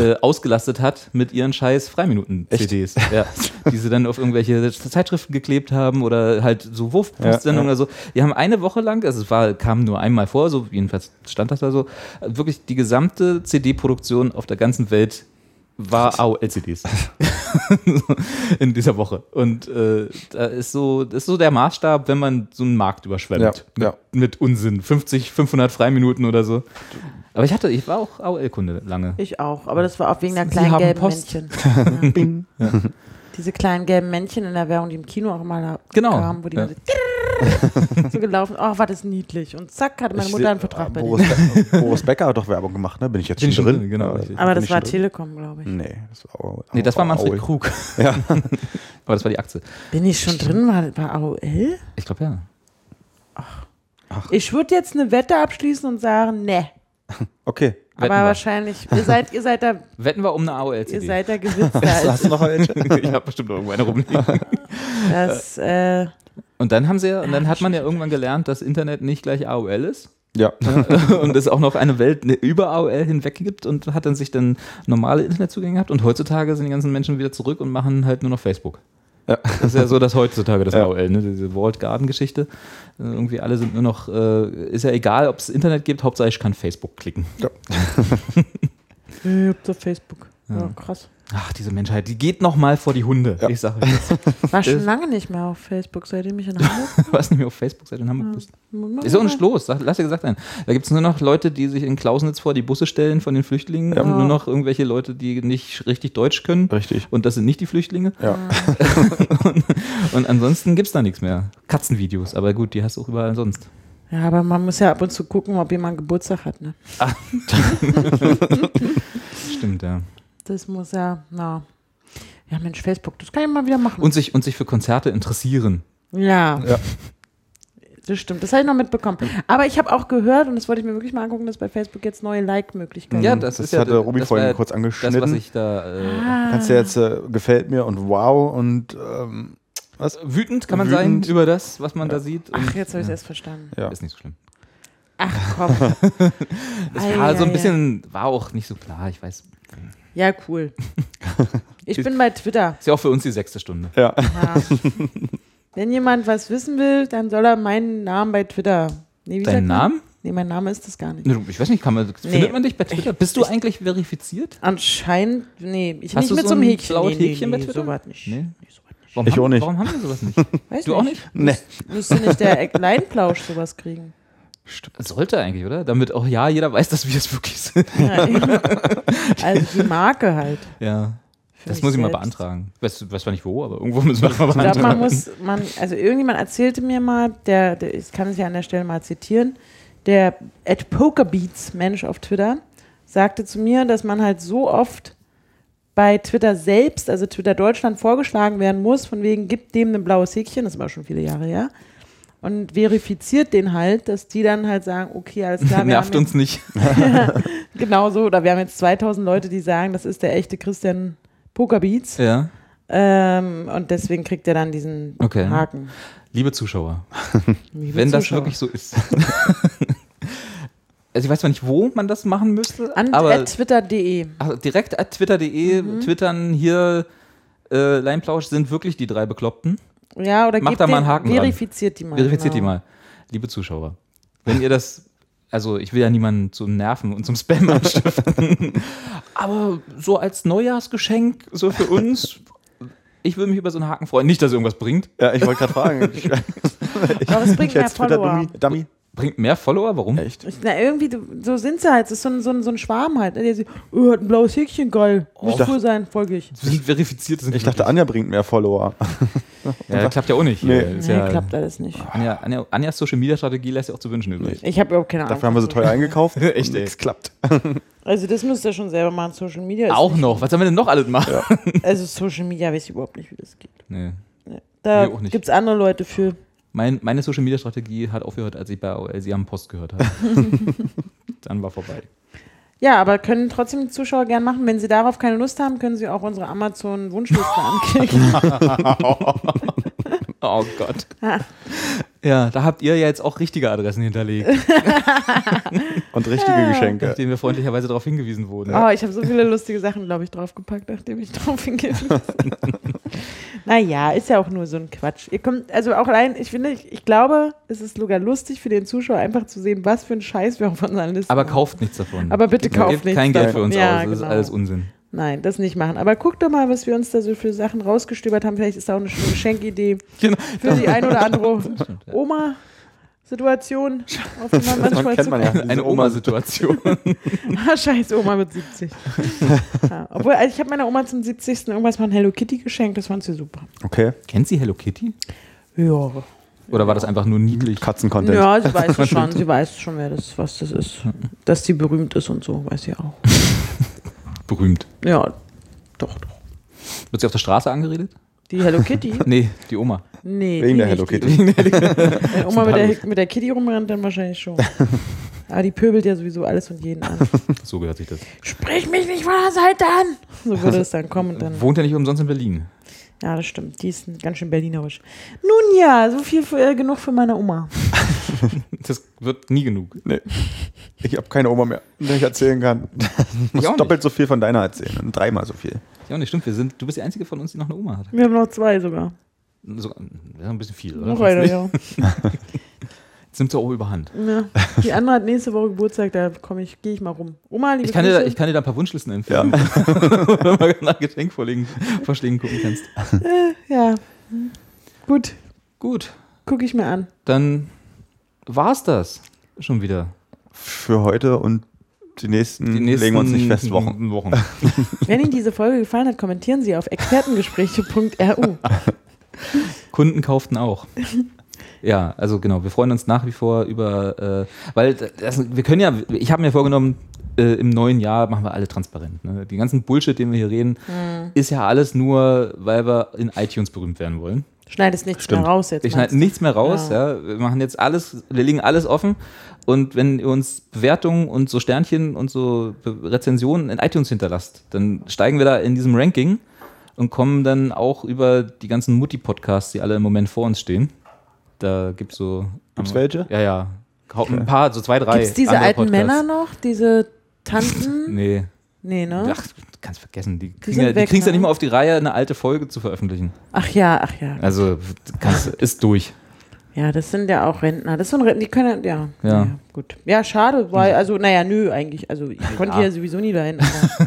S2: äh, ausgelastet hat mit ihren scheiß Freiminuten-CDs. Ja, die sie dann auf irgendwelche Zeitschriften geklebt haben oder halt so Wurfpostsendungen
S4: Ja,
S2: oder so. Die haben eine Woche lang, also es war, kam nur einmal vor, so jedenfalls stand das da so, wirklich die gesamte CD-Produktion auf der ganzen Welt war AOL-CDs in dieser Woche. Und äh, da ist so, das ist so der Maßstab, wenn man so einen Markt überschwemmt.
S4: Ja, ja.
S2: Mit, mit Unsinn. 50, 500 Freiminuten oder so. Aber ich hatte, ich war auch AOL-Kunde lange.
S3: Ich auch, aber das war auch wegen der kleinen gelben
S2: Post.
S3: Männchen.
S4: Bing.
S3: Diese kleinen gelben Männchen in der Werbung, die im Kino auch mal da
S2: Genau.
S3: kamen, wo die
S2: Ja.
S3: so, so gelaufen, ach, war das niedlich. Und zack, hatte meine
S4: Ich
S3: Mutter einen Vertrag bei
S4: Boris. Be Boris Becker hat doch Werbung gemacht, ne? Bin ich jetzt
S2: Bin
S4: schon drin?
S2: drin, genau, richtig.
S3: Aber
S4: bin
S3: das
S4: ich
S3: war? Telekom, glaube ich.
S4: Nee, das war AOL.
S2: Nee, das war Manfred
S4: AOL.
S2: Krug.
S4: Ja.
S2: Aber das war die Aktie.
S3: Bin ich schon drin? War, war AOL?
S2: Ich glaube ja.
S3: Ich würde jetzt eine Wette abschließen und sagen, ne.
S4: Okay.
S3: Aber
S2: Wetten wir.
S3: wahrscheinlich, ihr seid, ihr seid da,
S2: Wetten wir um eine
S3: ihr
S2: AOL-CD.
S3: seid da gewitzt.
S4: Hast du noch welche?
S2: ich habe bestimmt noch irgendwo eine rumliegen.
S3: Das, äh,
S2: Und dann haben sie ja, und dann hat man ja irgendwann gelernt, dass Internet nicht gleich AOL ist.
S4: Ja.
S2: und es auch noch eine Welt ne, über AOL hinweg gibt und hat dann sich dann normale Internetzugänge gehabt und heutzutage sind die ganzen Menschen wieder zurück und machen halt nur noch Facebook. Das ist ja so das heutzutage, das
S4: Ja.
S2: AOL, ne? diese Walled Garden-Geschichte. Äh, Irgendwie alle sind nur noch, äh, ist ja egal, ob es Internet gibt, Hauptsache ich kann Facebook klicken.
S3: Ich hab auf Facebook. Ja, krass.
S2: Ach, diese Menschheit, die geht noch mal vor die Hunde. Ich sage das.
S3: War schon lange nicht mehr auf Facebook, seitdem ich in Hamburg
S2: Du warst nicht mehr auf Facebook, seit du in Hamburg bist. Ist auch nicht los, sag, lass dir gesagt sein. Da gibt es nur noch Leute, die sich in Klausnitz vor die Busse stellen von den Flüchtlingen. Und nur noch irgendwelche Leute, die nicht richtig Deutsch können.
S4: Richtig.
S2: Und das sind nicht die Flüchtlinge.
S4: Ja.
S2: Und ansonsten gibt es da nichts mehr. Katzenvideos, aber gut, die hast du auch überall sonst.
S3: Ja, aber man muss ja ab und zu gucken, ob jemand Geburtstag hat. Ne?
S2: Stimmt, ja.
S3: Das muss ja, na. Ja, Mensch, Facebook, das kann ich mal wieder machen.
S2: Und sich, und sich für Konzerte interessieren.
S3: ja.
S4: Ja.
S3: Das stimmt, das habe ich noch mitbekommen. Aber ich habe auch gehört, und das wollte ich mir wirklich mal angucken, dass bei Facebook jetzt neue Like-Möglichkeiten
S2: Ja,
S3: gibt.
S2: das,
S4: Das
S2: ist ja
S4: hatte Robi
S2: das
S4: vorhin
S2: war
S4: kurz
S2: Das,
S4: angeschnitten.
S2: was ich da. Äh,
S3: Ah.
S4: Kannst du jetzt äh, gefällt mir und wow und ähm, was?
S2: Wütend kann man
S4: Wütend.
S2: sein über das, was man da sieht.
S3: Ach, jetzt habe ich es
S2: ja,
S3: erst verstanden.
S4: Ja.
S2: Ist nicht so schlimm.
S3: Ach komm. Ei,
S2: war so
S3: ei,
S2: ein bisschen, war auch nicht so klar, ich weiß.
S3: Ja, cool. Ich bin bei Twitter.
S2: Ist ja auch für uns die sechste Stunde.
S4: Ja.
S3: Ja. Wenn jemand was wissen will, dann soll er meinen Namen bei Twitter. Nee, wie sagt
S2: Dein
S3: man?
S2: Namen?
S3: Nee, mein Name ist das gar nicht.
S2: Ich weiß nicht, kann man, findet man dich bei Twitter? Bist du eigentlich verifiziert?
S3: Anscheinend, nee, ich
S2: Hast
S3: nicht
S2: du
S3: mit
S2: so
S3: einem
S2: ein
S3: Häkchen.
S2: blaues
S3: nee, nee,
S2: Häkchen bei
S3: nee,
S2: Twitter?
S3: So was nicht.
S2: Nee.
S3: Nee, nicht.
S2: Warum
S4: Ich
S2: haben,
S4: auch nicht.
S2: Warum haben wir sowas nicht?
S3: Weiß
S2: Du auch nicht?
S4: Nee.
S3: Müsste nicht der Leinplausch sowas kriegen.
S2: Sollte eigentlich, oder? Damit auch ja jeder weiß, dass wir es wirklich sind.
S3: Ja, also die Marke halt.
S2: Ja.
S3: für
S2: Das muss ich mal
S3: selbst.
S2: beantragen. Weiß, weiß zwar nicht wo, aber irgendwo müssen wir mal
S3: Ich glaube,
S2: beantragen.
S3: man muss, man, also irgendjemand erzählte mir mal, der, der ich kann es ja an der Stelle mal zitieren, der at Pokerbeats Mensch auf Twitter sagte zu mir, dass man halt so oft bei Twitter selbst, also Twitter Deutschland, vorgeschlagen werden muss, von wegen, gibt dem ein blaues Häkchen, das war schon viele Jahre her, und verifiziert den halt, dass die dann halt sagen, okay, alles klar, wir
S2: Nervt uns nicht.
S3: genau so, oder wir haben jetzt 2000 Leute, die sagen, das ist der echte Christian Pokerbeats,
S2: Ja.
S3: ähm, und deswegen kriegt er dann diesen
S2: Okay.
S3: Haken.
S2: Liebe Zuschauer,
S3: Liebe
S2: wenn das
S3: Zuschauer.
S2: wirklich so ist. also ich weiß zwar nicht, wo man das machen müsste,
S3: An twitter.de.
S2: ach, direkt at twitter.de
S3: Mhm.
S2: twittern hier äh, Leinplausch sind wirklich die drei Bekloppten.
S3: Ja, oder
S2: Mach
S3: gebt
S2: da mal
S3: den-
S2: einen Haken dran.
S3: Verifiziert die mal.
S2: Verifiziert die
S3: genau.
S2: mal. Liebe Zuschauer, wenn ihr das, also ich will ja niemanden zum Nerven und zum Spam anstiften, aber so als Neujahrsgeschenk, so für uns, ich würde mich über so einen Haken freuen. Nicht, dass irgendwas bringt.
S4: Ja, ich wollte gerade fragen. Ich,
S3: Aber es bringt mehr Follower.
S4: Dummy, Dummy.
S2: Bringt mehr Follower? Warum?
S4: Echt?
S3: Na, irgendwie, so sind sie halt. Das ist so ein, so ein, so ein Schwarm halt. ne, Der sagt, oh, hat ein blaues Häkchen, geil. Muss cool sein, folge ich.
S2: Sind verifiziert. Sind
S4: Ich dachte, Anja bringt mehr Follower.
S2: ja, klappt ja auch nicht.
S4: Nee.
S3: Nee,
S2: ja,
S3: klappt alles nicht.
S2: Anja, Anja, Anjas Social Media Strategie lässt ja auch zu wünschen übrig.
S3: Ich habe überhaupt keine Ahnung.
S4: Dafür haben wir so teuer eingekauft.
S2: Echt, ey.
S4: nichts klappt.
S3: Also das müsst ihr schon selber machen. Social Media ist
S2: Auch noch. Was sollen wir denn noch alles machen?
S3: Also Social Media weiß ich überhaupt nicht, wie das geht.
S2: Nee.
S3: Nee. Da
S2: nicht.
S3: gibt es andere Leute für.
S2: Mein, meine Social Media Strategie hat aufgehört, als ich bei AOL sie am Post gehört habe. Dann war vorbei.
S3: Ja, aber können trotzdem die Zuschauer gern machen. Wenn sie darauf keine Lust haben, können sie auch unsere Amazon-Wunschliste anklicken.
S2: Oh Gott. Ja, da habt ihr ja jetzt auch richtige Adressen hinterlegt,
S4: Und richtige Geschenke.
S2: nachdem wir freundlicherweise darauf hingewiesen wurden.
S3: Oh, ich habe so viele lustige Sachen, glaube ich, draufgepackt, nachdem ich drauf hingewiesen habe. naja, ist ja auch nur so ein Quatsch. Ihr kommt, also auch allein, ich finde, ich, ich glaube, es ist sogar lustig für den Zuschauer, einfach zu sehen, was für ein Scheiß wir auf unseren Listen
S2: Aber kauft nichts davon.
S3: Aber bitte kauft nichts
S2: kein Geld für uns
S3: Ja,
S2: aus. Das ist
S3: genau.
S2: alles Unsinn.
S3: Nein, das nicht machen. Aber guckt doch mal, was wir uns da so für Sachen rausgestöbert haben. Vielleicht ist da auch eine schöne Geschenkidee
S2: Genau.
S3: für die ein oder andere Oma-Situation, auf die man manchmal
S4: kennt man ja.
S2: Eine Oma-Situation.
S3: Ah, scheiße, Oma wird 70. ja, obwohl, also ich habe meiner Oma zum 70. irgendwas mal ein Hello Kitty geschenkt, das fand sie super.
S4: Okay.
S2: Kennt sie Hello Kitty?
S3: Ja.
S2: Oder war das einfach nur niedlich?
S4: Katzencontent.
S3: Ja, sie weiß es schon, sie weiß schon, wer das, was das ist. Dass sie berühmt ist und so, weiß sie auch.
S2: Berühmt.
S3: Ja, doch, doch.
S2: Wird sie auf der Straße angeredet?
S3: Die Hello Kitty?
S2: Nee, die Oma.
S3: Nee,
S4: Wegen
S3: die
S4: der
S3: nicht,
S4: Hello
S3: die-
S4: Kitty.
S3: Wenn Oma mit der, mit der Kitty rumrennt, dann wahrscheinlich schon. Aber die pöbelt ja sowieso alles und jeden an.
S2: So gehört sich das.
S3: Sprich mich nicht von der Seite an! So würde es dann kommen und dann.
S2: Wohnt ja nicht umsonst in Berlin.
S3: Ja, das stimmt. Die ist ganz schön berlinerisch. Nun ja, so viel für, äh, genug für meine Oma.
S2: Das wird nie genug.
S4: Nee. Ich habe keine Oma mehr, der ich erzählen kann. Ich muss doppelt so viel von deiner erzählen und dreimal so viel.
S2: Ja, nicht stimmt. Wir sind, du bist die Einzige von uns, die noch eine Oma hat.
S3: Wir haben noch zwei sogar.
S2: So, ja, ein bisschen viel, oder?
S3: Noch eine, ja.
S2: Jetzt nimmt sie auch überhand.
S3: ja. Die andere hat nächste Woche Geburtstag, da komme ich, gehe ich mal rum. Oma, liebe
S2: Ich kann, dir, da- ich kann dir da ein paar Wunschlisten empfehlen, wo du mal nach Geschenkvorschlägen Vorschlägen gucken kannst.
S3: Ja. Gut,
S2: Gut,
S3: gucke ich mir an.
S2: dann war's das schon wieder.
S4: Für heute und die nächsten,
S2: Die nächsten
S4: legen wir uns nicht fest, Wochen.
S2: Wochen.
S3: Wenn Ihnen diese Folge gefallen hat, kommentieren Sie auf expertengespräche.ru.
S2: Kunden kauften auch. Ja, also genau, wir freuen uns nach wie vor über, äh, weil das, wir können ja, ich habe mir vorgenommen, äh, im neuen Jahr machen wir alle transparent. Ne? Die ganzen Bullshit, den wir hier reden,
S3: Hm.
S2: ist ja alles nur, weil wir in iTunes berühmt werden wollen.
S3: Schneidest nichts
S4: Stimmt.
S3: mehr raus jetzt.
S2: Ich schneide nichts mehr raus, ja. Wir machen jetzt alles, wir legen alles offen. Und wenn ihr uns Bewertungen und so Sternchen und so Rezensionen in iTunes hinterlasst, dann steigen wir da in diesem Ranking und kommen dann auch über die ganzen Mutti-Podcasts, die alle im Moment vor uns stehen. Da gibt es so.
S4: Gibt's welche?
S2: Ja, ja. Ein paar, so zwei, drei.
S3: Gibt es diese alten
S2: Podcasts.
S3: Männer noch? Diese Tanten?
S2: Nee.
S3: Nee, ne?
S2: Ach, kannst vergessen. Die kriegen ja, die
S3: weg,
S2: kriegen's ja
S3: ne?
S2: nicht mal auf die Reihe, eine alte Folge zu veröffentlichen.
S3: Ach ja, ach ja.
S2: Also, kannst, ist durch.
S3: Ja, das sind ja auch Rentner. Das sind Rentner, die können, ja.
S2: Ja.
S3: naja, gut. Ja, schade, weil, also, naja, nö, eigentlich. Also, ich konnte ja sowieso nie dahin.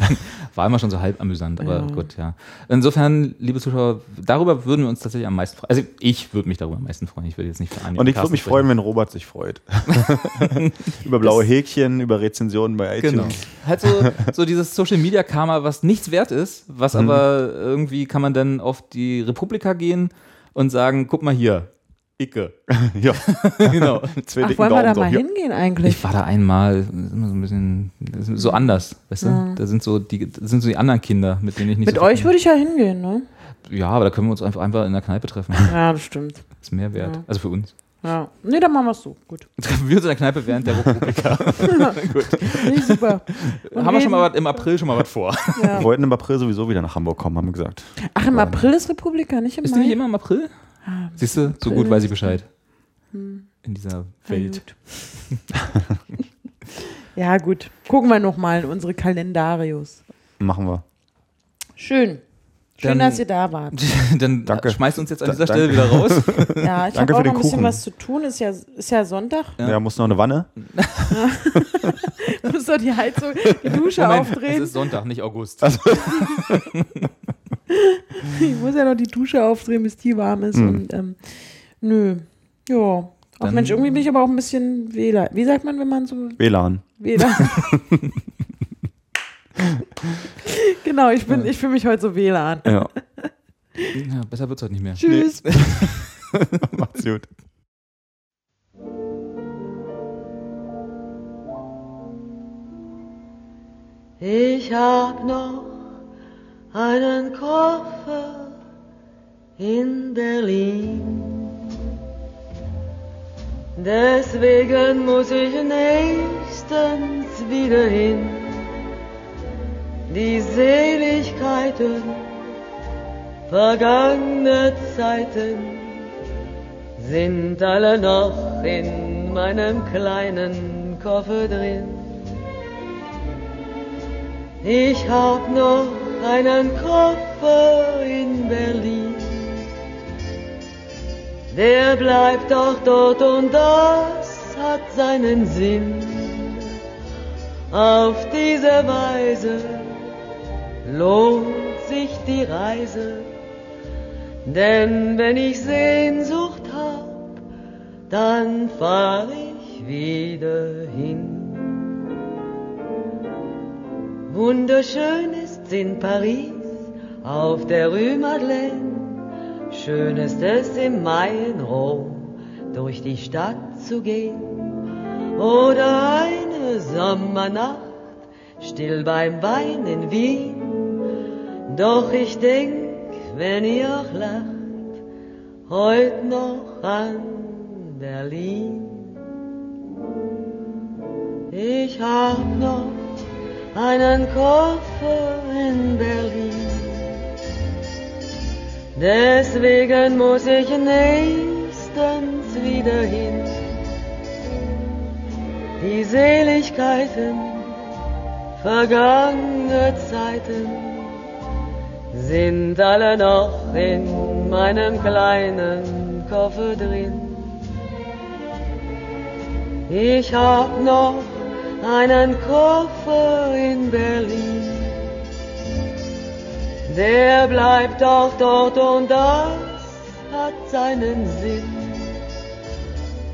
S2: War immer schon so halb amüsant, aber
S3: Ja.
S2: gut, ja. Insofern, liebe Zuschauer, darüber würden wir uns tatsächlich am meisten freuen. Also ich würde mich darüber am meisten freuen. Ich würde jetzt nicht für
S4: Und ich würde mich freuen, wenn Robert sich freut. über blaue Häkchen, über Rezensionen bei iTunes.
S2: Genau. Halt so, so dieses Social Media Karma, was nichts wert ist, was
S4: Mhm.
S2: aber irgendwie kann man dann auf die Republika gehen und sagen, guck mal hier, Icke.
S4: Ja,
S2: genau.
S4: zwei
S3: ach, wollen wir da
S4: so.
S3: mal
S4: Ja.
S3: hingehen eigentlich?
S2: Ich war da einmal, das ist immer so ein bisschen ist so anders, weißt du? Da sind so die, das sind so die anderen Kinder, mit denen ich nicht
S3: Mit
S2: so
S3: euch würde ich ja hingehen, ne?
S2: Ja, aber da können wir uns einfach, einfach in der Kneipe treffen.
S3: Ja, das stimmt.
S2: Das ist mehr wert.
S3: Ja.
S2: Also für uns.
S3: Ja. Nee, dann machen wir es so. Gut.
S2: Treffen wir uns in der Kneipe während der Republika. Gut.
S3: Nee, super. Und
S2: Haben wir schon mal was, im April schon mal was vor.
S4: Wir
S3: Ja.
S4: wollten im April sowieso wieder nach Hamburg kommen, haben wir gesagt.
S3: Ach, im April ist Republika, nicht im
S2: Ist
S3: Mai?
S2: die nicht immer im April? Siehst du, so gut weiß ich Bescheid. In dieser Welt.
S3: Ja, gut. Gucken wir nochmal in unsere Kalendarios.
S4: Machen wir.
S3: Schön. Schön,
S2: Dann-
S3: dass ihr da wart.
S2: Dann
S4: Danke.
S2: schmeißt uns jetzt an
S4: Da-
S2: dieser
S4: danke.
S2: Stelle wieder raus.
S3: Ja, ich
S4: Danke
S3: habe auch
S4: für
S3: noch
S4: den
S3: ein bisschen
S4: Kuchen.
S3: was zu tun. Ist ja, ist ja Sonntag.
S4: Ja, muss noch eine Wanne.
S3: Du musst doch die Heizung, die Dusche
S2: Moment, es
S3: aufdrehen.
S2: ist Sonntag, nicht August.
S3: Ich muss ja noch die Dusche aufdrehen, bis die warm ist.
S4: Hm.
S3: Und ähm, nö. Ja. Ach
S2: Dann-
S3: Mensch, irgendwie bin ich aber auch ein bisschen Wähler. Wie sagt man, wenn man so
S4: WLAN.
S3: Wähler? genau, ich bin, ich fühle mich heute so WLAN.
S4: Ja.
S2: Ja, besser wird es heute nicht mehr.
S3: Tschüss.
S4: Macht's gut.
S5: Ich hab noch einen Koffer in Berlin. Deswegen muss ich nächstens wieder hin. Die Seligkeiten vergangener Zeiten sind alle noch in meinem kleinen Koffer drin. Ich hab noch einen Koffer in Berlin. Der bleibt doch dort und das hat seinen Sinn. Auf diese Weise lohnt sich die Reise. Denn wenn ich Sehnsucht hab, dann fahr ich wieder hin. Wunderschön ist's in Paris auf der Rue Madeleine. Schön ist es im Mai in Rom durch die Stadt zu gehen. Oder eine Sommernacht still beim Wein in Wien. Doch ich denk, wenn ihr auch lacht, heut noch an Berlin. Ich hab noch einen Koffer in Berlin. Deswegen muss ich nächstens wieder hin. Die Seligkeiten vergangene Zeiten sind alle noch in meinem kleinen Koffer drin. Ich hab noch einen Koffer in Berlin. Der bleibt auch dort und das hat seinen Sinn.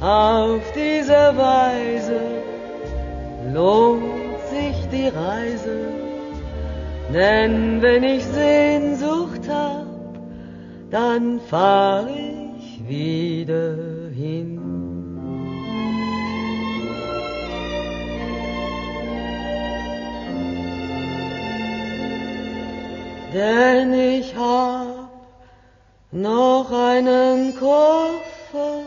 S5: Auf diese Weise lohnt sich die Reise, denn wenn ich Sehnsucht hab, dann fahr ich wieder hin. Denn ich hab noch einen Koffer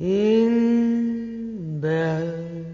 S5: in Berlin.